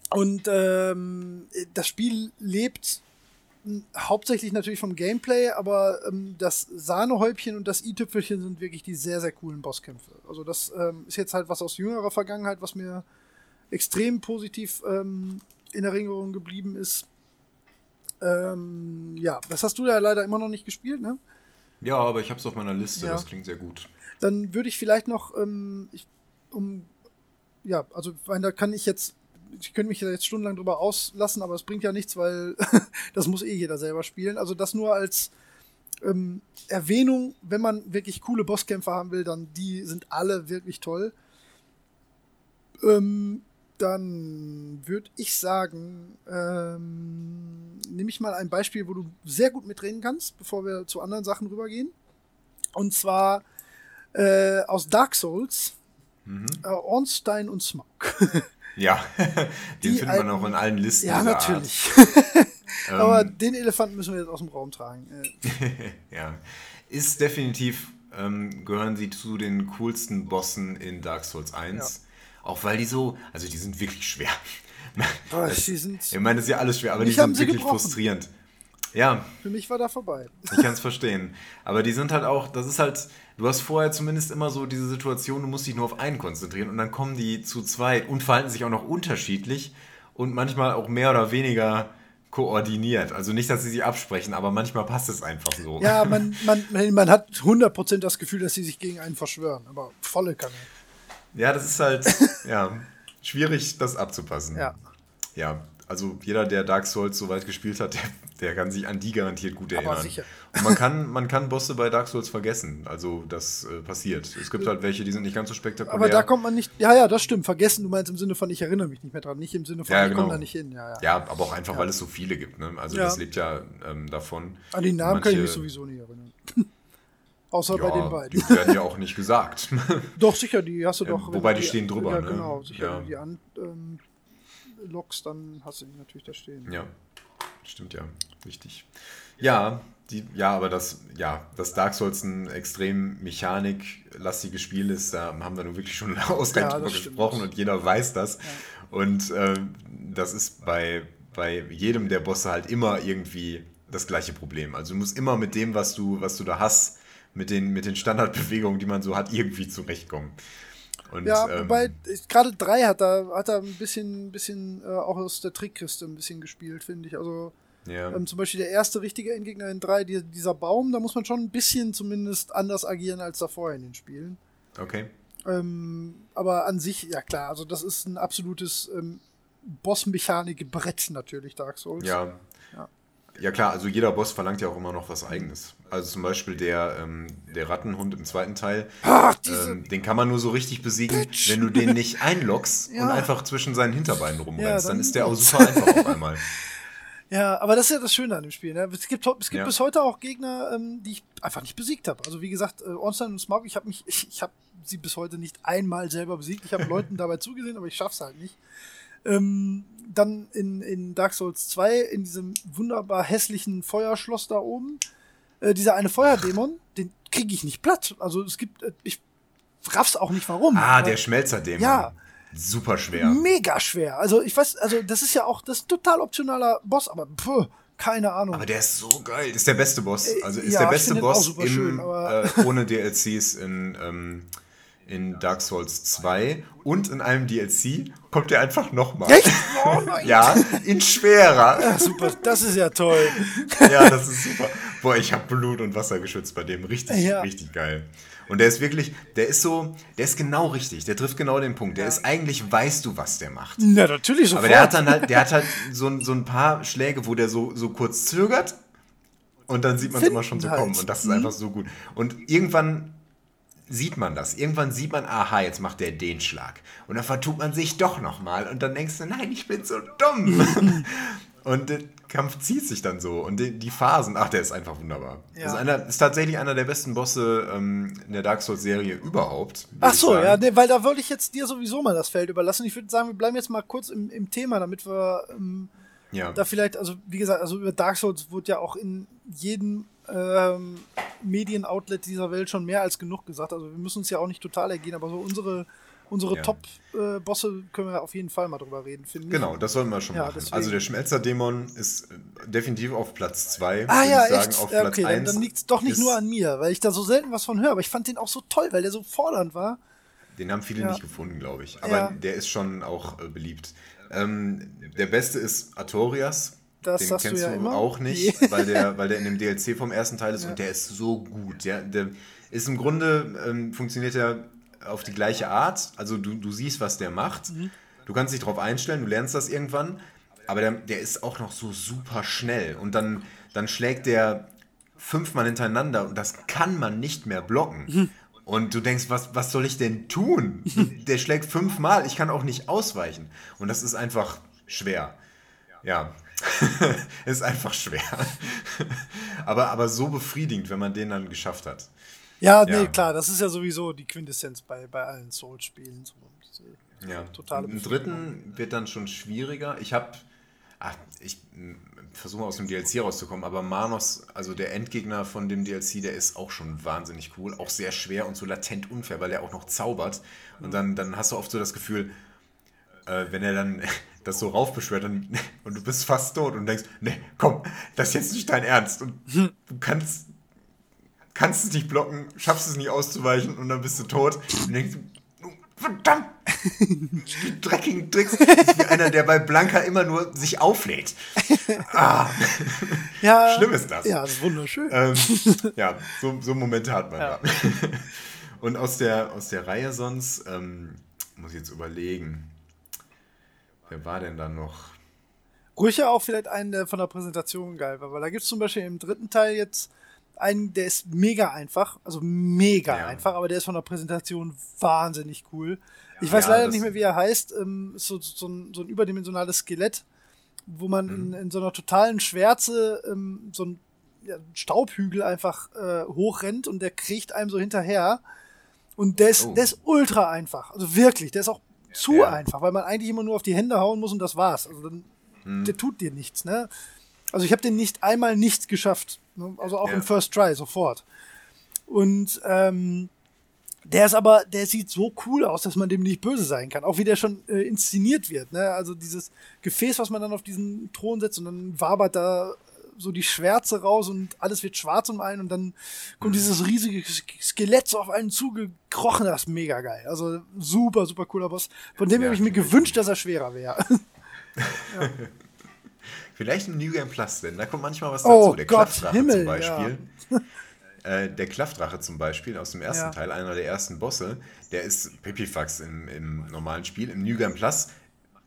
Und ähm, das Spiel lebt hauptsächlich natürlich vom Gameplay, aber ähm, das Sahnehäubchen und das i-Tüpfelchen sind wirklich die sehr, sehr coolen Bosskämpfe. Also das ähm, ist jetzt halt was aus jüngerer Vergangenheit, was mir extrem positiv ähm, in Erinnerung geblieben ist. Ähm, ja, das hast du ja leider immer noch nicht gespielt, ne? Ja, aber ich habe es auf meiner Liste, ja. das klingt sehr gut. Dann würde ich vielleicht noch, ähm, ich, um, ja, also, da kann ich jetzt, ich könnte mich da jetzt stundenlang drüber auslassen, aber es bringt ja nichts, weil das muss eh jeder selber spielen. Also das nur als ähm, Erwähnung, wenn man wirklich coole Bosskämpfer haben will, dann die sind alle wirklich toll. Ähm, dann würde ich sagen, ähm, nehme ich mal ein Beispiel, wo du sehr gut mitreden kannst, bevor wir zu anderen Sachen rübergehen. Und zwar äh, aus Dark Souls, mhm. äh, Ornstein und Smog. ja, den findet man auch in allen Listen. Ja, natürlich. Aber ähm, den Elefanten müssen wir jetzt aus dem Raum tragen. Äh. ja, ist definitiv, ähm, gehören sie zu den coolsten Bossen in Dark Souls 1. Ja auch weil die so, also die sind wirklich schwer. Boah, das, ich meine, das ist ja alles schwer, aber die sind wirklich gebrochen. frustrierend. Ja. Für mich war da vorbei. Ich kann es verstehen. Aber die sind halt auch, das ist halt, du hast vorher zumindest immer so diese Situation, du musst dich nur auf einen konzentrieren und dann kommen die zu zweit und verhalten sich auch noch unterschiedlich und manchmal auch mehr oder weniger koordiniert. Also nicht, dass sie sich absprechen, aber manchmal passt es einfach so. Ja, man, man, man hat 100% das Gefühl, dass sie sich gegen einen verschwören, aber volle Kanne. Ja, das ist halt ja, schwierig, das abzupassen. Ja. Ja, also jeder, der Dark Souls so weit gespielt hat, der, Der kann sich an die garantiert gut erinnern. Aber sicher. Und man kann, man kann Bosse bei Dark Souls vergessen. Also das äh, passiert. Es gibt halt welche, die sind nicht ganz so spektakulär. Aber da kommt man nicht. Ja, ja, das stimmt. Vergessen, du meinst im Sinne von, ich erinnere mich nicht mehr dran. Nicht im Sinne von, ja, ich genau. komme da nicht hin. Ja, ja. ja aber auch einfach, weil es so viele gibt. Ne? Also das lebt ja ähm, davon. An die Namen Manche- kann ich mich sowieso nicht erinnern. Außer bei den Ja, beiden. die werden ja auch nicht gesagt. Doch, sicher, die hast du Ja, doch. wobei du die stehen drüber, Ja, ne? genau. Sicher, Ja. wenn du die an, ähm, dann hast du die natürlich da stehen. Ja, stimmt ja. Richtig. Ja, die, ja, aber das, ja, dass Dark Souls ein extrem mechaniklastiges Spiel ist, da haben wir nun wirklich schon ausreichend Ja, drüber das stimmt. gesprochen und jeder weiß das. Und ähm, das ist bei, bei jedem der Bosse halt immer irgendwie das gleiche Problem. Also du musst immer mit dem, was du, was du da hast, mit den, mit den Standardbewegungen, die man so hat, irgendwie zurechtkommen. Und, Ja, ähm, wobei gerade drei hat da hat er ein bisschen, bisschen äh, auch aus der Trickkiste ein bisschen gespielt, finde ich. Also ja. ähm, zum Beispiel der erste richtige Endgegner in drei, die, dieser Baum, da muss man schon ein bisschen zumindest anders agieren als davor in den Spielen. okay. Ähm, aber an sich, ja klar, also das ist ein absolutes ähm, Boss-Mechanik-Brett natürlich, Dark Souls. Ja. Ja. klar, also jeder Boss verlangt ja auch immer noch was Eigenes. Also zum Beispiel der, ähm, der Rattenhund im zweiten Teil, Ach, ähm, den kann man nur so richtig besiegen, wenn du den nicht einloggst Ja. und einfach zwischen seinen Hinterbeinen rumrennst. Ja, dann, dann- ist der auch super einfach auf einmal. Ja, aber das ist ja das Schöne an dem Spiel. Ne? Es gibt, es gibt Ja. bis heute auch Gegner, ähm, die ich einfach nicht besiegt habe. Also wie gesagt, äh, Ornstein und Smaug, ich habe mich, ich, ich habe sie bis heute nicht einmal selber besiegt. Ich habe Leuten dabei zugesehen, aber ich schaff's halt nicht. Ähm, dann in, in Dark Souls 2, in diesem wunderbar hässlichen Feuerschloss da oben, äh, dieser eine Feuerdämon, den kriege ich nicht platt. Also es gibt, äh, ich raff's auch nicht warum. Ah, Aber der Schmelzerdämon. Ja. Super schwer. Mega schwer. Also ich weiß, also das ist ja auch das total optionaler Boss, aber puh, keine Ahnung. Aber der ist so geil. Ist der beste Boss. Also ist ja, der beste Boss im, schön, äh, ohne DLCs in, ähm, in Dark Souls 2 und in einem DLC kommt der einfach nochmal. Echt? Oh. Ja, in schwerer. Ja, super, das ist ja toll. Ja, das ist super. Boah, ich habe Blut und Wasser geschützt bei dem. Richtig, Ja. richtig geil. Und der ist wirklich, der ist so, der ist genau richtig. Der trifft genau den Punkt. Der ist eigentlich, weißt du, was der macht. Na, natürlich sofort. Aber der hat dann halt, der hat halt so, ein- so ein paar Schläge, wo der so, so kurz zögert und dann sieht man es immer schon so halt. kommen. Und das ist einfach so gut. Und irgendwann sieht man das. Irgendwann sieht man, aha, jetzt macht der den Schlag. Und dann vertut man sich doch nochmal. Und dann denkst du, nein, ich bin so dumm. und der Kampf zieht sich dann so. Und die, die Phasen, ach, der ist einfach wunderbar. Ja. Das ist, einer, ist tatsächlich einer der besten Bosse ähm, in der Dark Souls-Serie überhaupt. Ach so, ja, nee, weil da wollte ich jetzt dir sowieso mal das Feld überlassen. Ich würde sagen, wir bleiben jetzt mal kurz im, im Thema, damit wir ähm, ja. da vielleicht, also wie gesagt, also über Dark Souls wurde ja auch in jedem ähm, Medienoutlet dieser Welt schon mehr als genug gesagt. Also wir müssen uns ja auch nicht total ergehen, aber so unsere, unsere Ja. Top-Bosse können wir auf jeden Fall mal drüber reden, finde ich. Genau, das sollten wir schon Ja, machen. deswegen. Also der Schmelzerdämon ist äh, definitiv auf Platz 2. Ah ja, sagen, echt? Auf Platz okay, dann, 1 dann liegt es doch nicht nur an mir, weil ich da so selten was von höre. Aber ich fand den auch so toll, weil der so fordernd war. Den haben viele Ja. nicht gefunden, glaube ich. Aber der ist schon auch äh, beliebt. Ähm, der beste ist Artorias. Das Den sagst du kennst ja du auch nicht, weil, der, weil der in dem DLC vom ersten Teil ist Ja. und der ist so gut. Der, der ist im Grunde, ähm, funktioniert er auf die gleiche Art. Also du, du siehst, was der macht. Mhm. Du kannst dich darauf einstellen, du lernst das irgendwann. Aber der, der ist auch noch so super schnell. Und dann, dann schlägt der fünfmal hintereinander und das kann man nicht mehr blocken. Mhm. Und du denkst, was, was soll ich denn tun? Der schlägt fünfmal, ich kann auch nicht ausweichen. Und das ist einfach schwer. Ja, ist einfach schwer. aber, aber so befriedigend, wenn man den dann geschafft hat. Ja, nee, Ja. klar, das ist ja sowieso die Quintessenz bei, bei allen Souls-Spielen. So, Ja. Totale Im dritten wird dann schon schwieriger. Ich habe, ich mm, versuche aus dem DLC rauszukommen, aber Manos, also der Endgegner von dem DLC, der ist auch schon wahnsinnig cool, auch sehr schwer und so latent unfair, weil der auch noch zaubert. Und dann, dann hast du oft so das Gefühl, äh, wenn er dann das so raufbeschwört und, und du bist fast tot und denkst, nee, komm, das ist jetzt nicht dein Ernst. Und du kannst, kannst es nicht blocken, schaffst es nicht auszuweichen und dann bist du tot. Und denkst, verdammt, dreckigen Tricks. Wie einer, der bei Blanca immer nur sich auflädt. Ah, Ja, schlimm ist das. Ja, das ist wunderschön. ähm, ja, so, so Momente hat man Ja. da. Und aus der, aus der Reihe sonst, ähm, muss ich jetzt überlegen, wer war denn da noch? Ruhig ja auch vielleicht einen, der von der Präsentation geil war, weil da gibt es zum Beispiel im dritten Teil jetzt einen, der ist mega einfach, also mega Ja. einfach, aber der ist von der Präsentation wahnsinnig cool. Ich weiß Ja, leider nicht mehr, wie er heißt. Ähm, so, so, ein, so ein überdimensionales Skelett, wo man Mhm. in, in so einer totalen Schwärze ähm, so ein ja, Staubhügel einfach äh, hochrennt und der kriecht einem so hinterher. Und der ist, Oh. der ist ultra einfach. Also wirklich, der ist auch zu Ja. einfach, weil man eigentlich immer nur auf die Hände hauen muss und das war's. Also dann, Mhm. der tut dir nichts, ne? Also ich habe den nicht einmal nicht geschafft. Ne? Also auch Ja. im First Try, sofort. Und ähm, der ist aber, der sieht so cool aus, dass man dem nicht böse sein kann. Auch wie der schon äh, inszeniert wird. Ne? Also dieses Gefäß, was man dann auf diesen Thron setzt und dann wabert da so die Schwärze raus und alles wird schwarz um einen und dann kommt dieses riesige Sk- Skelett so auf einen zugekrochen. Das ist mega geil. Also super, super cooler Boss. Von dem Ja, habe ich mir gewünscht, dass er schwerer wäre. Vielleicht im New Game Plus, denn da kommt manchmal was Oh dazu. Der Gott, Klaffdrache Himmel, zum Beispiel. Äh, der Klaffdrache zum Beispiel aus dem ersten Ja. Teil, einer der ersten Bosse, der ist Pipifax im, im normalen Spiel. Im New Game Plus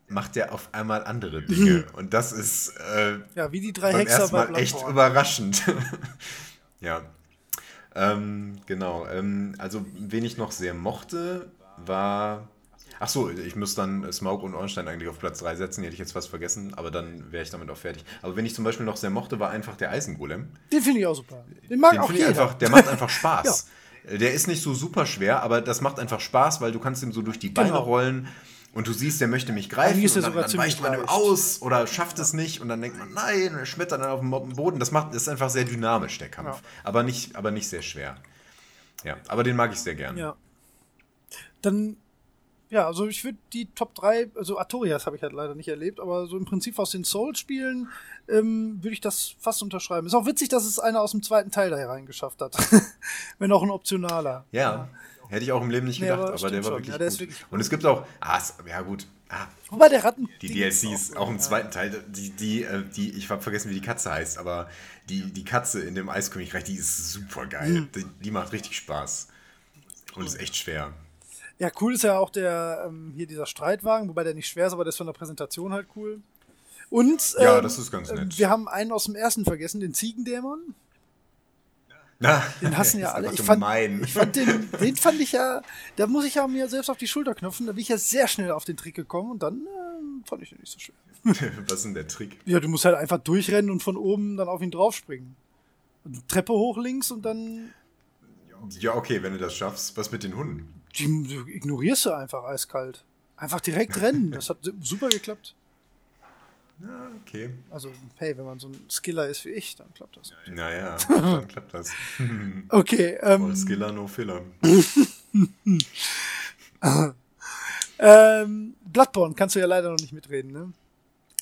macht der auf einmal andere Dinge. Und das ist äh, ja, wie die drei beim Hexer ersten bei Mal echt überraschend. ja. Ähm, genau. Ähm, also, wen ich noch sehr mochte, war. Ach so, ich muss dann Smaug und Ornstein eigentlich auf Platz 3 setzen. Die hätte ich jetzt fast vergessen, aber dann wäre ich damit auch fertig. Aber wen ich zum Beispiel noch sehr mochte, war einfach der Eisengolem. Den finde ich auch super. Den mag Den auch jeder. einfach, der macht einfach Spaß. Der ist nicht so super schwer, aber das macht einfach Spaß, weil du kannst ihm so durch die Beine Genau. rollen und du siehst, der möchte mich greifen und dann, dann weicht man ihm aus oder schafft es nicht und dann denkt man, nein, und er schmettert dann auf dem Mo- Boden. Das macht, das ist einfach sehr dynamisch, der Kampf. Ja. Aber, nicht, aber nicht sehr schwer. Ja, aber den mag ich sehr gern. Ja. Dann, ja, also ich würde die Top 3, also Artorias habe ich halt leider nicht erlebt, aber so im Prinzip aus den Souls-Spielen ähm, würde ich das fast unterschreiben. Ist auch witzig, dass es einer aus dem zweiten Teil da hereingeschafft hat. Wenn auch ein optionaler. Ja, hätte ich auch im Leben nicht Nee, gedacht, aber aber, stimmt der war schon. wirklich Ja, der gut. wirklich Und es gibt auch, ah, ja gut, ah, Wobei der Ratten. Die DLCs, auch im zweiten Teil, die, die, äh, die, ich habe vergessen, wie die Katze heißt, aber die, die Katze in dem Eiskönigreich, die ist super geil. Mhm. Die, die macht richtig Spaß. Und ist echt schwer. Ja, cool ist ja auch der, ähm, hier dieser Streitwagen, wobei der nicht schwer ist, aber der ist von der Präsentation halt cool. Und Ja, ähm, das ist ganz nett. Wir haben einen aus dem ersten vergessen, den Ziegendämon. Na, Den hassen ja alle. Ich fand, ich fand den, den fand ich ja, da muss ich ja mir selbst auf die Schulter knopfen, da bin ich ja sehr schnell auf den Trick gekommen und dann ähm, fand ich den nicht so schön. Was ist denn der Trick? Ja, du musst halt einfach durchrennen und von oben dann auf ihn draufspringen. Und Treppe hoch links und dann Ja, okay, wenn du das schaffst, was mit den Hunden? die, ignorierst du einfach eiskalt. Einfach direkt rennen. Das hat super geklappt. Ja, okay. Also, hey, wenn man so ein Skiller ist wie ich, dann klappt das. Naja, dann klappt das. Okay, ähm, All Skiller, no Filler. ähm, Bloodborne kannst du ja leider noch nicht mitreden, ne?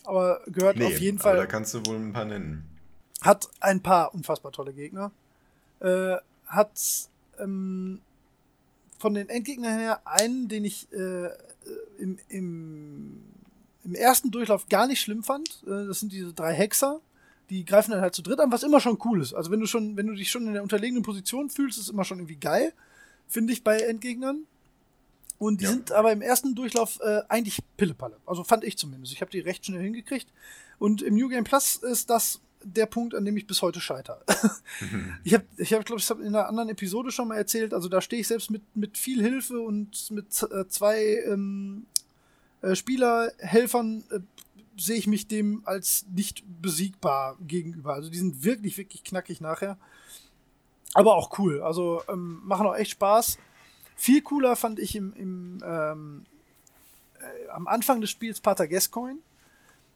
Aber gehört Nee, auf jeden aber Fall. da kannst du wohl ein paar nennen. hat ein paar unfassbar tolle Gegner. Äh, hat ähm, von den Endgegnern her einen, den ich äh, äh, im, im, im ersten Durchlauf gar nicht schlimm fand. Äh, das sind diese drei Hexer. Die greifen dann halt zu dritt an, was immer schon cool ist. Also wenn du schon, wenn du dich schon in der unterlegenen Position fühlst, ist immer schon irgendwie geil, finde ich bei Endgegnern. Und die Ja. sind aber im ersten Durchlauf äh, eigentlich Pillepalle. Also fand ich zumindest. Ich habe die recht schnell hingekriegt. Und im New Game Plus ist das der Punkt, an dem ich bis heute scheitere. ich habe, ich hab, glaube ich, hab in einer anderen Episode schon mal erzählt, also da stehe ich selbst mit, mit viel Hilfe und mit äh, zwei ähm, äh, Spielerhelfern äh, sehe ich mich dem als nicht besiegbar gegenüber. Also die sind wirklich, wirklich knackig nachher. Aber auch cool. Also ähm, machen auch echt Spaß. Viel cooler fand ich im, im ähm, äh, am Anfang des Spiels Pater Gascoigne,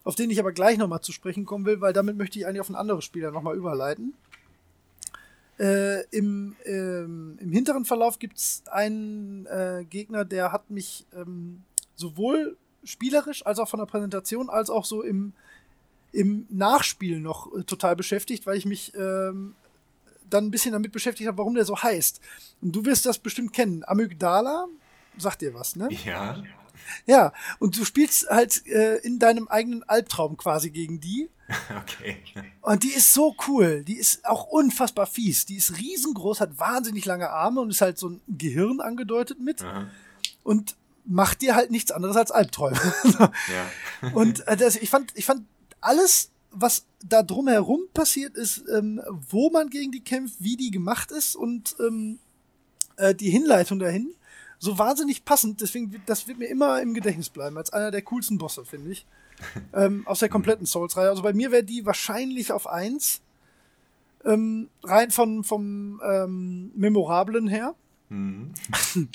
auf den ich aber gleich nochmal zu sprechen kommen will, weil damit möchte ich eigentlich auf ein anderes Spiel dann nochmal überleiten. Äh, im, ähm, Im hinteren Verlauf gibt es einen äh, Gegner, der hat mich ähm, sowohl spielerisch als auch von der Präsentation als auch so im, im Nachspiel noch äh, total beschäftigt, weil ich mich ähm, dann ein bisschen damit beschäftigt habe, warum der so heißt. Und du wirst das bestimmt kennen. Amygdala, sagt dir was, ne? Ja. Ja, und du spielst halt äh, in deinem eigenen Albtraum quasi gegen die. Okay. Und die ist so cool. Die ist auch unfassbar fies. Die ist riesengroß, hat wahnsinnig lange Arme und ist halt so ein Gehirn angedeutet mit. Aha. Und macht dir halt nichts anderes als Albträume. Ja. und äh, das, ich, fand, ich fand alles, was da drumherum passiert, ist, ähm, wo man gegen die kämpft, wie die gemacht ist und ähm, äh, die Hinleitung dahin so wahnsinnig passend. Deswegen, das wird mir immer im Gedächtnis bleiben, als einer der coolsten Bosse, finde ich. ähm, aus der kompletten Souls-Reihe. Also bei mir wäre die wahrscheinlich auf eins. Ähm, rein von, vom ähm, Memorablen her. Mhm.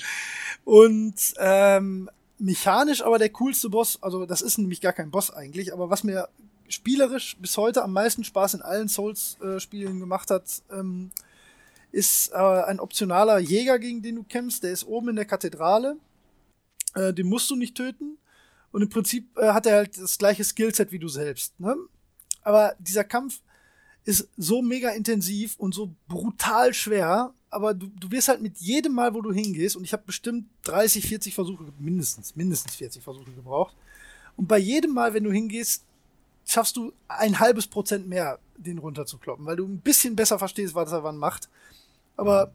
Und ähm, mechanisch aber der coolste Boss, also das ist nämlich gar kein Boss eigentlich, aber was mir spielerisch bis heute am meisten Spaß in allen Souls-Spielen gemacht hat, ähm, ist äh, ein optionaler Jäger, gegen den du kämpfst. Der ist oben in der Kathedrale. Äh, den musst du nicht töten. Und im Prinzip äh, hat er halt das gleiche Skillset wie du selbst. Ne? Aber dieser Kampf ist so mega intensiv und so brutal schwer. Aber du, du wirst halt mit jedem Mal, wo du hingehst, und ich habe bestimmt 30, 40 Versuche, mindestens, mindestens 40 Versuche gebraucht. Und bei jedem Mal, wenn du hingehst, schaffst du ein halbes Prozent mehr, den runterzukloppen, weil du ein bisschen besser verstehst, was er wann macht. Aber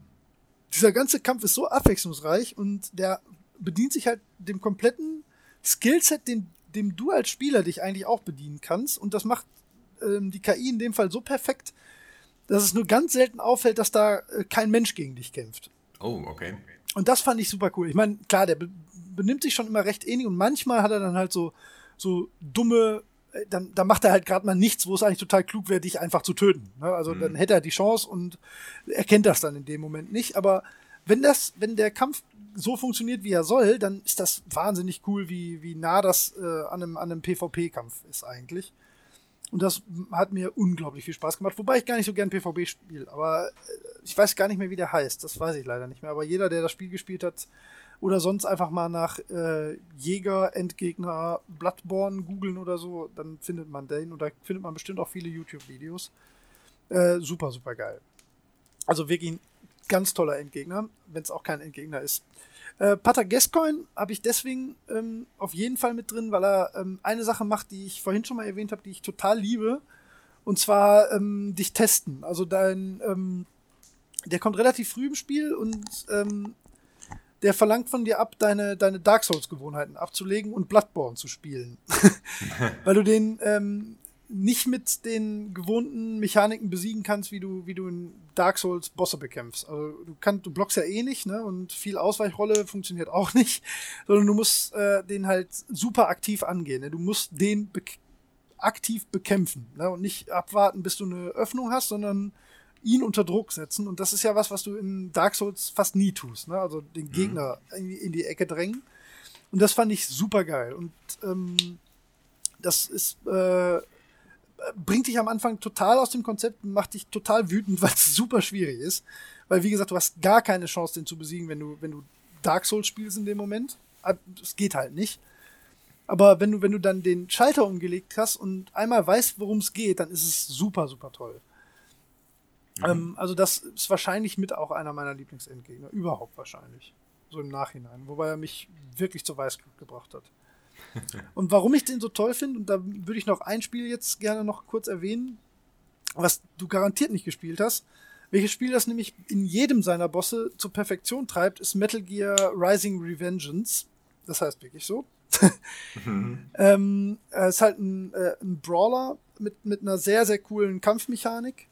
dieser ganze Kampf ist so abwechslungsreich und der bedient sich halt dem kompletten Skillset, den, dem du als Spieler dich eigentlich auch bedienen kannst. Und das macht ähm, die KI in dem Fall so perfekt, dass es nur ganz selten auffällt, dass da äh, kein Mensch gegen dich kämpft. Oh, okay. Und das fand ich super cool. Ich meine, klar, der be benimmt sich schon immer recht ähnlich und manchmal hat er dann halt so, so dumme äh, dann, dann macht er halt gerade mal nichts, wo es eigentlich total klug wäre, dich einfach zu töten. Ne? Also mhm. dann hätte er die Chance und erkennt das dann in dem Moment nicht. Aber wenn das, wenn der Kampf so funktioniert, wie er soll, dann ist das wahnsinnig cool, wie, wie nah das äh, an einem, an einem PvP-Kampf ist eigentlich. Und das hat mir unglaublich viel Spaß gemacht, wobei ich gar nicht so gern PvP spiele. Aber äh, ich weiß gar nicht mehr, wie der heißt. Das weiß ich leider nicht mehr. Aber jeder, der das Spiel gespielt hat, oder sonst einfach mal nach äh, Jäger, Endgegner, Bloodborne googeln oder so, dann findet man den und da findet man bestimmt auch viele YouTube-Videos. Äh, super, super geil. Also wirklich ein ganz toller Endgegner, wenn es auch kein Endgegner ist. Äh, Pater Gascoigne habe ich deswegen ähm, auf jeden Fall mit drin, weil er ähm, eine Sache macht, die ich vorhin schon mal erwähnt habe, die ich total liebe. Und zwar ähm, dich testen. Also dein, ähm, der kommt relativ früh im Spiel und ähm, der verlangt von dir ab, deine, deine Dark Souls-Gewohnheiten abzulegen und Bloodborne zu spielen. Weil du den ähm, nicht mit den gewohnten Mechaniken besiegen kannst, wie du, wie du in Dark Souls Bosse bekämpfst. Also du kannst, du blockst ja eh nicht, ne? Und viel Ausweichrolle funktioniert auch nicht, sondern du musst äh, den halt super aktiv angehen. Ne? Du musst den be aktiv bekämpfen, ne? Und nicht abwarten, bis du eine Öffnung hast, sondern ihn unter Druck setzen. Und das ist ja was, was du in Dark Souls fast nie tust. Ne? Also den mhm. Gegner mhm. in, die, in, die, Ecke drängen. Und das fand ich super geil. Und ähm, das ist äh, bringt dich am Anfang total aus dem Konzept und macht dich total wütend, weil es super schwierig ist. Weil, wie gesagt, du hast gar keine Chance, den zu besiegen, wenn du, wenn du Dark Souls spielst in dem Moment. Es geht halt nicht. Aber wenn du, wenn du dann den Schalter umgelegt hast und einmal weißt, worum es geht, dann ist es super, super toll. Mhm. Ähm, also das ist wahrscheinlich mit auch einer meiner Lieblingsendgegner. Überhaupt wahrscheinlich. So im Nachhinein. Wobei er mich wirklich zur Weißglut gebracht hat. und warum ich den so toll finde, und da würde ich noch ein Spiel jetzt gerne noch kurz erwähnen, was du garantiert nicht gespielt hast. Welches Spiel das nämlich in jedem seiner Bosse zur Perfektion treibt, ist Metal Gear Rising Revengeance. Das heißt wirklich so. mhm. ähm, es ist halt ein, äh, ein Brawler mit, mit einer sehr, sehr coolen Kampfmechanik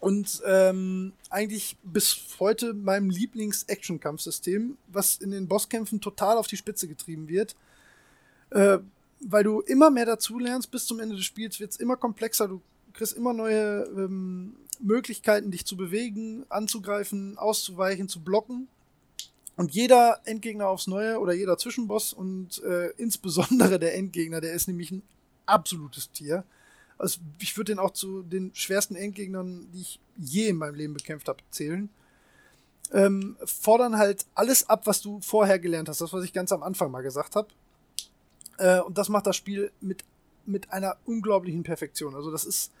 und ähm, eigentlich bis heute meinem Lieblings-Action-Kampfsystem, was in den Bosskämpfen total auf die Spitze getrieben wird. Äh, weil du immer mehr dazu lernst, bis zum Ende des Spiels wird es immer komplexer, du kriegst immer neue ähm, Möglichkeiten, dich zu bewegen, anzugreifen, auszuweichen, zu blocken. Und jeder Endgegner aufs Neue oder jeder Zwischenboss und äh, insbesondere der Endgegner, der ist nämlich ein absolutes Tier. Also ich würde den auch zu den schwersten Endgegnern, die ich je in meinem Leben bekämpft habe, zählen. Ähm, fordern halt alles ab, was du vorher gelernt hast. Das, was ich ganz am Anfang mal gesagt habe. Äh, und das macht das Spiel mit, mit einer unglaublichen Perfektion. Also das ist,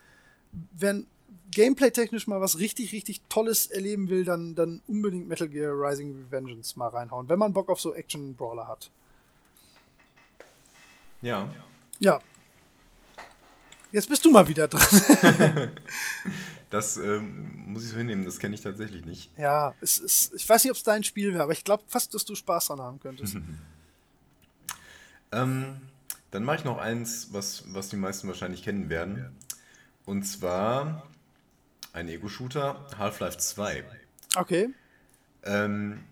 wenn gameplay-technisch mal was richtig, richtig Tolles erleben will, dann, dann unbedingt Metal Gear Rising Revengeance mal reinhauen, wenn man Bock auf so Action-Brawler hat. Ja. Ja, Jetzt bist du mal wieder dran. das ähm, muss ich so hinnehmen, das kenne ich tatsächlich nicht. Ja, es ist, ich weiß nicht, ob es dein Spiel wäre, aber ich glaube fast, dass du Spaß dran haben könntest. ähm, Dann mache ich noch eins, was, was die meisten wahrscheinlich kennen werden. Und zwar ein Ego-Shooter, Half-Life 2. Okay. Ähm,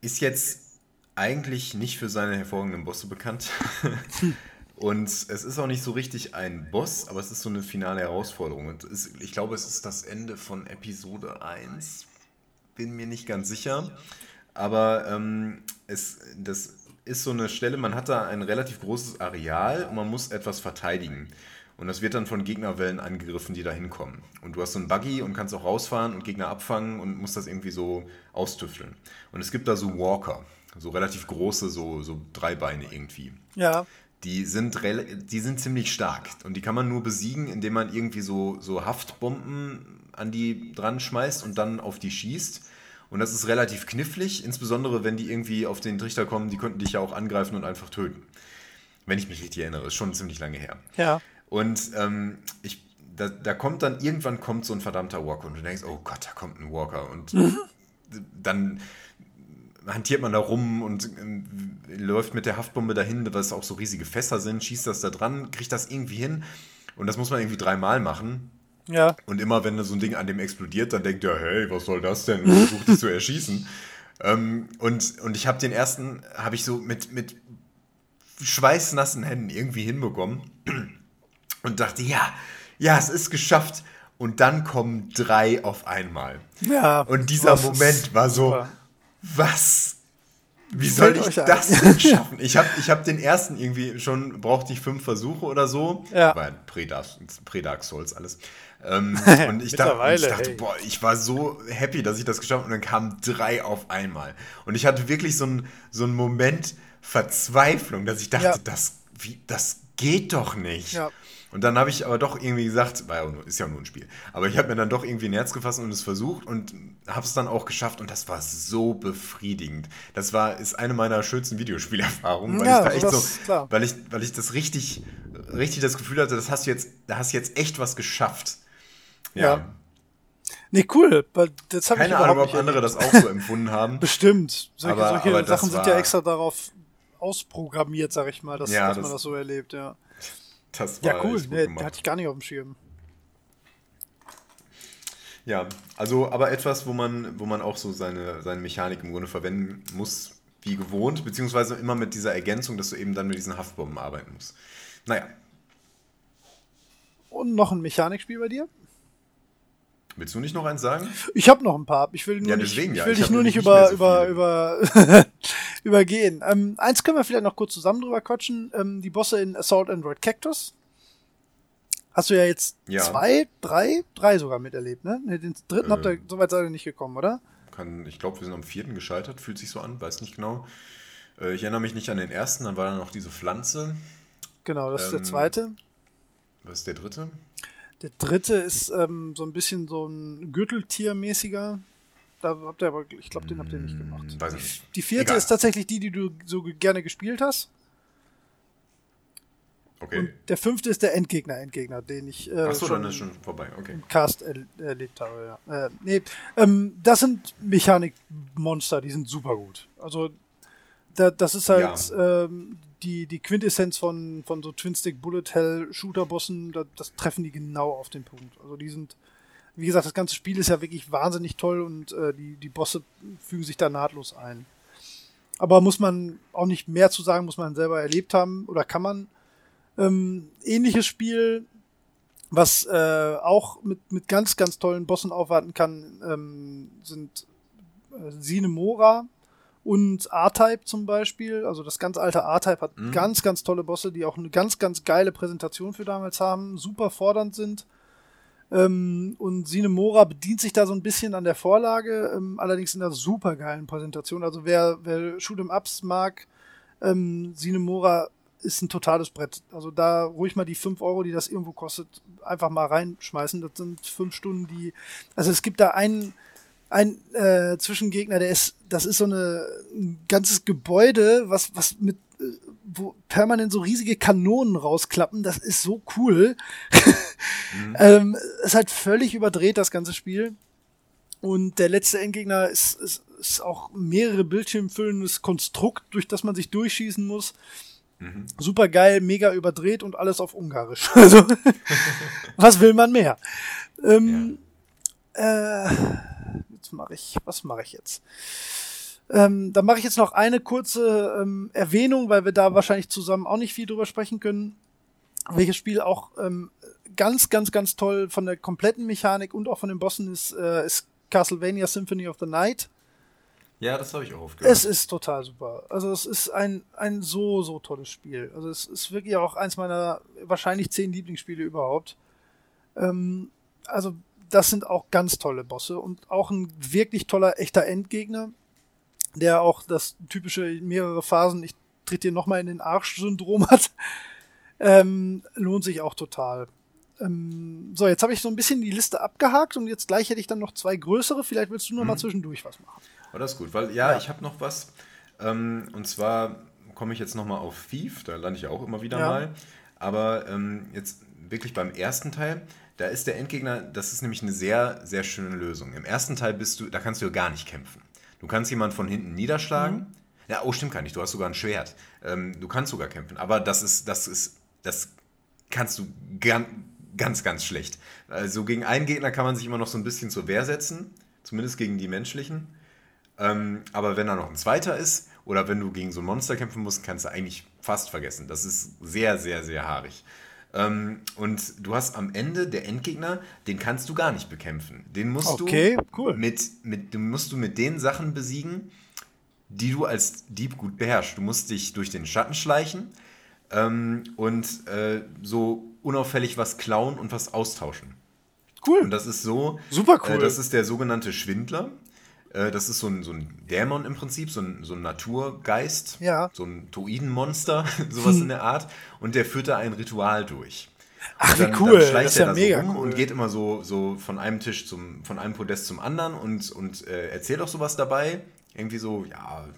ist jetzt eigentlich nicht für seine hervorragenden Bosse bekannt. Und es ist auch nicht so richtig ein Boss, aber es ist so eine finale Herausforderung. Und es, ich glaube, es ist das Ende von Episode 1. Bin mir nicht ganz sicher. Aber ähm, es, das ist so eine Stelle, man hat da ein relativ großes Areal und man muss etwas verteidigen. Und das wird dann von Gegnerwellen angegriffen, die da hinkommen. Und du hast so einen Buggy und kannst auch rausfahren und Gegner abfangen und musst das irgendwie so austüfteln. Und es gibt da so Walker, so relativ große, so, so Dreibeine irgendwie. Ja. Die sind, die sind ziemlich stark und die kann man nur besiegen, indem man irgendwie so, so Haftbomben an die dran schmeißt und dann auf die schießt. Und das ist relativ knifflig, insbesondere wenn die irgendwie auf den Trichter kommen, die könnten dich ja auch angreifen und einfach töten. Wenn ich mich richtig erinnere, ist schon ziemlich lange her. Ja. Und ähm, ich, da, da kommt dann, irgendwann kommt so ein verdammter Walker und du denkst, oh Gott, da kommt ein Walker. Und mhm. dann hantiert man da rum und äh, läuft mit der Haftbombe dahin, es auch so riesige Fässer sind, schießt das da dran, kriegt das irgendwie hin. Und das muss man irgendwie dreimal machen. Ja. Und immer, wenn so ein Ding an dem explodiert, dann denkt er, hey, was soll das denn? Und versucht es zu erschießen. Ähm, und, und ich habe den ersten, habe ich so mit, mit schweißnassen Händen irgendwie hinbekommen. Und dachte, ja, ja, es ist geschafft. Und dann kommen drei auf einmal. Ja. Und dieser Moment war so, super was? Wie soll ich das denn schaffen? Ich habe ich hab den ersten irgendwie schon, brauchte ich fünf Versuche oder so. Ja. War Pre-Dark Souls alles. Ähm, und ich, dachte, ich dachte, hey. boah, ich war so happy, dass ich das geschafft habe. Und dann kamen drei auf einmal. Und ich hatte wirklich so einen so Moment Verzweiflung, dass ich dachte, ja. das, wie, das geht doch nicht. Ja. Und dann habe ich aber doch irgendwie gesagt, war ja nur, ist ja nur ein Spiel, aber ich habe mir dann doch irgendwie ein Herz gefasst und es versucht und habe es dann auch geschafft und das war so befriedigend. Das war ist eine meiner schönsten Videospielerfahrungen, weil ja, ich da echt so, klar. weil ich weil ich das richtig richtig das Gefühl hatte, das hast du jetzt, da hast du jetzt echt was geschafft. Ja. ja. Nee, cool. Das Keine ich Ahnung, ob andere das auch so empfunden haben. Bestimmt. Solche, aber, solche aber Sachen sind ja extra darauf ausprogrammiert, sag ich mal, dass, ja, dass das, man das so erlebt, ja. Das war ja, cool. Nee, hatte ich gar nicht auf dem Schirm. Ja, also aber etwas, wo man, wo man auch so seine, seine Mechanik im Grunde verwenden muss, wie gewohnt, beziehungsweise immer mit dieser Ergänzung, dass du eben dann mit diesen Haftbomben arbeiten musst. Naja. Und noch ein Mechanikspiel bei dir? Willst du nicht noch eins sagen? Ich habe noch ein paar. Ich will nur ja, nicht, deswegen, ich will dich nur nicht über, so über, über, übergehen. Ähm, eins können wir vielleicht noch kurz zusammen drüber quatschen. Ähm, die Bosse in Assault Android Cactus. Hast du ja jetzt ja. zwei, drei, drei sogar miterlebt, ne? Den dritten äh, habt ihr, soweit seid ihr nicht gekommen, oder? Kann, ich glaube, wir sind am vierten gescheitert, fühlt sich so an, weiß nicht genau. Äh, ich erinnere mich nicht an den ersten, dann war da noch diese Pflanze. Genau, das ähm, ist der ähm, zweite. Was ist der dritte? Der dritte ist ähm, so ein bisschen so ein Gürteltier-mäßiger. Da habt ihr aber, ich glaube, den habt ihr nicht gemacht. Hm, weiß nicht. Die vierte Egal. ist tatsächlich die, die du so gerne gespielt hast. Okay. Und der fünfte ist der Endgegner, Endgegner, den ich äh, dann ist schon vorbei, okay. Im Cast er erlebt habe, ja. Äh, nee, ähm, das sind Mechanikmonster, die sind super gut. Also, da, das ist halt, ja. ähm, die, die Quintessenz von, von so Twin-Stick Bullet Hell Shooter-Bossen, das, das, treffen die genau auf den Punkt. Also die sind, wie gesagt, das ganze Spiel ist ja wirklich wahnsinnig toll und äh, die, die Bosse fügen sich da nahtlos ein. Aber muss man auch nicht mehr zu sagen, muss man selber erlebt haben oder kann man. Ähm, ähnliches Spiel, was äh, auch mit, mit ganz, ganz tollen Bossen aufwarten kann, ähm, sind äh, Sinemora und R-Type zum Beispiel, also das ganz alte R-Type hat mhm. ganz, ganz tolle Bosse, die auch eine ganz, ganz geile Präsentation für damals haben, super fordernd sind. Ähm, und Sinemora bedient sich da so ein bisschen an der Vorlage, ähm, allerdings in einer super geilen Präsentation. Also wer, wer Shoot'em Ups mag, ähm, Sinemora ist ein totales Brett. Also da ruhig mal die 5 Euro, die das irgendwo kostet, einfach mal reinschmeißen. Das sind fünf Stunden, die. Also es gibt da einen ein äh, Zwischengegner, der ist, das ist so eine, ein ganzes Gebäude, was, was mit, äh, wo permanent so riesige Kanonen rausklappen. Das ist so cool. mhm. ähm, ist halt völlig überdreht, das ganze Spiel. Und der letzte Endgegner ist, ist, ist auch mehrere Bildschirmfüllendes Konstrukt, durch das man sich durchschießen muss. Mhm. Super geil, mega überdreht und alles auf Ungarisch. Also, was will man mehr? Ähm, ja. äh, jetzt mache ich, was mache ich jetzt? Ähm, da mache ich jetzt noch eine kurze ähm, Erwähnung, weil wir da wahrscheinlich zusammen auch nicht viel drüber sprechen können. Welches Spiel auch ähm, ganz, ganz, ganz toll von der kompletten Mechanik und auch von den Bossen ist, äh, ist Castlevania Symphony of the Night. Ja, das habe ich auch aufgehört. Es ist total super. Also es ist ein, ein so, so tolles Spiel. Also es ist wirklich auch eins meiner wahrscheinlich zehn Lieblingsspiele überhaupt. Ähm, also das sind auch ganz tolle Bosse und auch ein wirklich toller, echter Endgegner, der auch das typische mehrere Phasen, ich tritt dir nochmal in den Arsch-Syndrom hat. Ähm, lohnt sich auch total. Ähm, so, jetzt habe ich so ein bisschen die Liste abgehakt und jetzt gleich hätte ich dann noch zwei größere. Vielleicht willst du noch mhm. mal zwischendurch was machen. Oh, das ist gut, weil ja, ja. ich habe noch was. Ähm, und zwar komme ich jetzt noch mal auf Thief, da lande ich auch immer wieder ja. mal. Aber ähm, jetzt wirklich beim ersten Teil, da ist der Endgegner, das ist nämlich eine sehr, sehr schöne Lösung. Im ersten Teil bist du, da kannst du ja gar nicht kämpfen. Du kannst jemanden von hinten niederschlagen. Mhm. Ja, oh, stimmt gar nicht, du hast sogar ein Schwert. Ähm, du kannst sogar kämpfen, aber das ist, das ist, das kannst du ganz, ganz, ganz schlecht. Also gegen einen Gegner kann man sich immer noch so ein bisschen zur Wehr setzen, zumindest gegen die menschlichen. Ähm, aber wenn da noch ein zweiter ist oder wenn du gegen so ein Monster kämpfen musst, kannst du eigentlich fast vergessen. Das ist sehr, sehr, sehr haarig. Ähm, und du hast am Ende der Endgegner, den kannst du gar nicht bekämpfen. Den musst okay, du cool. mit, mit, den musst du mit den Sachen besiegen, die du als Dieb gut beherrschst. Du musst dich durch den Schatten schleichen ähm, und äh, so unauffällig was klauen und was austauschen. Cool. Und das ist so. Super äh, cool. Äh, das ist der sogenannte Schwindler. Äh, das ist so ein, so ein Dämon im Prinzip, so ein, so ein Naturgeist, ja. so ein Toidenmonster, sowas hm. in der Art. Und der führt da ein Ritual durch. Ach, dann, wie cool. Dann schleicht das ist er ja da mega so rum cool. und geht immer so, so von einem Tisch zum, von einem Podest zum anderen und, und äh, erzählt auch sowas dabei. Irgendwie so, ja,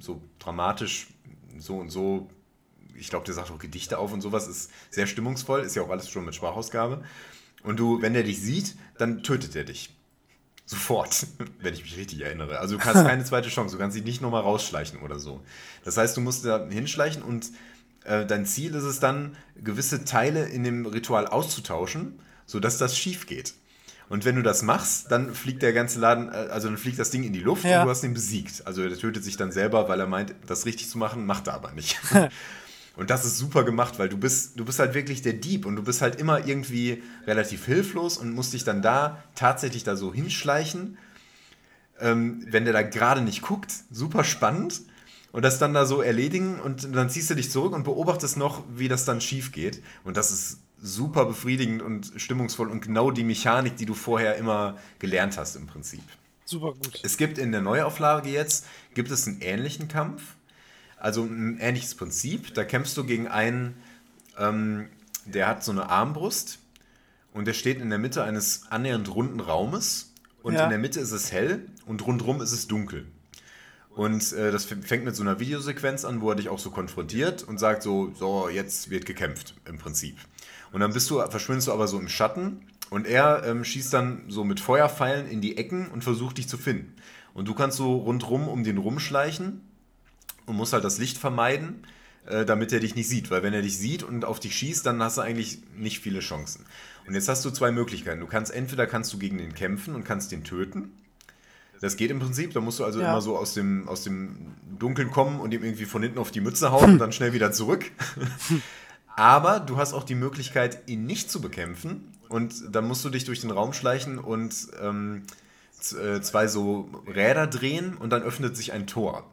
so dramatisch, so und so. Ich glaube, der sagt auch Gedichte auf und sowas, ist sehr stimmungsvoll, ist ja auch alles schon mit Sprachausgabe. Und du, wenn der dich sieht, dann tötet er dich. Sofort, wenn ich mich richtig erinnere. Also du hast keine zweite Chance, du kannst dich nicht nochmal rausschleichen oder so. Das heißt, du musst da hinschleichen und äh, dein Ziel ist es dann, gewisse Teile in dem Ritual auszutauschen, sodass das schief geht. Und wenn du das machst, dann fliegt der ganze Laden, äh, also dann fliegt das Ding in die Luft ja. und du hast ihn besiegt. Also er tötet sich dann selber, weil er meint, das richtig zu machen, macht er aber nicht. Und das ist super gemacht, weil du bist, du bist halt wirklich der Dieb und du bist halt immer irgendwie relativ hilflos und musst dich dann da tatsächlich da so hinschleichen. Ähm, wenn der da gerade nicht guckt, super spannend. Und das dann da so erledigen und dann ziehst du dich zurück und beobachtest noch, wie das dann schief geht. Und das ist super befriedigend und stimmungsvoll und genau die Mechanik, die du vorher immer gelernt hast im Prinzip. Super gut. Es gibt in der Neuauflage jetzt, gibt es einen ähnlichen Kampf also ein ähnliches Prinzip. Da kämpfst du gegen einen, ähm, der hat so eine Armbrust und der steht in der Mitte eines annähernd runden Raumes und ja. in der Mitte ist es hell und rundherum ist es dunkel. Und äh, das fängt mit so einer Videosequenz an, wo er dich auch so konfrontiert und sagt so, so, jetzt wird gekämpft im Prinzip. Und dann bist du, verschwindest du aber so im Schatten und er ähm, schießt dann so mit Feuerpfeilen in die Ecken und versucht dich zu finden. Und du kannst so rundrum um den rumschleichen und musst halt das Licht vermeiden, äh, damit er dich nicht sieht. Weil wenn er dich sieht und auf dich schießt, dann hast du eigentlich nicht viele Chancen. Und jetzt hast du zwei Möglichkeiten. Du kannst entweder kannst du gegen den kämpfen und kannst den töten. Das geht im Prinzip, da musst du also ja. immer so aus dem, aus dem Dunkeln kommen und ihm irgendwie von hinten auf die Mütze hauen und dann schnell wieder zurück. Aber du hast auch die Möglichkeit, ihn nicht zu bekämpfen. Und dann musst du dich durch den Raum schleichen und ähm, äh, zwei so Räder drehen und dann öffnet sich ein Tor.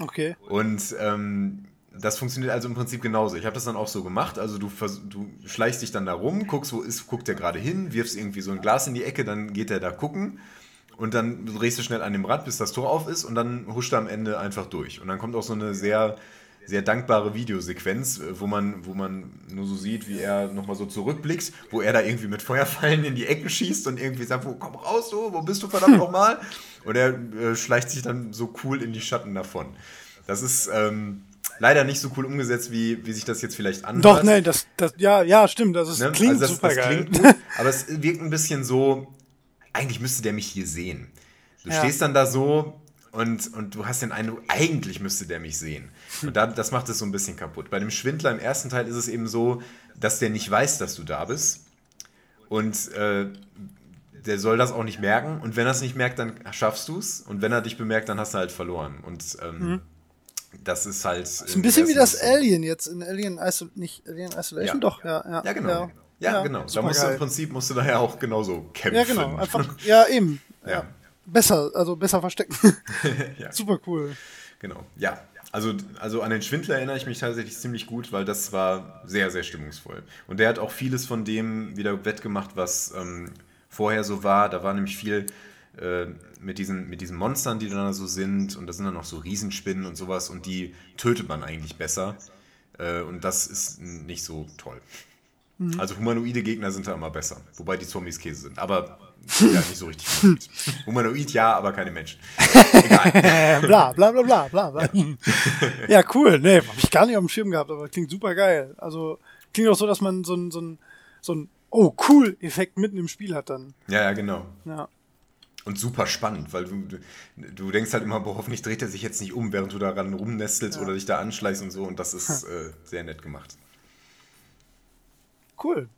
Okay. Und ähm, das funktioniert also im Prinzip genauso. Ich habe das dann auch so gemacht. Also du, du schleichst dich dann da rum, guckst, wo ist, guckt der gerade hin, wirfst irgendwie so ein Glas in die Ecke, dann geht der da gucken. Und dann drehst du schnell an dem Rad, bis das Tor auf ist und dann huscht er am Ende einfach durch. Und dann kommt auch so eine sehr, sehr dankbare Videosequenz, äh, wo man, wo man nur so sieht, wie er nochmal so zurückblickt, wo er da irgendwie mit Feuerfallen in die Ecken schießt und irgendwie sagt, wo komm raus, du, wo bist du verdammt nochmal? Und er äh, schleicht sich dann so cool in die Schatten davon. Das ist ähm, leider nicht so cool umgesetzt, wie, wie sich das jetzt vielleicht anhört. Doch, nein, das, das, ja, ja, stimmt, das ist, ne? klingt also das, super das geil. Klingt gut, aber es wirkt ein bisschen so, eigentlich müsste der mich hier sehen. Du ja. stehst dann da so und, und du hast den Eindruck, eigentlich müsste der mich sehen. Und da, das macht es so ein bisschen kaputt. Bei dem Schwindler im ersten Teil ist es eben so, dass der nicht weiß, dass du da bist. Und äh, der soll das auch nicht merken. Und wenn er es nicht merkt, dann schaffst du es. Und wenn er dich bemerkt, dann hast du halt verloren. Und ähm, mhm. das ist halt. Das ist ein bisschen wie das Alien jetzt in Alien, Iso nicht Alien Isolation, ja. doch, ja, ja. Ja, genau. Ja, ja, ja genau. Da musst du im Prinzip musst du daher auch genauso kämpfen. Ja, genau. Einfach, ja, eben. ja. Besser, also besser verstecken. Super cool. Genau. Ja, also, also an den Schwindler erinnere ich mich tatsächlich ziemlich gut, weil das war sehr, sehr stimmungsvoll. Und der hat auch vieles von dem wieder wettgemacht, was ähm, vorher so war. Da war nämlich viel äh, mit, diesen, mit diesen Monstern, die dann so sind. Und da sind dann noch so Riesenspinnen und sowas. Und die tötet man eigentlich besser. Äh, und das ist nicht so toll. Mhm. Also humanoide Gegner sind da immer besser. Wobei die Zombies Käse sind. Aber ja, nicht so richtig. Humanoid ja, aber keine Menschen. Egal. bla, bla, bla, bla, bla. bla. Ja. cool. Nee, hab ich gar nicht auf dem Schirm gehabt, aber klingt super geil. Also klingt auch so, dass man so ein, so ein, so ein Oh, cool Effekt mitten im Spiel hat dann. Ja, ja, genau. Ja. Und super spannend, weil du, du denkst halt immer, boah, hoffentlich dreht er sich jetzt nicht um, während du daran rumnestelst ja. oder dich da anschleißt und so. Und das ist äh, sehr nett gemacht. Cool.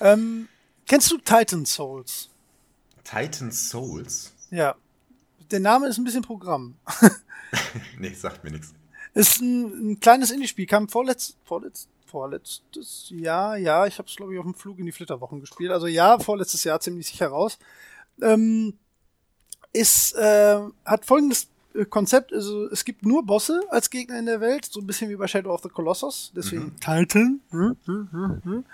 Ähm, Kennst du Titan Souls? Titan Souls? Ja. Der Name ist ein bisschen Programm. nee, sagt mir nichts. Ist ein, ein kleines Indie-Spiel, kam vorletzt, vorletzt, vorletztes Jahr, ja, ich habe es glaube ich auf dem Flug in die Flitterwochen gespielt. Also ja, vorletztes Jahr ziemlich sicher raus. Ähm, ist, äh, hat folgendes äh, Konzept, also es gibt nur Bosse als Gegner in der Welt, so ein bisschen wie bei Shadow of the Colossus, deswegen mhm. Titan. Hm, hm, hm,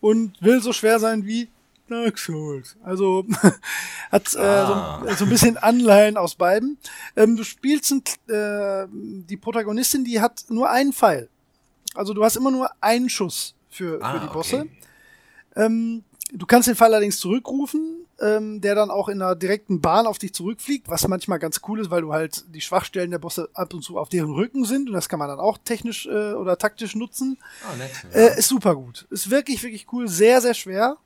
und will so schwer sein wie Dark Souls. Also hat äh, ah. so, so, ein bisschen Anleihen aus beiden. Ähm, du spielst ein, äh, die Protagonistin, die hat nur einen Pfeil. Also du hast immer nur einen Schuss für, ah, für die Bosse. Okay. Ähm, du kannst den Pfeil allerdings zurückrufen, ähm, der dann auch in einer direkten Bahn auf dich zurückfliegt, was manchmal ganz cool ist, weil du halt die Schwachstellen der Bosse ab und zu auf deren Rücken sind und das kann man dann auch technisch äh, oder taktisch nutzen. Oh, nett, ja. äh, ist super gut. Ist wirklich, wirklich cool. Sehr, sehr schwer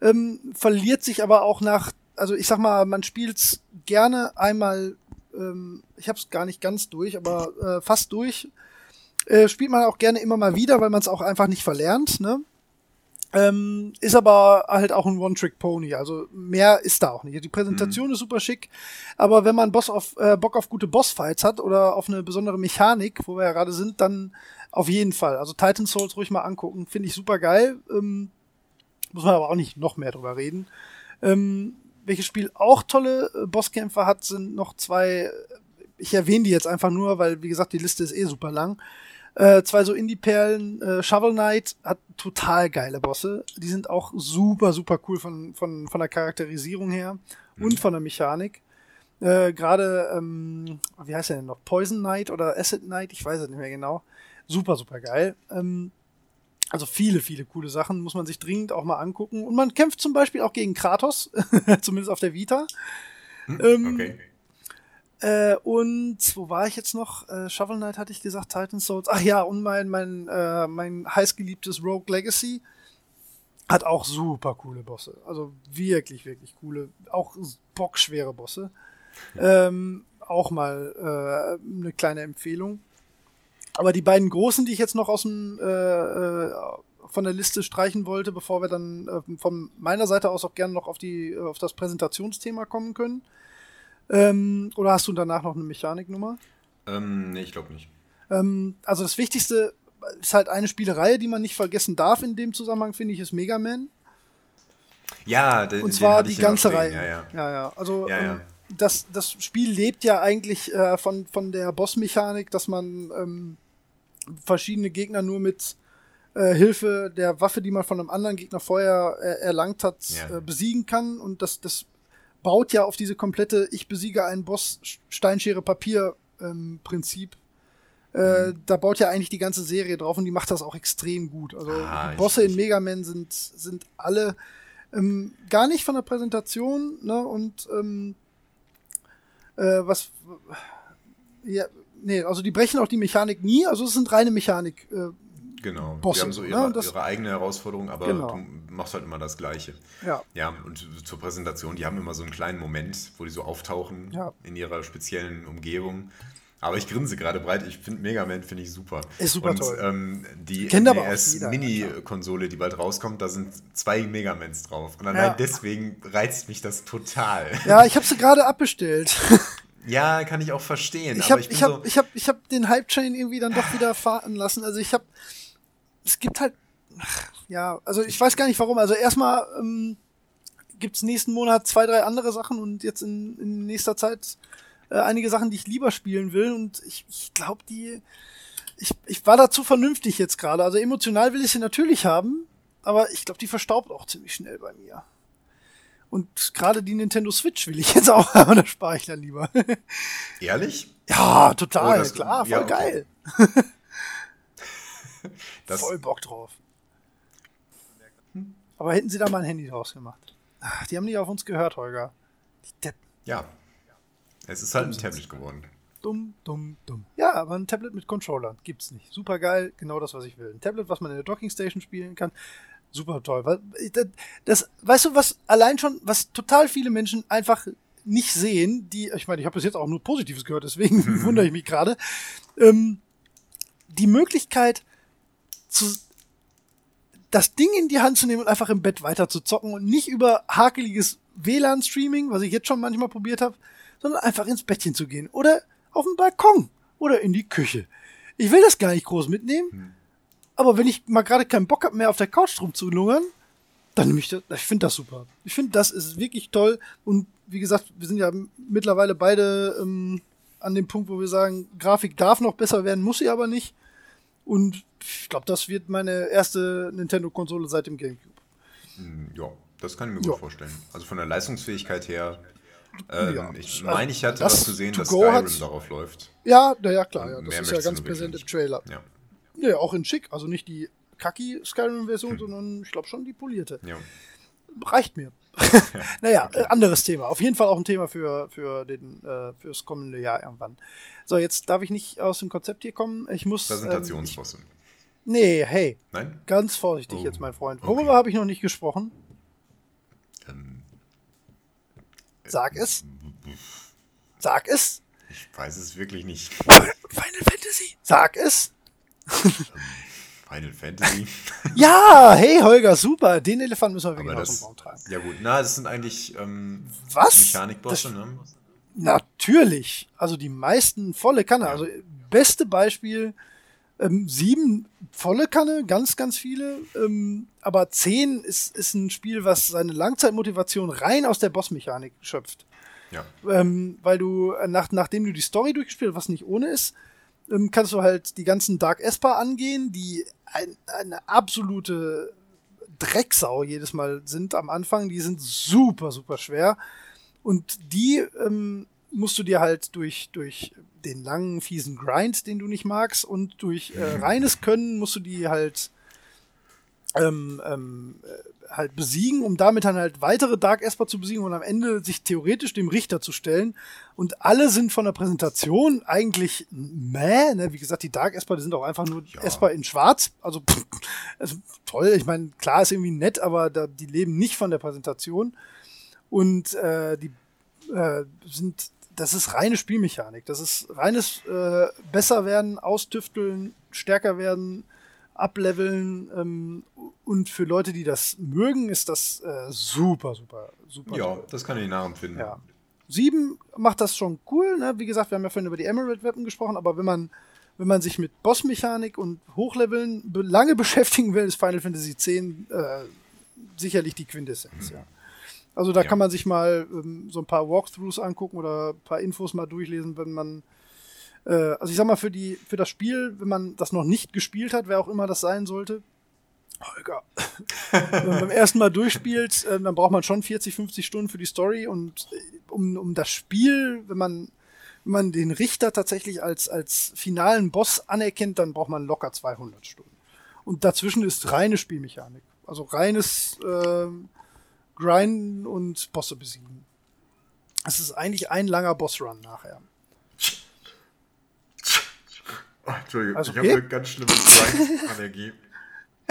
ähm, verliert sich aber auch nach, also ich sag mal, man spielt's gerne einmal, ähm, ich hab's gar nicht ganz durch, aber äh, fast durch. Äh, spielt man auch gerne immer mal wieder, weil man es auch einfach nicht verlernt, ne? Ähm, ist aber halt auch ein One-Trick-Pony, also mehr ist da auch nicht. Die Präsentation mhm. ist super schick, aber wenn man Boss auf, äh, Bock auf gute Bossfights hat oder auf eine besondere Mechanik, wo wir ja gerade sind, dann auf jeden Fall. Also Titan Souls ruhig mal angucken, finde ich super geil. Ähm, muss man aber auch nicht noch mehr drüber reden. Ähm, welches Spiel auch tolle äh, Bosskämpfer hat, sind noch zwei. Ich erwähne die jetzt einfach nur, weil, wie gesagt, die Liste ist eh super lang. Äh, zwei so Indie-Perlen. Äh, Shovel Knight hat total geile Bosse. Die sind auch super, super cool von, von, von der Charakterisierung her mhm. und von der Mechanik. Äh, Gerade, ähm, wie heißt der denn noch? Poison Knight oder Acid Knight? Ich weiß es nicht mehr genau. Super, super geil. Ähm, also viele, viele coole Sachen muss man sich dringend auch mal angucken. Und man kämpft zum Beispiel auch gegen Kratos, zumindest auf der Vita. Hm, ähm, okay. Äh, und wo war ich jetzt noch? Äh, Shovel Knight hatte ich gesagt, Titan Souls. Ach ja, und mein, mein, äh, mein heißgeliebtes Rogue Legacy hat auch super coole Bosse. Also wirklich, wirklich coole, auch bockschwere Bosse. Ähm, auch mal äh, eine kleine Empfehlung. Aber die beiden großen, die ich jetzt noch aus dem äh, äh, von der Liste streichen wollte, bevor wir dann äh, von meiner Seite aus auch gerne noch auf die auf das Präsentationsthema kommen können. Ähm, oder hast du danach noch eine Mechaniknummer? Ähm, nee, ich glaube nicht. Ähm, also das Wichtigste ist halt eine Spielerei, die man nicht vergessen darf in dem Zusammenhang, finde ich, ist Mega Man. Ja, den, und zwar die ganze Reihe. Ja, ja. ja, ja. Also ja, ja. Ähm, das, das Spiel lebt ja eigentlich äh, von, von der Bossmechanik, dass man ähm, verschiedene Gegner nur mit äh, Hilfe der Waffe, die man von einem anderen Gegner vorher äh, erlangt hat, ja. äh, besiegen kann. Und das, das baut ja auf diese komplette Ich besiege einen Boss Steinschere Papier ähm, Prinzip. Äh, mhm. Da baut ja eigentlich die ganze Serie drauf und die macht das auch extrem gut. Also ah, die Bosse in Mega Man sind, sind alle ähm, gar nicht von der Präsentation, ne? Und ähm, äh, was ja, nee, also die brechen auch die Mechanik nie, also es sind reine Mechanik. Äh, Genau. Bosse, die haben so ne? ihre, Das- ihre eigene Herausforderung, aber Genau. du machst halt immer das Gleiche. Ja. Ja, und zur Präsentation, die haben immer so einen kleinen Moment, wo die so auftauchen Ja. in ihrer speziellen Umgebung. Aber ich grinse gerade breit. Ich finde Mega Man finde ich super. Ist super und, toll. Ähm, die Kennt aber auch NES jeder, Mini-Konsole, die bald rauskommt, da sind zwei Megamans drauf. Und allein Ja. deswegen reizt mich das total. Ja, ich habe sie gerade abbestellt. Ja, kann ich auch verstehen. Ich habe ich hab, so, ich hab, ich hab den Hype-Chain irgendwie dann doch wieder fahren lassen. Also ich habe, es gibt halt, ach, ja, also ich weiß gar nicht warum. Also erstmal ähm, gibt es nächsten Monat zwei, drei andere Sachen und jetzt in, in nächster Zeit äh, einige Sachen, die ich lieber spielen will. Und ich, ich glaube, die, ich, ich war dazu vernünftig jetzt gerade. Also emotional will ich sie natürlich haben, aber ich glaube, die verstaubt auch ziemlich schnell bei mir. Und gerade die Nintendo Switch will ich jetzt auch, aber da spare ich dann lieber. ehrlich? Ja, total, Oh, klar, voll ja, okay. geil. Das, Voll Bock drauf. Aber hätten sie da mal ein Handy draus gemacht. Ach, die haben nicht auf uns gehört, Holger. Ja. Es ist halt ein Tablet geworden. Dumm, dumm, dumm. Ja, aber ein Tablet mit Controller gibt's nicht. Super geil, genau das, was ich will. Ein Tablet, was man in der Docking Station spielen kann. Super toll. Weil, das, das, weißt du, was allein schon, was total viele Menschen einfach nicht sehen, die, ich meine, ich habe bis jetzt auch nur Positives gehört, deswegen wundere ich mich gerade. Ähm, die Möglichkeit, zu, das Ding in die Hand zu nehmen und einfach im Bett weiter zu zocken und nicht über hakeliges WLAN-Streaming, was ich jetzt schon manchmal probiert habe, sondern einfach ins Bettchen zu gehen oder auf den Balkon oder in die Küche. Ich will das gar nicht groß mitnehmen, aber wenn ich mal gerade keinen Bock habe mehr auf der Couch rumzulungern, dann nehme ich das. Ich finde das super. Ich finde, das ist wirklich toll. Und wie gesagt, wir sind ja mittlerweile beide ähm, an dem Punkt, wo wir sagen, Grafik darf noch besser werden, muss sie aber nicht. Und ich glaube, das wird meine erste Nintendo-Konsole seit dem GameCube. Hm, Ja, das kann ich mir Ja. gut vorstellen. Also von der Leistungsfähigkeit her, ähm, Ja, ich meine, ich hatte das was zu sehen, To dass Skyrim hat- darauf läuft. Ja, na ja, klar, ja, das ist ja ganz präsent im. Trailer. Ja, Ja, auch in schick, also nicht die kacki Skyrim-Version, sondern ich glaube schon die polierte. ja. Reicht mir. naja, äh, anderes Thema. Auf jeden Fall auch ein Thema für, für den, äh, fürs kommende Jahr irgendwann. So, jetzt darf ich nicht aus dem Konzept hier kommen. Ich muss. Ähm, Präsentationsbosse. ich, nee, hey, Nein? ganz vorsichtig Oh, jetzt, mein Freund. okay. Worüber habe ich noch nicht gesprochen? Ähm, Sag es. Sag es. ich weiß es wirklich nicht. Final Fantasy. Sag es. Final Fantasy. Ja, hey Holger, super. Den Elefant müssen wir wirklich aus dem Raum tragen. ja gut, na, das sind eigentlich ähm, Was? Mechanikbosse, ne? Natürlich. Also die meisten volle Kanne. Also beste Beispiel, ähm, sieben volle Kanne, ganz, ganz viele. Ähm, aber zehn ist, ist ein Spiel, was seine Langzeitmotivation rein aus der Bossmechanik schöpft. Ja. Ähm, weil du, äh, nach, nachdem du die Story durchgespielt hast, was nicht ohne ist, ähm, kannst du halt die ganzen Dark Esper angehen, die ein, eine absolute Drecksau jedes Mal sind am Anfang. Die sind super, super schwer. Und die ähm, musst du dir halt durch, durch den langen, fiesen Grind, den du nicht magst, und durch äh, reines Können musst du die halt ähm, ähm, äh, halt besiegen, um damit dann halt weitere Dark Esper zu besiegen und am Ende sich theoretisch dem Richter zu stellen. Und alle sind von der Präsentation eigentlich meh, ne? Wie gesagt, die Dark Esper, die sind auch einfach nur Ja. Esper in schwarz. Also, pff, also toll, ich meine, klar ist irgendwie nett, aber da, die leben nicht von der Präsentation. Und äh, die äh, sind, das ist reine Spielmechanik. Das ist reines äh, besser werden, austüfteln, stärker werden, ableveln. Ähm, und für Leute, die das mögen, ist das äh, super, super, super. Ja, toll. das kann ich nachempfinden. Ja. Sieben macht das schon cool. Ne? Wie gesagt, wir haben ja vorhin über die Emerald Weapon gesprochen, aber wenn man, wenn man sich mit Bossmechanik und Hochleveln be lange beschäftigen will, ist Final Fantasy X äh, sicherlich die Quintessenz. Ja. Also da Ja. kann man sich mal ähm, so ein paar Walkthroughs angucken oder ein paar Infos mal durchlesen, wenn man äh, also ich sag mal, für die, für das Spiel, wenn man das noch nicht gespielt hat, wer auch immer das sein sollte, Holger, wenn man beim ersten Mal durchspielt, äh, dann braucht man schon 40, 50 Stunden für die Story und äh, um, um das Spiel, wenn man, wenn man den Richter tatsächlich als, als finalen Boss anerkennt, dann braucht man locker 200 Stunden. Und dazwischen ist reine Spielmechanik. Also reines äh, Grinden und Bosse besiegen. Es ist eigentlich ein langer Bossrun nachher. Oh, Entschuldigung, Also ich habe eine ganz schlimme Grind-Allergie.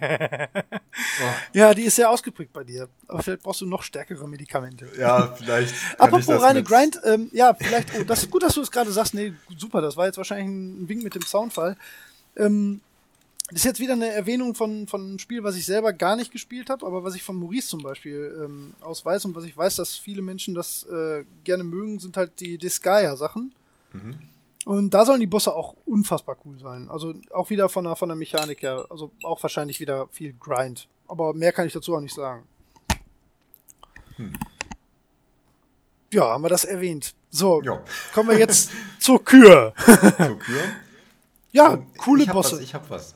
oh, Ja, die ist sehr ausgeprägt bei dir. Aber vielleicht brauchst du noch stärkere Medikamente. ja, vielleicht. Apropos reine mit- Grind, ähm, ja, vielleicht, oh, das ist gut, dass du es gerade sagst. Nee, super, das war jetzt wahrscheinlich ein Wink mit dem Soundfall. Ähm, das ist jetzt wieder eine Erwähnung von, von einem Spiel, was ich selber gar nicht gespielt habe, aber was ich von Maurice zum Beispiel ähm, aus weiß und was ich weiß, dass viele Menschen das äh, gerne mögen, sind halt die Disgaea-Sachen. Und da sollen die Bosse auch unfassbar cool sein. Also auch wieder von der, von der Mechanik her. Also auch wahrscheinlich wieder viel Grind. Aber mehr kann ich dazu auch nicht sagen. Ja, haben wir das erwähnt. So, Ja. kommen wir jetzt zur Kür. Zur Kür. Ja, coole ich hab Bosse. Was, ich hab was.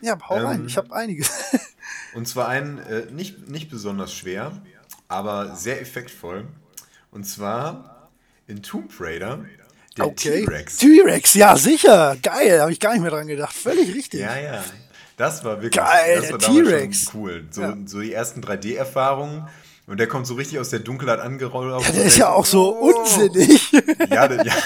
ja, hau rein, Ähm, ich habe einiges. Und zwar einen äh, nicht, nicht besonders schwer, aber sehr effektvoll. Und zwar in Tomb Raider, der T-Rex. T-Rex, ja, sicher. Geil, habe ich gar nicht mehr dran gedacht. Völlig richtig. Ja, ja. Das war wirklich Geil, das war der T-Rex. cool. So, Ja. so die ersten 3D-Erfahrungen. Und der kommt so richtig aus der Dunkelheit angerollt. Ja, der ist ja auch so unsinnig. Ja, der, ja.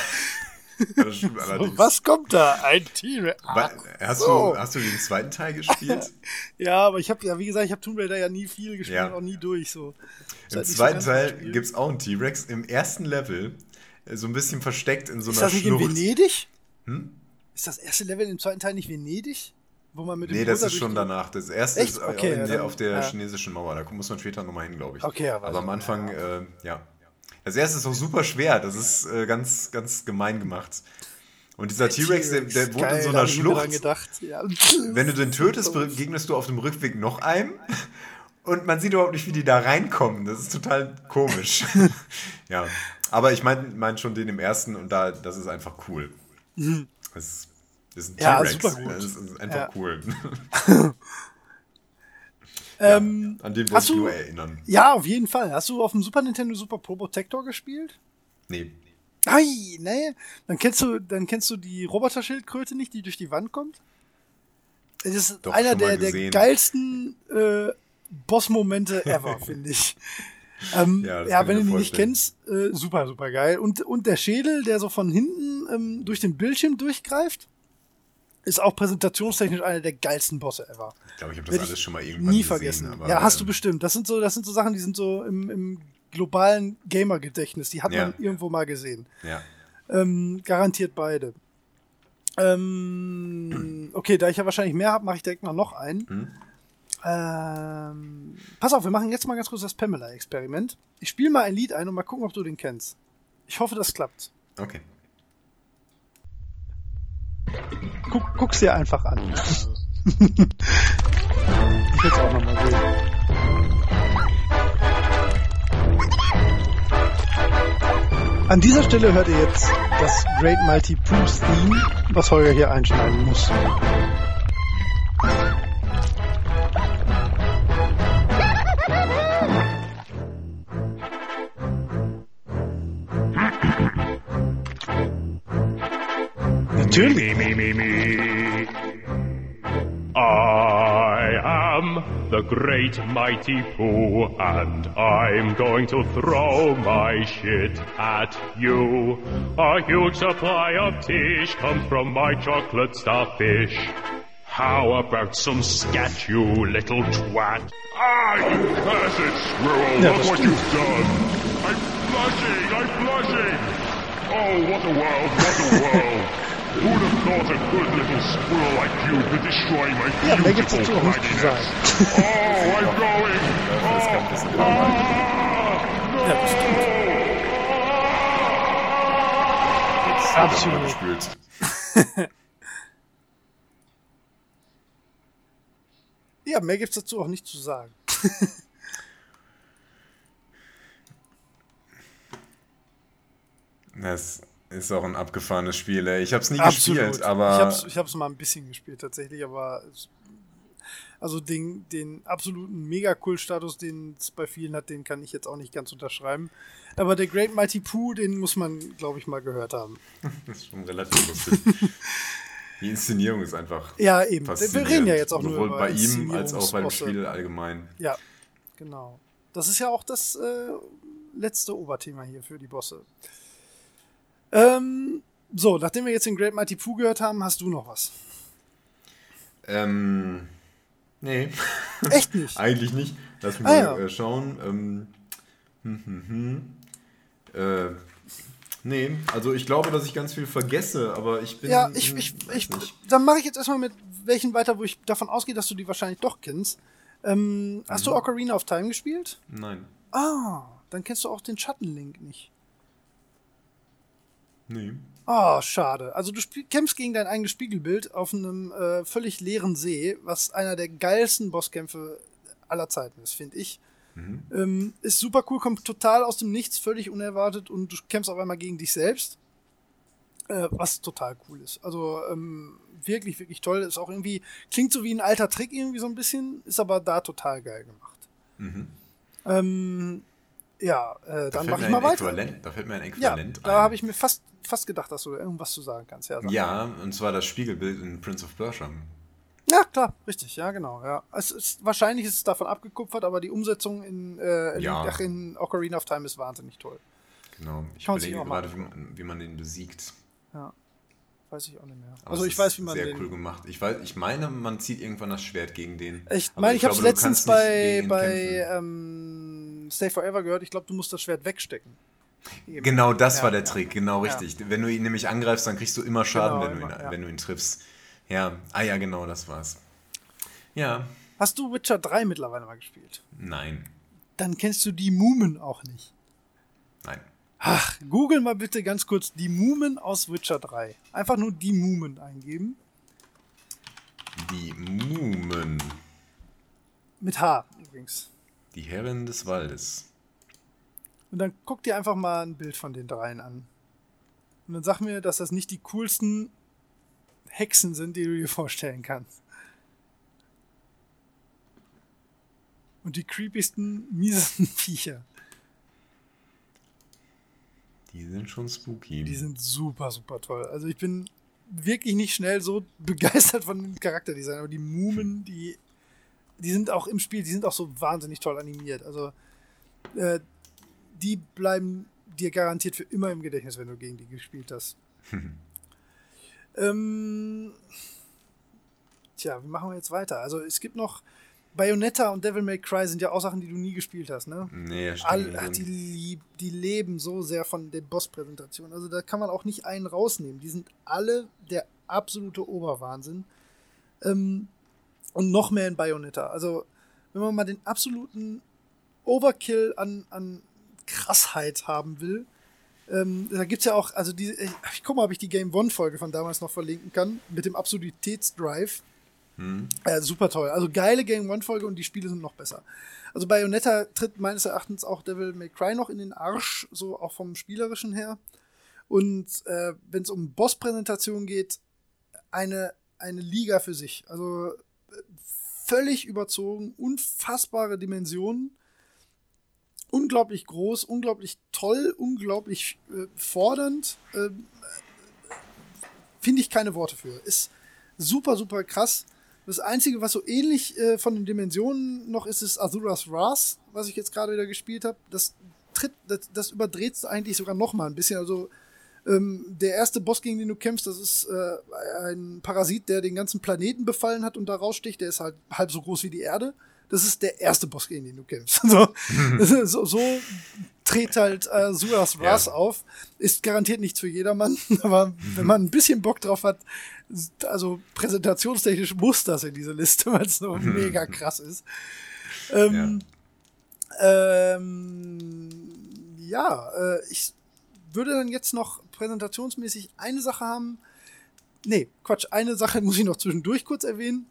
Das stimmt allerdings. Was kommt da? Ein T-Rex. Wa- Hast, so. du, hast du den zweiten Teil gespielt? Ja, aber ich habe ja, wie gesagt, ich habe Tomb Raider ja nie viel gespielt, Ja. auch nie durch. So. Im so zweiten Teil gibt es auch einen T-Rex. Im ersten Level, so ein bisschen versteckt in so Ist einer das nicht in Schlucht. Venedig? Hm? Ist das erste Level im zweiten Teil nicht Venedig? Wo man mit dem Nee, das ist schon danach. Das erste Echt? ist Okay, in ja, der, dann- auf der ja. chinesischen Mauer. Da muss man später nochmal hin, glaube ich. Okay, ja, weiß Aber am. Anfang, äh, ja. Das erste ist auch super schwer. Das ist äh, ganz, ganz gemein gemacht. Und dieser T-Rex, der, der wohnt in so einer Schlucht. gedacht. Ja. Wenn du den tötest, begegnest du auf dem Rückweg noch einem. Und man sieht überhaupt nicht, wie die da reinkommen. Das ist total komisch. ja. Aber ich meine mein schon den im ersten und da, das ist einfach cool. Das, das ist ein Mhm. Ja, T-Rex. gut. Das ist einfach Ja. cool. Ähm, An den wollte ich du- nur erinnern. ja, auf jeden Fall. Hast du auf dem Super Nintendo Super Pro Protector gespielt? Nee. Ei, nee. Dann kennst du, dann kennst du die Roboterschildkröte nicht, die durch die Wand kommt? Das ist Doch, einer der, der geilsten äh, Boss-Momente ever, finde ich. Ähm, Ja, ja, wenn du die nicht kennst, äh, super, super geil. Und, und der Schädel, der so von hinten ähm, durch den Bildschirm durchgreift, ist auch präsentationstechnisch einer der geilsten Bosse ever. Ich glaube, ich habe das Werd alles schon mal irgendwann Nie gesehen. vergessen. aber, ja, hast du ähm, bestimmt. Das sind so, das sind so Sachen, die sind so im, im globalen Gamer-Gedächtnis. Die hat Ja. man irgendwo mal gesehen. Ja. Ähm, garantiert beide. Ähm, okay, da ich ja wahrscheinlich mehr habe, mache ich direkt mal noch einen. Hm? Ähm, pass auf, wir machen jetzt mal ganz kurz das Pamela-Experiment. Ich spiele mal ein Lied ein und mal gucken, ob du den kennst. Ich hoffe, das klappt. Okay. Guck, guck's dir einfach an. ich will auch noch mal sehen. An dieser Stelle hört ihr jetzt das Great Mighty Pooh's Theme, was Holger hier einschneiden muss. Natürlich. Me, me, me, me. I am the great mighty Pooh, and I'm going to throw my shit at you. A huge supply of tish comes from my chocolate starfish. How about some scat, you little twat? Ah, you cursed squirrel, Yeah, look what you've done! I'm blushing, I'm blushing! Oh, what a world, what a world! Who'd have thought a good little squirrel like you could destroy my Ja, beautiful zu planet? sagen. Oh, I'm going! Bisschen dauern. Ah! Ja, das stimmt. Absolut. Gespielt. Ja, mehr gibt's dazu auch nicht zu sagen. Das ist auch ein abgefahrenes Spiel. Ey. Ich habe es nie gespielt, aber ich hab's, ich hab's mal ein bisschen gespielt tatsächlich, aber also den, den absoluten Mega-Cool-Status, den es bei vielen hat, den kann ich jetzt auch nicht ganz unterschreiben. Aber der Great Mighty Pooh, den muss man, glaube ich, mal gehört haben. das ist schon relativ lustig. Die Inszenierung ist einfach Ja, eben. Wir reden ja jetzt auch nur Sowohl über bei ihm als auch beim. Spiel allgemein. Ja, genau. Das ist ja auch das äh, letzte Oberthema hier für die Bosse. Ähm, So, nachdem wir jetzt den Great Mighty Pooh gehört haben, hast du noch was. Ähm, nee. Echt nicht? Eigentlich nicht. Lass mich Ah, mal ja. äh, schauen. Ähm, hm, hm, hm. Äh, nee, also ich glaube, dass ich ganz viel vergesse, aber ich bin. Ja, ich, hm, ich, ich, nicht. dann mache ich jetzt erstmal mit welchen weiter, wo ich davon ausgehe, dass du die wahrscheinlich doch kennst. Ähm, hast Mhm. du Ocarina of Time gespielt? Nein. Ah, dann kennst du auch den Schattenlink nicht. Nee. Ah, schade. Also du kämpfst gegen dein eigenes Spiegelbild auf einem äh, völlig leeren See, was einer der geilsten Bosskämpfe aller Zeiten ist, finde ich. Ähm, ist super cool, kommt total aus dem Nichts, völlig unerwartet und du kämpfst auf einmal gegen dich selbst. Äh, was total cool ist. Also ähm, wirklich, wirklich toll. Ist auch irgendwie, klingt so wie ein alter Trick irgendwie so ein bisschen, ist aber da total geil gemacht. Mhm. Ähm, ja, äh, Da dann fällt mach mir ich mal weiter. Äquivalent, da fällt mir ein Ja, Äquivalent da ein. habe ich mir fast, fast gedacht, dass du irgendwas zu sagen kannst. Ja. Ja, und zwar das Spiegelbild in Prince of Persia. ja klar, richtig, ja, genau. Ja. Es ist, wahrscheinlich ist es davon abgekupfert, aber die Umsetzung in, äh, in, Ja. ach, in Ocarina of Time ist wahnsinnig toll. Genau. Ich Kann überlege gerade, wie man, wie man den besiegt. Ja. Weiß ich auch nicht mehr. Aber also ich weiß, wie man sehr den. cool gemacht. Ich, weiß, ich meine, man zieht irgendwann das Schwert gegen den. Ich meine, ich habe es letztens bei, bei ähm, Stay Forever gehört. Ich glaube, du musst das Schwert wegstecken. Eben. Genau, das Ja, war der. Trick, genau Ja. richtig. Wenn du ihn nämlich angreifst, dann kriegst du immer Schaden, Genau, wenn, du ihn, immer, ja. wenn du ihn triffst. Ja, ah ja, genau, das war's. Ja, Hast du Witcher 3 mittlerweile mal gespielt? nein, Dann kennst du die Mumen auch nicht. nein. Ach, google mal bitte ganz kurz die Mumen aus Witcher 3. Einfach nur die Mumen eingeben. Die Mumen, Mit H übrigens. Die Herren des Waldes. Und dann guck dir einfach mal ein Bild von den dreien an. Und dann sag mir, dass das nicht die coolsten Hexen sind, die du dir vorstellen kannst. Und die creepiesten, miesesten Viecher. Die sind schon spooky. Die sind super, super toll. Also ich bin wirklich nicht schnell so begeistert von dem Charakterdesign, aber die Mumen, die, die sind auch im Spiel, die sind auch so wahnsinnig toll animiert. Also äh, die bleiben dir garantiert für immer im Gedächtnis, wenn du gegen die gespielt hast. ähm, tja, wie machen wir jetzt weiter? Also es gibt noch Bayonetta und Devil May Cry sind ja auch Sachen, die du nie gespielt hast, ne? nee, All, stimmt. ach, die, lieb, die leben so sehr von der Boss-Präsentation. Also da kann man auch nicht einen rausnehmen. Die sind alle der absolute Oberwahnsinn. Ähm, und noch mehr in Bayonetta. Also, wenn man mal den absoluten Overkill an, an Krassheit haben will, ähm, da gibt's ja auch, also diese, ich, ich guck mal, ob ich die Game One-Folge von damals noch verlinken kann, mit dem Absurditätsdrive. Äh, super toll. Also geile Game One-Folge und die Spiele sind noch besser. Also Bayonetta tritt meines Erachtens auch Devil May Cry noch in den Arsch, so auch vom Spielerischen her. Und äh, wenn es um Boss-Präsentation geht, eine, eine Liga für sich. Also äh, völlig überzogen, unfassbare Dimensionen, unglaublich groß, unglaublich toll, unglaublich äh, fordernd. Äh, Finde ich keine Worte für. Ist super, super krass. Das Einzige, was so ähnlich äh, von den Dimensionen noch ist, ist Azuras Wrath, was ich jetzt gerade wieder gespielt habe. Das tritt, das, das überdreht eigentlich sogar noch mal ein bisschen. Also ähm, der erste Boss, gegen den du kämpfst, das ist äh, ein Parasit, der den ganzen Planeten befallen hat und da raussticht. Der ist halt halb so groß wie die Erde. Das ist der erste Boss, gegen den du kämpfst. so, so, so dreht halt äh, Suras Wrath Ja. auf. Ist garantiert nichts für jedermann, aber wenn man ein bisschen Bock drauf hat, also präsentationstechnisch muss das in diese Liste, weil es so mega krass ist. Ähm, ähm, ja, äh, ich würde dann jetzt noch präsentationsmäßig eine Sache haben. Nee, Quatsch, eine Sache muss ich noch zwischendurch kurz erwähnen.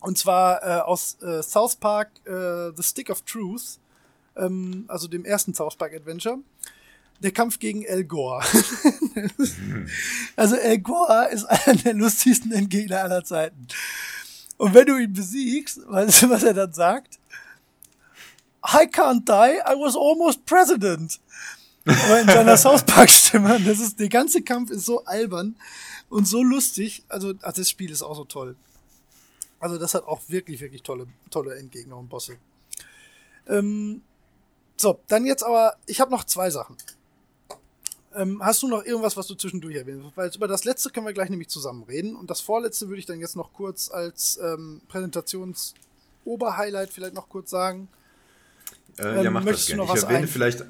Und zwar äh, aus äh, South Park äh, The Stick of Truth, ähm, also dem ersten South Park Adventure. Der Kampf gegen El Gore. also El Gore ist einer der lustigsten Endgegner aller Zeiten. Und wenn du ihn besiegst, weißt du, was er dann sagt? I can't die, I was almost president. Aber in seiner South Park Stimme, das ist, der ganze Kampf ist so albern und so lustig. Also, ach, das Spiel ist auch so toll. Also, das hat auch wirklich, wirklich tolle, tolle Endgegner und Bosse. Ähm, so, dann jetzt aber, ich habe noch zwei Sachen. Ähm, hast du noch irgendwas, was du zwischendurch erwähnen willst? Weil über das letzte können wir gleich nämlich zusammen reden. Und das vorletzte würde ich dann jetzt noch kurz als ähm, Präsentations-Oberhighlight vielleicht noch kurz sagen. Äh, ja, Ähm, mach das möchtest du gerne. noch Ich was erwähne, ein- vielleicht,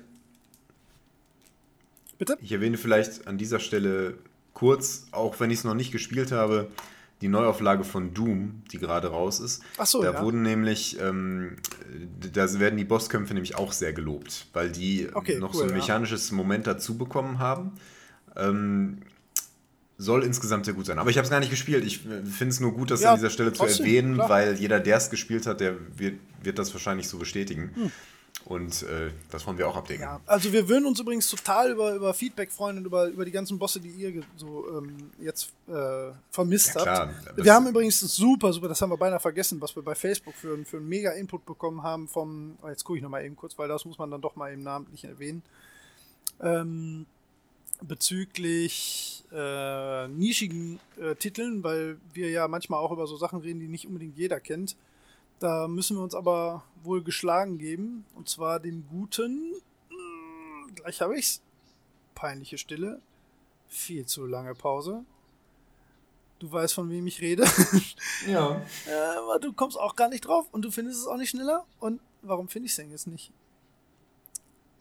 Bitte? ich erwähne vielleicht an dieser Stelle kurz, auch wenn ich es noch nicht gespielt habe, die Neuauflage von Doom, die gerade raus ist. Ach so, da ja. wurden nämlich, ähm, da werden die Bosskämpfe nämlich auch sehr gelobt, weil die Okay, noch cool, so ein ja. mechanisches Moment dazu bekommen haben. Ähm, soll insgesamt sehr gut sein. Aber ich habe es gar nicht gespielt. Ich finde es nur gut, das Ja, an dieser Stelle zu trotzdem, erwähnen, klar. weil jeder, der es gespielt hat, der wird, wird das wahrscheinlich so bestätigen. Hm. Und äh, das wollen wir auch abdecken. Ja, also wir würden uns übrigens total über, über Feedback freuen und über, über die ganzen Bosse, die ihr so ähm, jetzt äh, vermisst Ja, klar. habt. Wir haben übrigens super, super, das haben wir beinahe vergessen, was wir bei Facebook für, einen- für einen mega Input bekommen haben vom, oh, jetzt gucke ich nochmal eben kurz, weil das muss man dann doch mal eben namentlich erwähnen. Ähm, bezüglich äh, nischigen äh, Titeln, weil wir ja manchmal auch über so Sachen reden, die nicht unbedingt jeder kennt. Da müssen wir uns aber wohl geschlagen geben. Und zwar dem guten. Hm, Gleich habe ich's. Peinliche Stille. Viel zu lange Pause. Du weißt, von wem ich rede. Ja. Ja, aber du kommst auch gar nicht drauf und du findest es auch nicht schneller. Und warum finde ich es denn jetzt nicht?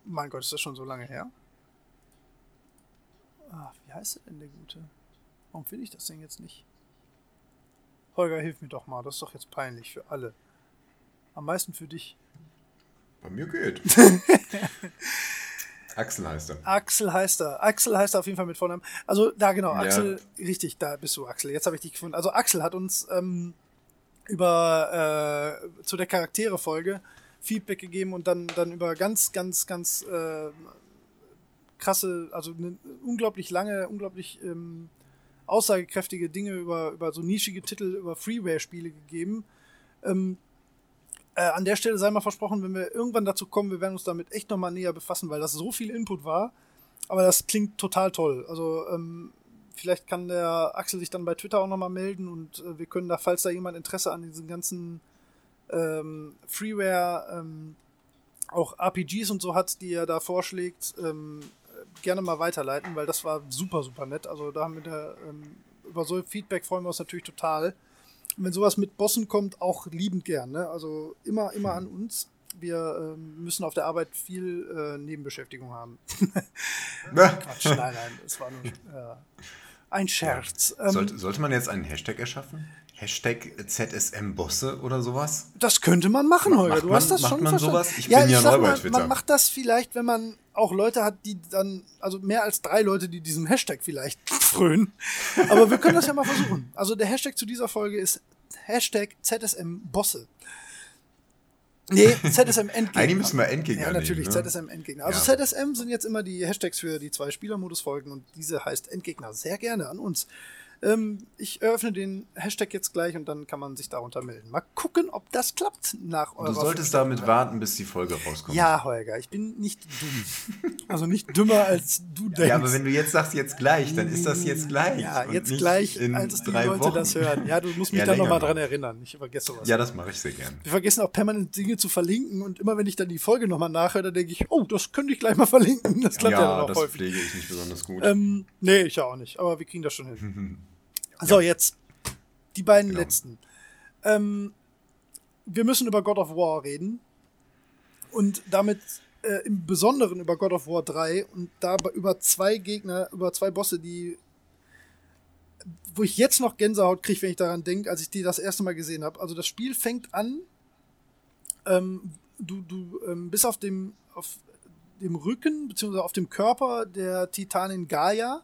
Mein Gott, ist das schon so lange her? Ah, wie heißt denn der Gute? Warum finde ich das denn jetzt nicht? Holger, hilf mir doch mal. Das ist doch jetzt peinlich für alle. Am meisten für dich. Bei mir geht. Axel heißt er. Axel heißt er. Axel heißt er auf jeden Fall mit Vornamen. Also da genau, Ja. Axel, richtig, da bist du, Axel. Jetzt habe ich dich gefunden. Also Axel hat uns ähm, über äh, zu der Charaktere-Folge Feedback gegeben und dann, dann über ganz, ganz, ganz äh, krasse, also eine unglaublich lange, unglaublich ähm, aussagekräftige Dinge über, über so nischige Titel, über Freeware-Spiele gegeben. Ähm, äh, an der Stelle sei mal versprochen, wenn wir irgendwann dazu kommen, wir werden uns damit echt nochmal näher befassen, weil das so viel Input war. Aber das klingt total toll. Also ähm, vielleicht kann der Axel sich dann bei Twitter auch nochmal melden und äh, wir können da, falls da jemand Interesse an diesen ganzen ähm, Freeware, ähm, auch RPGs und so hat, die er da vorschlägt, ähm, äh, gerne mal weiterleiten, weil das war super, super nett. Also da haben wir da, ähm, über so Feedback freuen wir uns natürlich total. Wenn sowas mit Bossen kommt, auch liebend gern. Ne? Also immer, immer an uns. Wir ähm, müssen auf der Arbeit viel äh, Nebenbeschäftigung haben. Quatsch, nein, nein, es war nur äh, ein Scherz. Ähm, Sollte, sollte man jetzt einen Hashtag erschaffen? Hashtag ZSM-Bosse oder sowas? Das könnte man machen, Holger. macht Du man- hast das macht schon man verstanden. sowas? Ich bin ja sag neu bei Twitter. Man macht das vielleicht, wenn man auch Leute hat, die dann, also mehr als drei Leute, die diesem Hashtag vielleicht frönen. Aber wir können das ja mal versuchen. Also der Hashtag zu dieser Folge ist Hashtag ZSM-Bosse. Nee, ZSM Endgegner. Eigentlich müssen wir Endgegner Ja, natürlich, nehmen, ne? ZSM Endgegner. Also Ja. ZSM sind jetzt immer die Hashtags für die zwei Spielermodus-Folgen und diese heißt Endgegner. Sehr gerne an uns. Ähm, ich eröffne den Hashtag jetzt gleich und dann kann man sich darunter melden. Mal gucken, ob das klappt nach eurer Du solltest damit warten, bis die Folge rauskommt. Ja, Holger, ich bin nicht dumm. Also nicht dümmer als du denkst. Ja, aber wenn du jetzt sagst, jetzt gleich, dann ist das jetzt gleich. Ja, jetzt gleich, in als die drei Leute Wochen. das hören. Ja, du musst mich Ja, dann nochmal noch. dran erinnern. Ich vergesse sowas. Ja, das mache ich sehr gern. Wir vergessen auch permanent Dinge zu verlinken und immer wenn ich dann die Folge nochmal nachhöre, dann denke ich, oh, das könnte ich gleich mal verlinken. Das klappt ja, Ja, dann auch das häufig. pflege ich nicht besonders gut. Ähm, nee, ich ja auch nicht, aber wir kriegen das schon hin. So, jetzt die beiden Genau. letzten. Ähm, wir müssen über God of War reden und damit äh, im Besonderen über God of War 3 und da über zwei Gegner, über zwei Bosse, die wo ich jetzt noch Gänsehaut kriege, wenn ich daran denke, als ich die das erste Mal gesehen habe. Also das Spiel fängt an, ähm, du, du ähm, bist auf dem, auf dem Rücken, beziehungsweise auf dem Körper der Titanin Gaia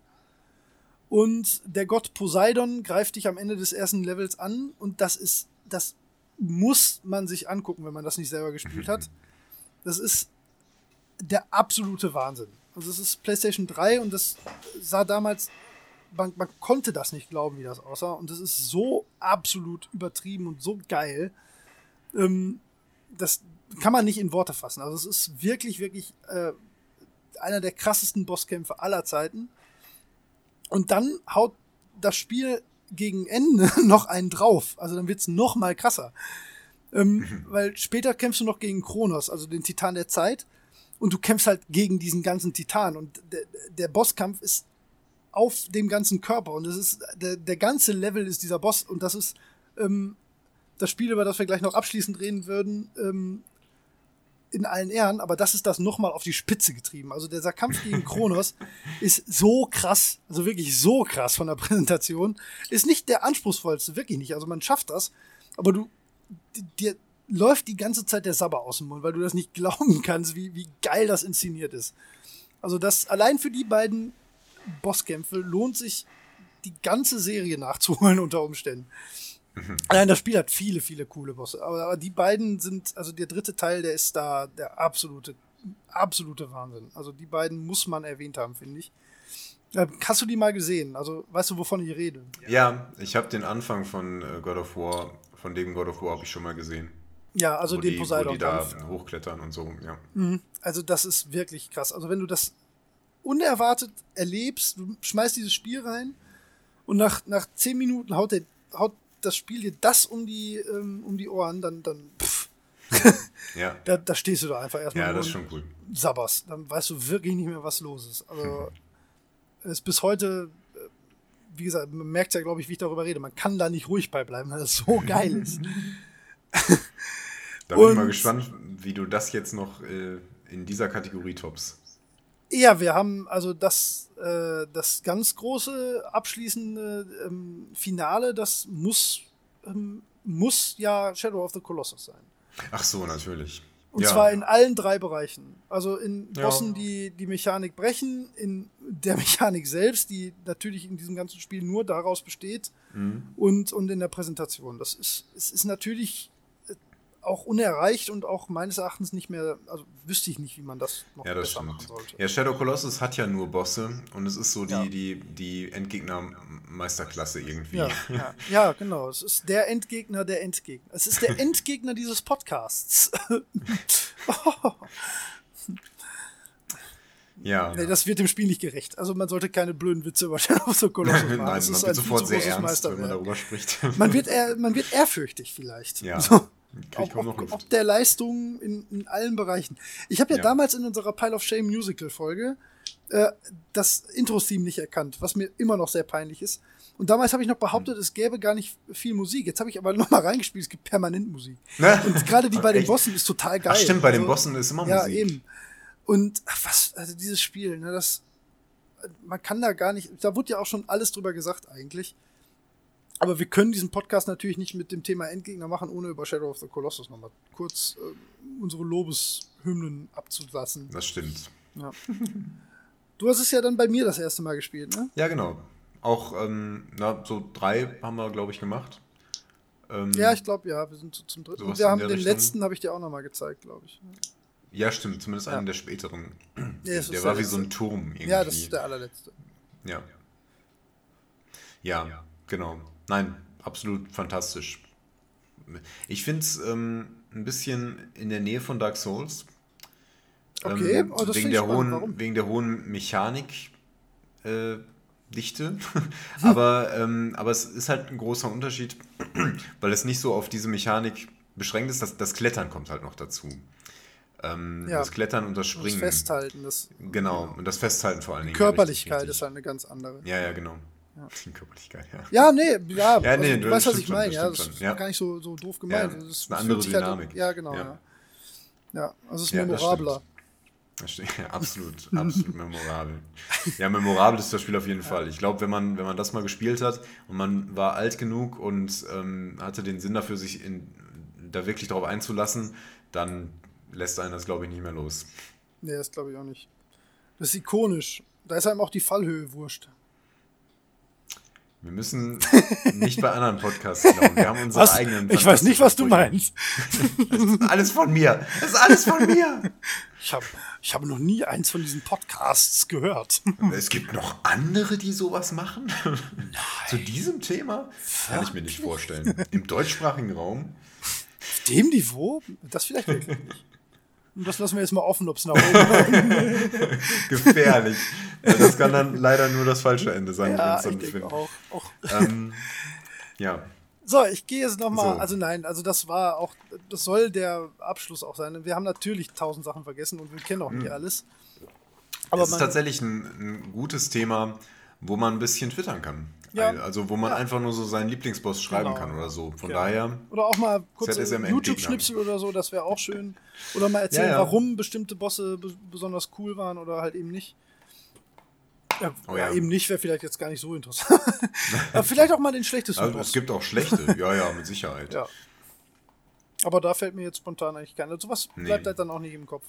und der Gott Poseidon greift dich am Ende des ersten Levels an und das ist, das muss man sich angucken, wenn man das nicht selber gespielt hat. Das ist der absolute Wahnsinn. Also es ist PlayStation 3 und das sah damals, man, man konnte das nicht glauben, wie das aussah und das ist so absolut übertrieben und so geil. Ähm, das kann man nicht in Worte fassen. Also es ist wirklich, wirklich äh, einer der krassesten Bosskämpfe aller Zeiten. Und dann haut das Spiel gegen Ende noch einen drauf. Also dann wird's noch mal krasser. Ähm, weil später kämpfst du noch gegen Kronos, also den Titan der Zeit. und du kämpfst halt gegen diesen ganzen Titan und der, der Bosskampf ist auf dem ganzen Körper und das ist der, der ganze Level ist dieser Boss und das ist ähm, das Spiel, über das wir gleich noch abschließend reden würden, ähm, in allen Ehren, aber das ist das nochmal auf die Spitze getrieben. Also dieser Kampf gegen Kronos ist so krass, also wirklich so krass von der Präsentation. Ist nicht der anspruchsvollste, wirklich nicht. Also man schafft das, aber du, dir läuft die ganze Zeit der Sabber aus dem Mund, weil du das nicht glauben kannst, wie, wie geil das inszeniert ist. Also das allein für die beiden Bosskämpfe lohnt sich die ganze Serie nachzuholen unter Umständen. Nein, das Spiel hat viele, viele coole Bosse. Aber, aber, die beiden sind, also der dritte Teil, der ist da der absolute, absolute Wahnsinn. Also die beiden muss man erwähnt haben, finde ich. Äh, hast du die mal gesehen? Also weißt du, wovon ich rede? Ja, ich habe den Anfang von äh, God of War, von dem God of War habe ich schon mal gesehen. Ja, also wo den die, Poseidon. Wo die da hochklettern und so, ja. Mhm. Also das ist wirklich krass. Also wenn du das unerwartet erlebst, du schmeißt dieses Spiel rein und nach, nach zehn Minuten haut, der, haut das Spiel dir das um die, ähm, um die Ohren, dann, dann pff. ja. da, da stehst du da einfach erstmal ja, das ist schon cool. sabberst. Dann weißt du wirklich nicht mehr, was los ist. Also es ist bis heute, äh, wie gesagt, man merkt ja, glaube ich, wie ich darüber rede. Man kann da nicht ruhig bei bleiben, weil das so geil ist. da bin ich mal gespannt, wie du das jetzt noch äh, in dieser Kategorie tops. Ja, wir haben also das, äh, das ganz große abschließende ähm, Finale, das muss, ähm, muss ja Shadow of the Colossus sein. Ach so, natürlich. Und ja. zwar in allen drei Bereichen. Also in Bossen, ja. die die Mechanik brechen, in der Mechanik selbst, die natürlich in diesem ganzen Spiel nur daraus besteht, mhm. und, und in der Präsentation. Das ist, es ist natürlich auch unerreicht und auch meines Erachtens nicht mehr, also wüsste ich nicht, wie man das noch ja, das besser stimmt. machen sollte. Ja, Shadow Colossus hat ja nur Bosse und es ist so die, ja. die, die Endgegner-Meisterklasse irgendwie. Ja, ja, ja, genau. Es ist der Endgegner der Endgegner. Es ist der Endgegner dieses Podcasts. oh. Ja. Nee, das wird dem Spiel nicht gerecht. Also man sollte keine blöden Witze über Shadow the Colossus machen. Nein, man wird sofort sehr ernst, wenn man darüber spricht. man, wird eher, man wird ehrfürchtig vielleicht. Ja. So. Ob, ob, ob, der Leistung in, in allen Bereichen. Ich habe ja, ja, damals in unserer Pile of Shame Musical Folge äh, das Intro-Theme nicht erkannt, was mir immer noch sehr peinlich ist. Und damals habe ich noch behauptet, hm. es gäbe gar nicht viel Musik. Jetzt habe ich aber noch mal reingespielt, es gibt permanent Musik. Und gerade die bei den Bossen ist total geil. Ach stimmt, bei also, den Bossen ist immer ja, Musik. Ja, eben. Und ach, was, also dieses Spiel, ne, das, man kann da gar nicht, da wurde ja auch schon alles drüber gesagt eigentlich. Aber wir können diesen Podcast natürlich nicht mit dem Thema Endgegner machen, ohne über Shadow of the Colossus nochmal kurz äh, unsere Lobeshymnen abzulassen. Das stimmt. Ja. Du hast es ja dann bei mir das erste Mal gespielt, ne? Ja, genau. Auch, ähm, na, so drei haben wir, glaube ich, gemacht. Ähm, ja, ich glaube, ja, wir sind so zum dritten. Und wir haben den Richtung. letzten, habe ich dir auch nochmal gezeigt, glaube ich. Ja, stimmt, zumindest ja. einen der späteren. Ja, der war wie so ein Turm irgendwie. Ja, das ist der allerletzte. Ja. Ja, genau. Nein, absolut fantastisch. Ich finde es ähm, ein bisschen in der Nähe von Dark Souls. Okay, ähm, oh, wegen, der hohen, wegen der hohen Mechanik. Äh, Dichte. aber, ähm, aber es ist halt ein großer Unterschied, weil es nicht so auf diese Mechanik beschränkt ist. Das, das Klettern kommt halt noch dazu. Ähm, ja. Das Klettern und das Springen. Das Festhalten. Das, genau, und das Festhalten vor allen Dingen. Körperlichkeit ist halt eine ganz andere. Ja, ja, genau. Ja. Körperlichkeit, ja. Ja, nee, ja, ja nee, also, du weißt, was ich meine. Ja, das ist ja. gar nicht so, so doof gemeint. Ja, das ist eine andere Dynamik. Halt, ja, genau. Ja. ja. also es ist memorabler. Das stimmt. Ja, absolut, absolut memorabel. Ja, memorabel ist das Spiel auf jeden Fall. Ich glaube, wenn man, wenn man das mal gespielt hat und man war alt genug und ähm, hatte den Sinn dafür, sich in, da wirklich darauf einzulassen, dann lässt einen das, glaube ich, nicht mehr los. Nee, das glaube ich auch nicht. Das ist ikonisch. Da ist einem auch die Fallhöhe wurscht. Wir müssen nicht bei anderen Podcasts glauben. Wir haben unsere was? eigenen. Ich weiß nicht, was du meinst. Das ist alles von mir. Das ist alles von mir. Ich habe ich hab noch nie eins von diesen Podcasts gehört. Es gibt noch andere, die sowas machen? Nein. Zu diesem Thema? Kann ich mir nicht vorstellen. Im deutschsprachigen Raum? Auf dem Niveau? Das vielleicht wirklich nicht. Und das lassen wir jetzt mal offen, ob es nach oben Gefährlich. Das kann dann leider nur das falsche Ende sein. Ja, ich denke auch. auch. Ähm, ja. So, ich gehe jetzt nochmal. So. Also nein, also das war auch, das soll der Abschluss auch sein. Wir haben natürlich tausend Sachen vergessen und wir kennen auch nicht alles. Aber das ist tatsächlich ein, ein gutes Thema, wo man ein bisschen twittern kann. Ja. Also wo man Ja. einfach nur so seinen Lieblingsboss schreiben Genau. kann oder so. Von Ja. daher, Oder auch mal kurz YouTube-Schnipsel oder so, das wäre auch schön. Oder mal erzählen, Ja, warum bestimmte Bosse be besonders cool waren oder halt eben nicht. Ja, Oh ja. eben nicht, wäre vielleicht jetzt gar nicht so interessant. Aber vielleicht auch mal den schlechtesten also Boss. es gibt auch schlechte. ja, ja, mit Sicherheit. ja. Aber da fällt mir jetzt spontan eigentlich keiner. Sowas Nee. bleibt halt dann auch nicht im Kopf.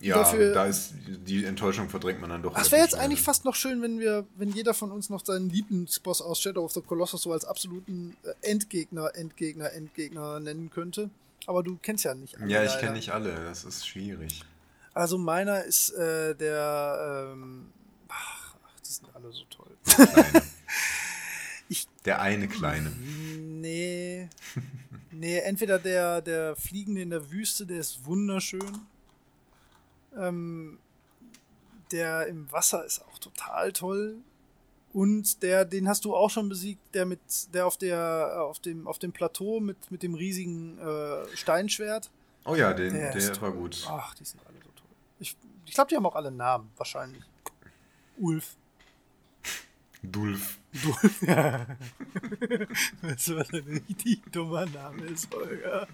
Ja, Dafür- da ist die Enttäuschung verdrängt man dann doch. Es wäre jetzt eigentlich fast noch schön, wenn wir, wenn jeder von uns noch seinen Lieblingsboss aus Shadow of the Colossus so als absoluten äh, Endgegner, Endgegner, Endgegner nennen könnte. Aber du kennst ja nicht alle, Ja, ich kenne nicht alle. Das ist schwierig. Also meiner ist äh, der. Ähm, ach, die sind alle so toll. Kleine. Ich- Der eine kleine. Nee. Nee, entweder der, der Fliegende in der Wüste, der ist wunderschön. Ähm, der im Wasser ist auch total toll. Und der, den hast du auch schon besiegt, der mit, der auf der, auf dem, auf dem Plateau mit, mit dem riesigen äh, Steinschwert. Oh ja, den, Der der, ist war gut. Ach, die sind alle so toll. Ich, ich glaube, die haben auch alle Namen, wahrscheinlich. Ulf. Dulf. Dulf, ja. Weißt du, was ein richtig dummer Name ist, Holger?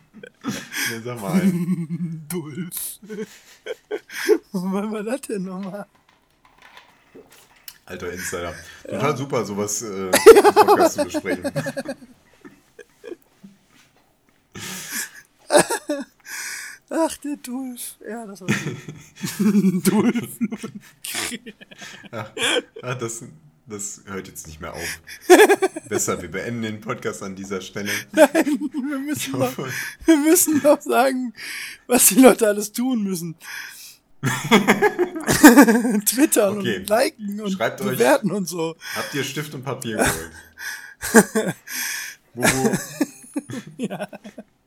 Ja, sag mal. Dulf. Wann war das denn nochmal? Alter Insider. Total super, sowas äh, im Podcast zu besprechen. Ach, der Dulf. Ja, das war gut. Dulf. Ach, Ah, das, das hört jetzt nicht mehr auf. Besser, wir beenden den Podcast an dieser Stelle. Wir müssen, noch, wir müssen noch sagen, was die Leute alles tun müssen. Twittern Okay. und liken und Schreibt euch- bewerten und so. Habt ihr Stift und Papier geholt? Bubu, Ja.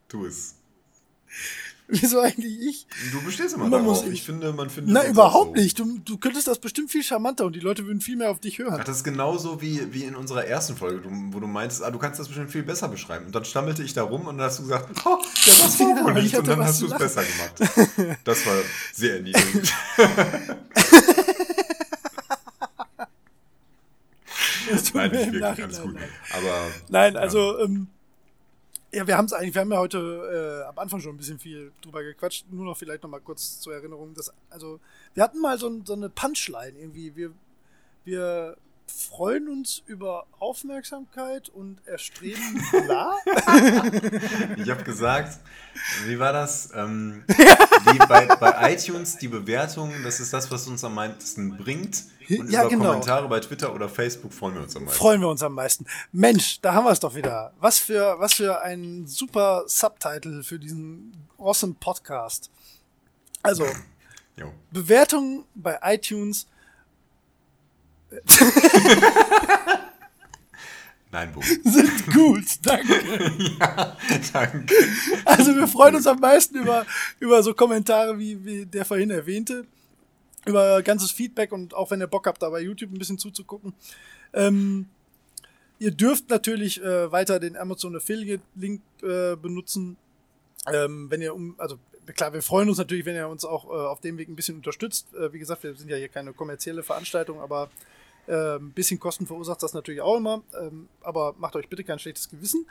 tu es. Wieso eigentlich ich? Du bestehst immer Man darauf. ich- Ich finde, man findet Na, überhaupt so. nicht. Du, du könntest das bestimmt viel charmanter und die Leute würden viel mehr auf dich hören. Ach, das ist genauso wie, wie in unserer ersten Folge, wo du meintest, ah, du kannst das bestimmt viel besser beschreiben. Und dann stammelte ich da rum und dann hast du gesagt, oh, das Ja, ist so wohl ich nicht. Und dann hast du es besser gemacht. Das war sehr erniedrigend. Nein, nicht im wirklich, alles gut. leid. Aber Nein, also, ähm, ja, wir haben es eigentlich, wir haben ja heute äh, am Anfang schon ein bisschen viel drüber gequatscht. Nur noch vielleicht noch mal kurz zur Erinnerung. Dass, also, wir hatten mal so, so eine Punchline irgendwie. Wir, wir freuen uns über Aufmerksamkeit und erstreben bla. ich habe gesagt, wie war das? Ähm, bei, bei iTunes die Bewertung, das ist das, was uns am meisten bringt. Und Ja, über genau. Kommentare bei Twitter oder Facebook freuen wir uns am meisten. freuen wir uns am meisten. Mensch, da haben wir es doch wieder. Was für, was für ein super Subtitle für diesen awesome Podcast. Also. Bewertungen bei iTunes. Nein, Bubu. sind gut, danke. ja, danke. Also wir freuen uns am meisten über, über so Kommentare wie, wie der vorhin erwähnte, über ganzes Feedback und auch wenn ihr Bock habt, da bei YouTube ein bisschen zuzugucken. Ähm, ihr dürft natürlich äh, weiter den Amazon Affiliate Link äh, benutzen, ähm, wenn ihr um, also klar, wir freuen uns natürlich, wenn ihr uns auch äh, auf dem Weg ein bisschen unterstützt. Äh, wie gesagt, wir sind ja hier keine kommerzielle Veranstaltung, aber äh, ein bisschen Kosten verursacht das natürlich auch immer. Ähm, aber macht euch bitte kein schlechtes Gewissen.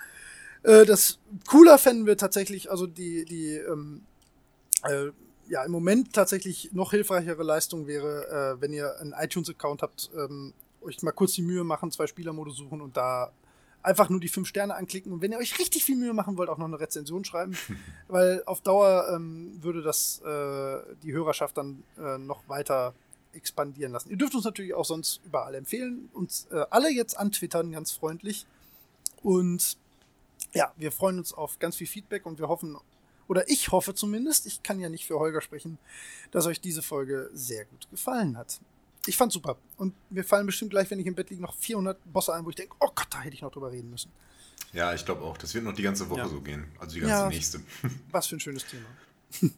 Äh, das cooler fänden wir tatsächlich, also die, die, ähm, äh, ja, im Moment tatsächlich noch hilfreichere Leistung wäre, äh, wenn ihr einen iTunes-Account habt, ähm, euch mal kurz die Mühe machen, zwei Spielermode suchen und da einfach nur die fünf Sterne anklicken. Und wenn ihr euch richtig viel Mühe machen wollt, auch noch eine Rezension schreiben, weil auf Dauer ähm, würde das äh, die Hörerschaft dann äh, noch weiter expandieren lassen. Ihr dürft uns natürlich auch sonst überall empfehlen, uns äh, alle jetzt antwittern, ganz freundlich. Und ja, wir freuen uns auf ganz viel Feedback und wir hoffen, oder ich hoffe zumindest, ich kann ja nicht für Holger sprechen, dass euch diese Folge sehr gut gefallen hat. Ich fand's super. Und mir fallen bestimmt gleich, wenn ich im Bett liege, noch 400 Bosse ein, wo ich denke, oh Gott, da hätte ich noch drüber reden müssen. Ja, ich glaube auch. Das wird noch die ganze Woche Ja. so gehen. Also die ganze Ja. nächste. Was für ein schönes Thema.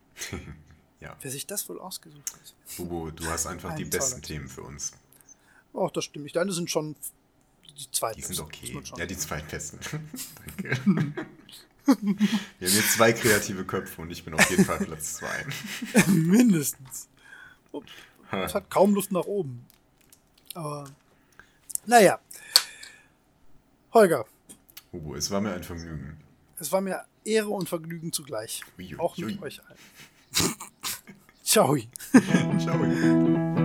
Ja. Wer sich das wohl ausgesucht hat. Bubu, du hast einfach Ein die besten toller Themen für uns. Oh, das stimmt nicht. Deine sind schon die zweiten. Die sind okay. Ja, die zweitbesten. Danke. Wir haben hier zwei kreative Köpfe und ich bin auf jeden Fall Platz zwei. Mindestens. Es hat kaum Luft nach oben. Aber, naja. Holger, Hugo, es war mir ein Vergnügen. es war mir Ehre und Vergnügen zugleich. Ui, ui, Auch mit ui. euch allen. Ciao. Ciao.